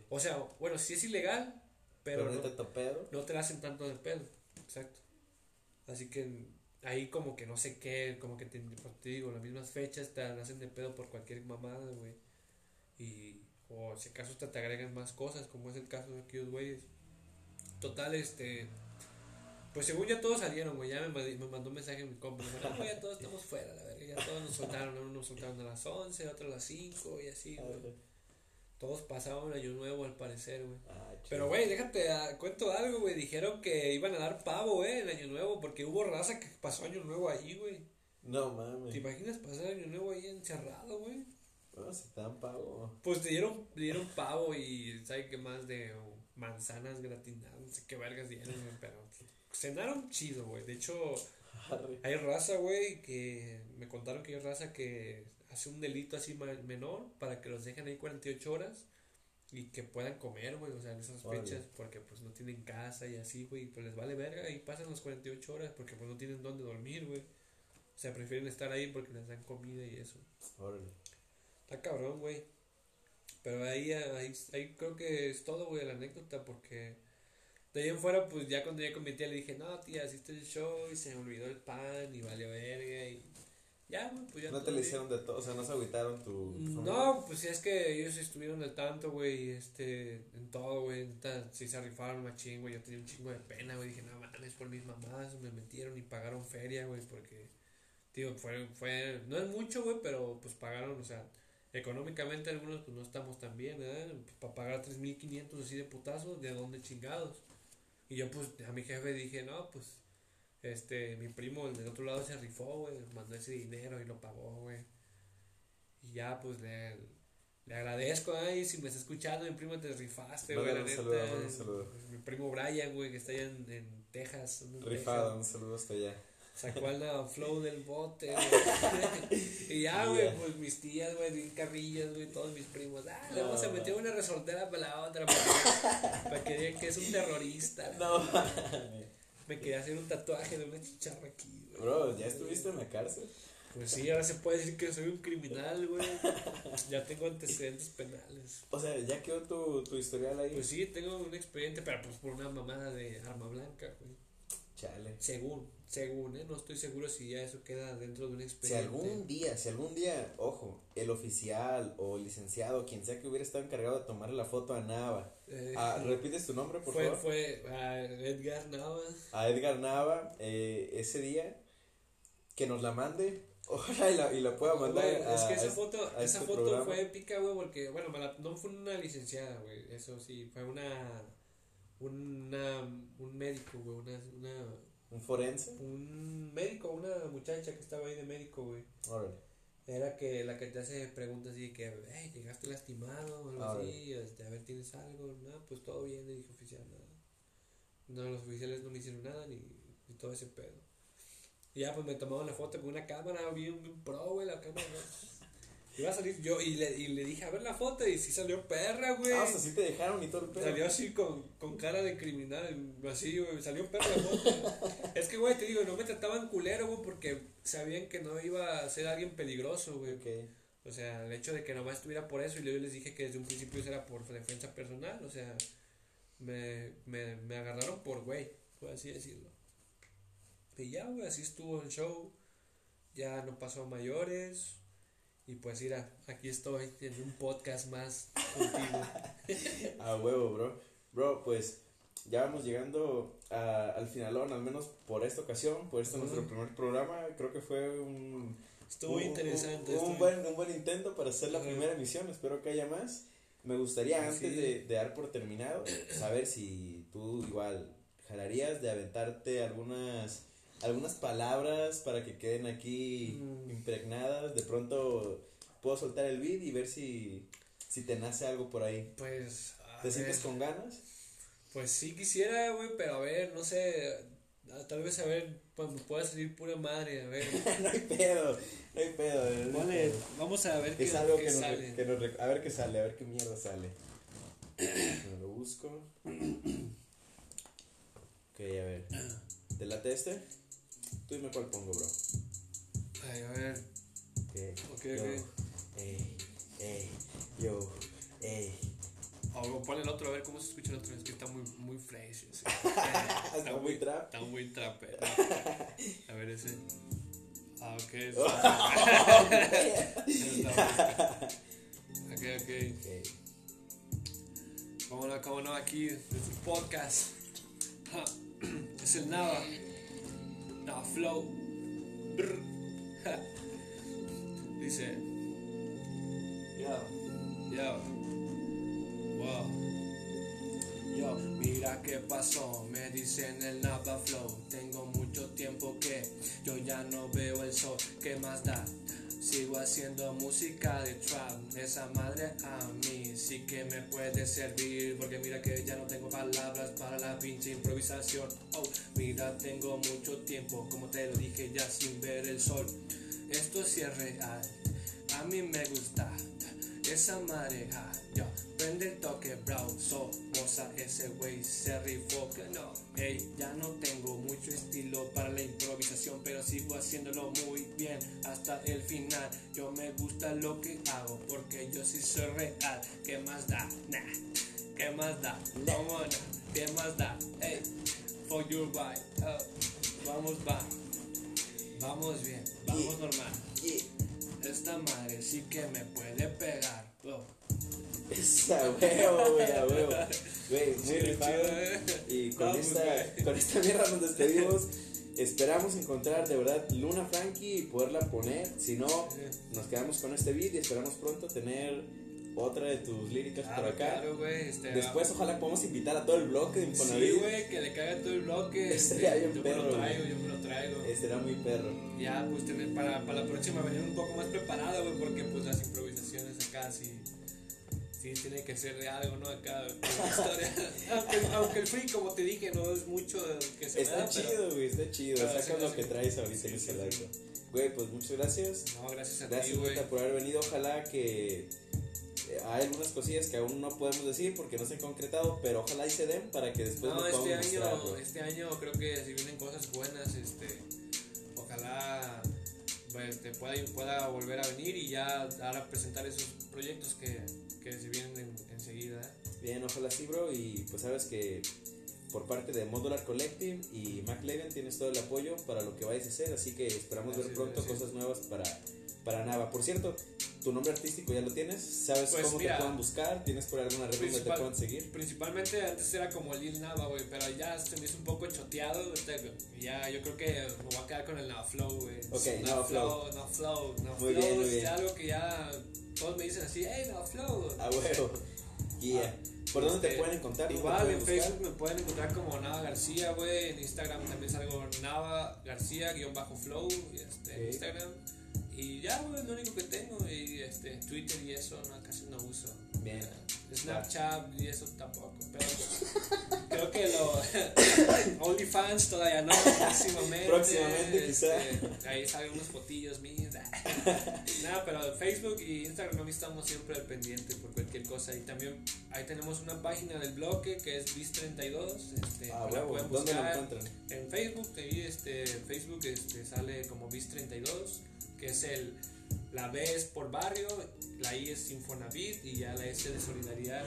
O sea, bueno, sí es ilegal, pero, Pero no, te topedo. no te la hacen tanto de pedo. Exacto. Así que ahí como que no sé qué, como que te, pues, te digo, las mismas fechas te hacen de pedo por cualquier mamada, güey. Y, o si acaso hasta te agregan más cosas, como es el caso de aquellos güeyes. Total, este. Pues según ya todos salieron, güey. Ya me, me mandó un mensaje mi compa. Me dijo, "No, ya todos estamos fuera, la verga. Ya todos nos soltaron. Unos nos soltaron a las 11, otros a las 5 y así, güey. Todos pasaban año nuevo al parecer, güey. Ah. Pero, güey, déjate, ah, cuento algo, güey. Dijeron que iban a dar pavo, güey, en Año Nuevo, porque hubo raza que pasó Año Nuevo ahí, güey. No mames. ¿Te imaginas pasar Año Nuevo ahí encerrado, güey? No, si te dan pago. Pues te dieron, te dieron pavo y, ¿sabes qué más? De oh, manzanas gratinadas, no sé qué vergas dieron, güey, pero cenaron chido, güey. De hecho, hay raza, güey, que me contaron que hay raza que hace un delito así menor para que los dejen ahí 48 horas y que puedan comer, güey, o sea, en esas fechas, porque pues no tienen casa y así, güey, pues les vale verga y pasan las 48 horas porque pues no tienen dónde dormir, güey. O sea, prefieren estar ahí porque les dan comida y eso. Órale. Está cabrón, güey. Pero ahí, ahí, ahí creo que es todo, güey, la anécdota, porque de ahí en fuera, pues ya cuando ya con mi tía le dije, no, tía, hiciste el show y se me olvidó el pan y valió verga y ya, güey, pues ya No te le hicieron de todo, o sea, no se agüitaron tu. No, pues es que ellos estuvieron al tanto, güey, este, en todo, güey, sí se rifaron machín, güey, yo tenía un chingo de pena, güey, dije, no mames, por mis mamás, me metieron y pagaron feria, güey, porque, tío, fue, fue, no es mucho, güey, pero pues pagaron, o sea, económicamente algunos pues no estamos tan bien, ¿verdad? Pues, para pagar 3.500 así de putazo, ¿de dónde chingados? Y yo pues a mi jefe dije, no, pues, este, mi primo, el del otro lado se rifó, güey, mandó ese dinero y lo pagó, güey. Y ya, pues, le, le agradezco, ay, si me está escuchando, mi primo te rifaste, güey, la neta. saludo, un saludo. Mi primo Brian, güey, que está allá en, en Texas. en Rifado, Texas. un saludo hasta allá. Sacó al flow del bote, güey. y ya, güey, Yeah. pues mis tías, güey, bien carrillas, güey, todos mis primos. Ah, No, luego se metió una resoltera para la otra, para, para que digan que es un terrorista. No. Me quería hacer un tatuaje de una chicharra aquí, güey. Bro, ¿ya estuviste en la cárcel? Pues sí, ahora se puede decir que soy un criminal, güey. Ya tengo antecedentes penales. O sea, ya quedó tu, tu historial ahí. Pues sí, tengo un expediente, pero pues por una mamada de arma blanca, güey. Chale. Según, según, ¿eh? No estoy seguro si ya eso queda dentro de un Si expediente. algún día, si algún día, ojo, el oficial o licenciado, quien sea que hubiera estado encargado de tomarle la foto a Nava. Eh, Ah, ¿Repites tu nombre, por fue, favor? fue a Edgar Navas. A Edgar Nava, eh, ese día, que nos la mande. Ojalá y la, y la pueda mandar. Güey, es a- que esa a- foto, a esa este foto programa. fue épica, güey, porque, bueno, la- no fue una licenciada, güey, eso sí, fue una, una, un médico, güey, una, una, Un forense. un médico, una muchacha que estaba ahí de médico, güey. Órale. Era que la que te hace preguntas así que, hey, llegaste lastimado o algo así, este, a ver, ¿tienes algo? No, pues todo bien, le dije oficial, nada. No, los oficiales no me hicieron nada ni, ni todo ese pedo. Y ya, pues me tomaron la foto con una cámara bien, bien pro, güey, la cámara. Iba a salir yo y le, y le dije, a ver la foto, y sí salió perra, güey. Ah, o sea, sí te dejaron y todo el pedo. Salió así con, con cara de criminal, así, güey, salió perra la foto. es que, güey, te digo, no me trataban culero, güey, porque sabían que no iba a ser alguien peligroso, güey. O sea, el hecho de que nomás estuviera por eso y luego yo les dije que desde un principio eso era por defensa personal, o sea, me, me, me agarraron por güey, por así decirlo. Y ya, güey, así estuvo el show, ya no pasó a mayores Y pues mira, aquí estoy en un podcast más contigo. A huevo, bro. Bro, pues ya vamos llegando a- al finalón, al menos por esta ocasión, por este nuestro primer programa. Creo que fue un, Estuvo un- interesante. Un, un estuvo- buen, un buen intento para hacer la primera emisión. Espero que haya más. Me gustaría, antes de, de dar por terminado, saber si tú igual jalarías de aventarte algunas algunas palabras para que queden aquí Mm. impregnadas. De pronto puedo soltar el beat y ver si, si te nace algo por ahí. Pues. ¿Te sientes con ganas? Pues sí quisiera, güey, pero a ver, no sé. a- Tal vez a ver, pues me pueda salir pura madre, a ver. no hay pedo, no hay pedo. no hay Vale, pedo. vamos a ver qué, algo qué que nos, sale. que nos A ver qué sale, a ver qué mierda sale. Me lo busco. Ok, a ver. ¿Te late este? Tú dime cuál pongo, bro. Ay, a ver. Ok, Ok, yo, ok. Ey, ey, yo, ey. O pon el otro, a ver cómo se escucha el otro. Es que está muy, muy fresh. ese. Está muy trap. Está muy trap. eh. A ver ese. Ah, ok. Está ok, ok. Ok. Cómo no, cómo no, aquí desde el podcast. Es el Nava. Nava Flow. Brr. Dice. Yo, yo. Wow. Yo, mira qué pasó, me dicen el Nava Flow. Tengo mucho tiempo que yo ya no veo el sol. ¿Qué más da? Sigo haciendo música de trap, esa madre a mí sí que me puede servir Porque mira que ya no tengo palabras para la pinche improvisación. Oh, mira tengo mucho tiempo, como te lo dije ya sin ver el sol. Esto sí es real, a mí me gusta. Esa mareja, yo prende el toque, bro, somoza, ese güey se rifó que no, ey, ya no tengo mucho estilo para la improvisación, pero sigo haciéndolo muy bien hasta el final, yo me gusta lo que hago, porque yo sí soy real, ¿qué más da? Nah, ¿qué más da? ¿Cómo no? ¿Qué más da? Ey, for your right, oh, vamos va, vamos bien, vamos normal. Esta madre sí que me puede pegar. Oh. Esa huevo, güey, a huevo. Güey, muy rifado. eh. Y con No, pues, esta, güey. con esta mierda nos despedimos. Esperamos encontrar de verdad Luna Frankie y poderla poner. Si no, nos quedamos con este beat y esperamos pronto tener otra de tus líricas por Claro, acá. claro, güey. Este, Después, ojalá podamos invitar a todo el bloque de Sí, Infonavit. güey, que le caiga todo el bloque. Estaría este, bien yo perro, me lo traigo, güey. yo me lo traigo. Este era muy perro. Ya, pues tener para, para la próxima venir un poco más preparada, güey, porque pues las improvisaciones acá sí. Sí, tiene que ser de algo, ¿no? Acá, historia. aunque, aunque el free, como te dije, no es mucho que se Está da, chido, güey, está chido. pero Saca sí, lo sí. que traes ahorita Sí, en sí, ese sí. live. Güey, pues muchas gracias. No, gracias a ti, Gracias, güey. neta, por haber venido. Ojalá que eh, hay algunas cosillas que aún no podemos decir porque no se han concretado, pero ojalá y se den para que después No, nos este podamos año, mostrar, güey. este año creo que si vienen cosas buenas, este, ojalá pues, te pueda, pueda volver a venir y ya dar a presentar esos proyectos que, que se vienen en- enseguida. Bien, ojalá sí, bro. Y pues sabes que por parte de Modular Collective y McLaren tienes todo el apoyo para lo que vayas a hacer. Así que esperamos ver pronto cosas nuevas para, para Nava. Por cierto, tu nombre artístico ya lo tienes. ¿Sabes Pues cómo mira, te pueden buscar? ¿Tienes por alguna red donde te puedan seguir? Principalmente antes era como Lil Nava, güey, pero ya se me hizo un poco choteado. Ya yo creo que me voy a quedar con el Nava Flow, güey. Ok, Nava Flow. Nava Flow, Nava Muy Flow bien, es bien. algo que ya todos me dicen así, hey, Nava Flow. A huevo. Guía. ¿Por dónde te Este, pueden encontrar? ¿Dónde te Igual pueden en buscar? Facebook me pueden encontrar como Nava García, güey. En Instagram también salgo Nava García, guion bajo flow, este, en Ok. Instagram. Y ya, güey, es lo único que tengo. Y este, Twitter y eso no, casi no uso. Bien. Eh, Snapchat y eso tampoco. Pero creo que lo. OnlyFans todavía no, próximamente. Próximamente, este, Ahí salen unos fotillos míos. Nada, pero Facebook y Instagram estamos siempre al pendiente por cualquier cosa. Y también ahí tenemos una página del bloque que es BIS32. Este, Ah, la pueden ¿Dónde lo buscar encuentran? en Facebook, ahí este, en Facebook este, sale como BIS32, que es el, la B es por barrio, la I es Infonavit y ya la S de solidaridad.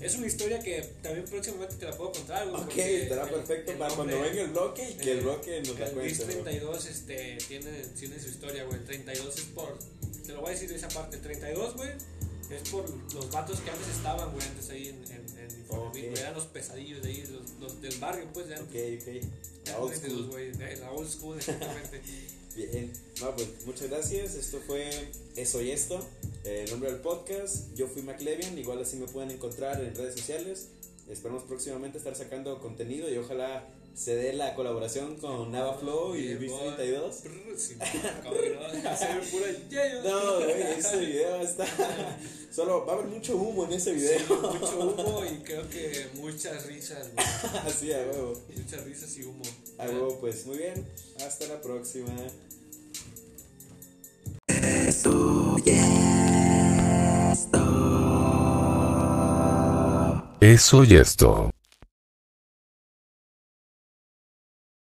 Es una historia que también próximamente te la puedo contar, güey, Ok, estará el- perfecto el para cuando nombre- venga el bloque y que el eh, bloque nos el la cuente. Bro. 32 este, tiene, tiene su historia, güey. El 32 es por te lo voy a decir de esa parte. El 32, güey, es por los vatos que antes estaban, güey, antes ahí en, en, en Infonavit, Ok. güey, eran los pesadillos de ahí, los, los del barrio, pues, de Ok, antes. ok. Eran Old 32, school. güey, la old school, exactamente. Bien, no, pues muchas gracias. Esto fue Eso y Esto, el nombre del podcast. Yo fui McLevian, igual así me pueden encontrar en redes sociales. Esperamos próximamente estar sacando contenido y ojalá se dé la colaboración con Nava Flow y boy. 32. Brr, sí, cabrón, hacer pura yeah, No, güey, ese video está. Solo va a haber mucho humo en ese video. mucho humo y creo que muchas risas, güey. Así, a huevo. Muchas risas y humo. A huevo, pues muy bien. Hasta la próxima. Eso y esto.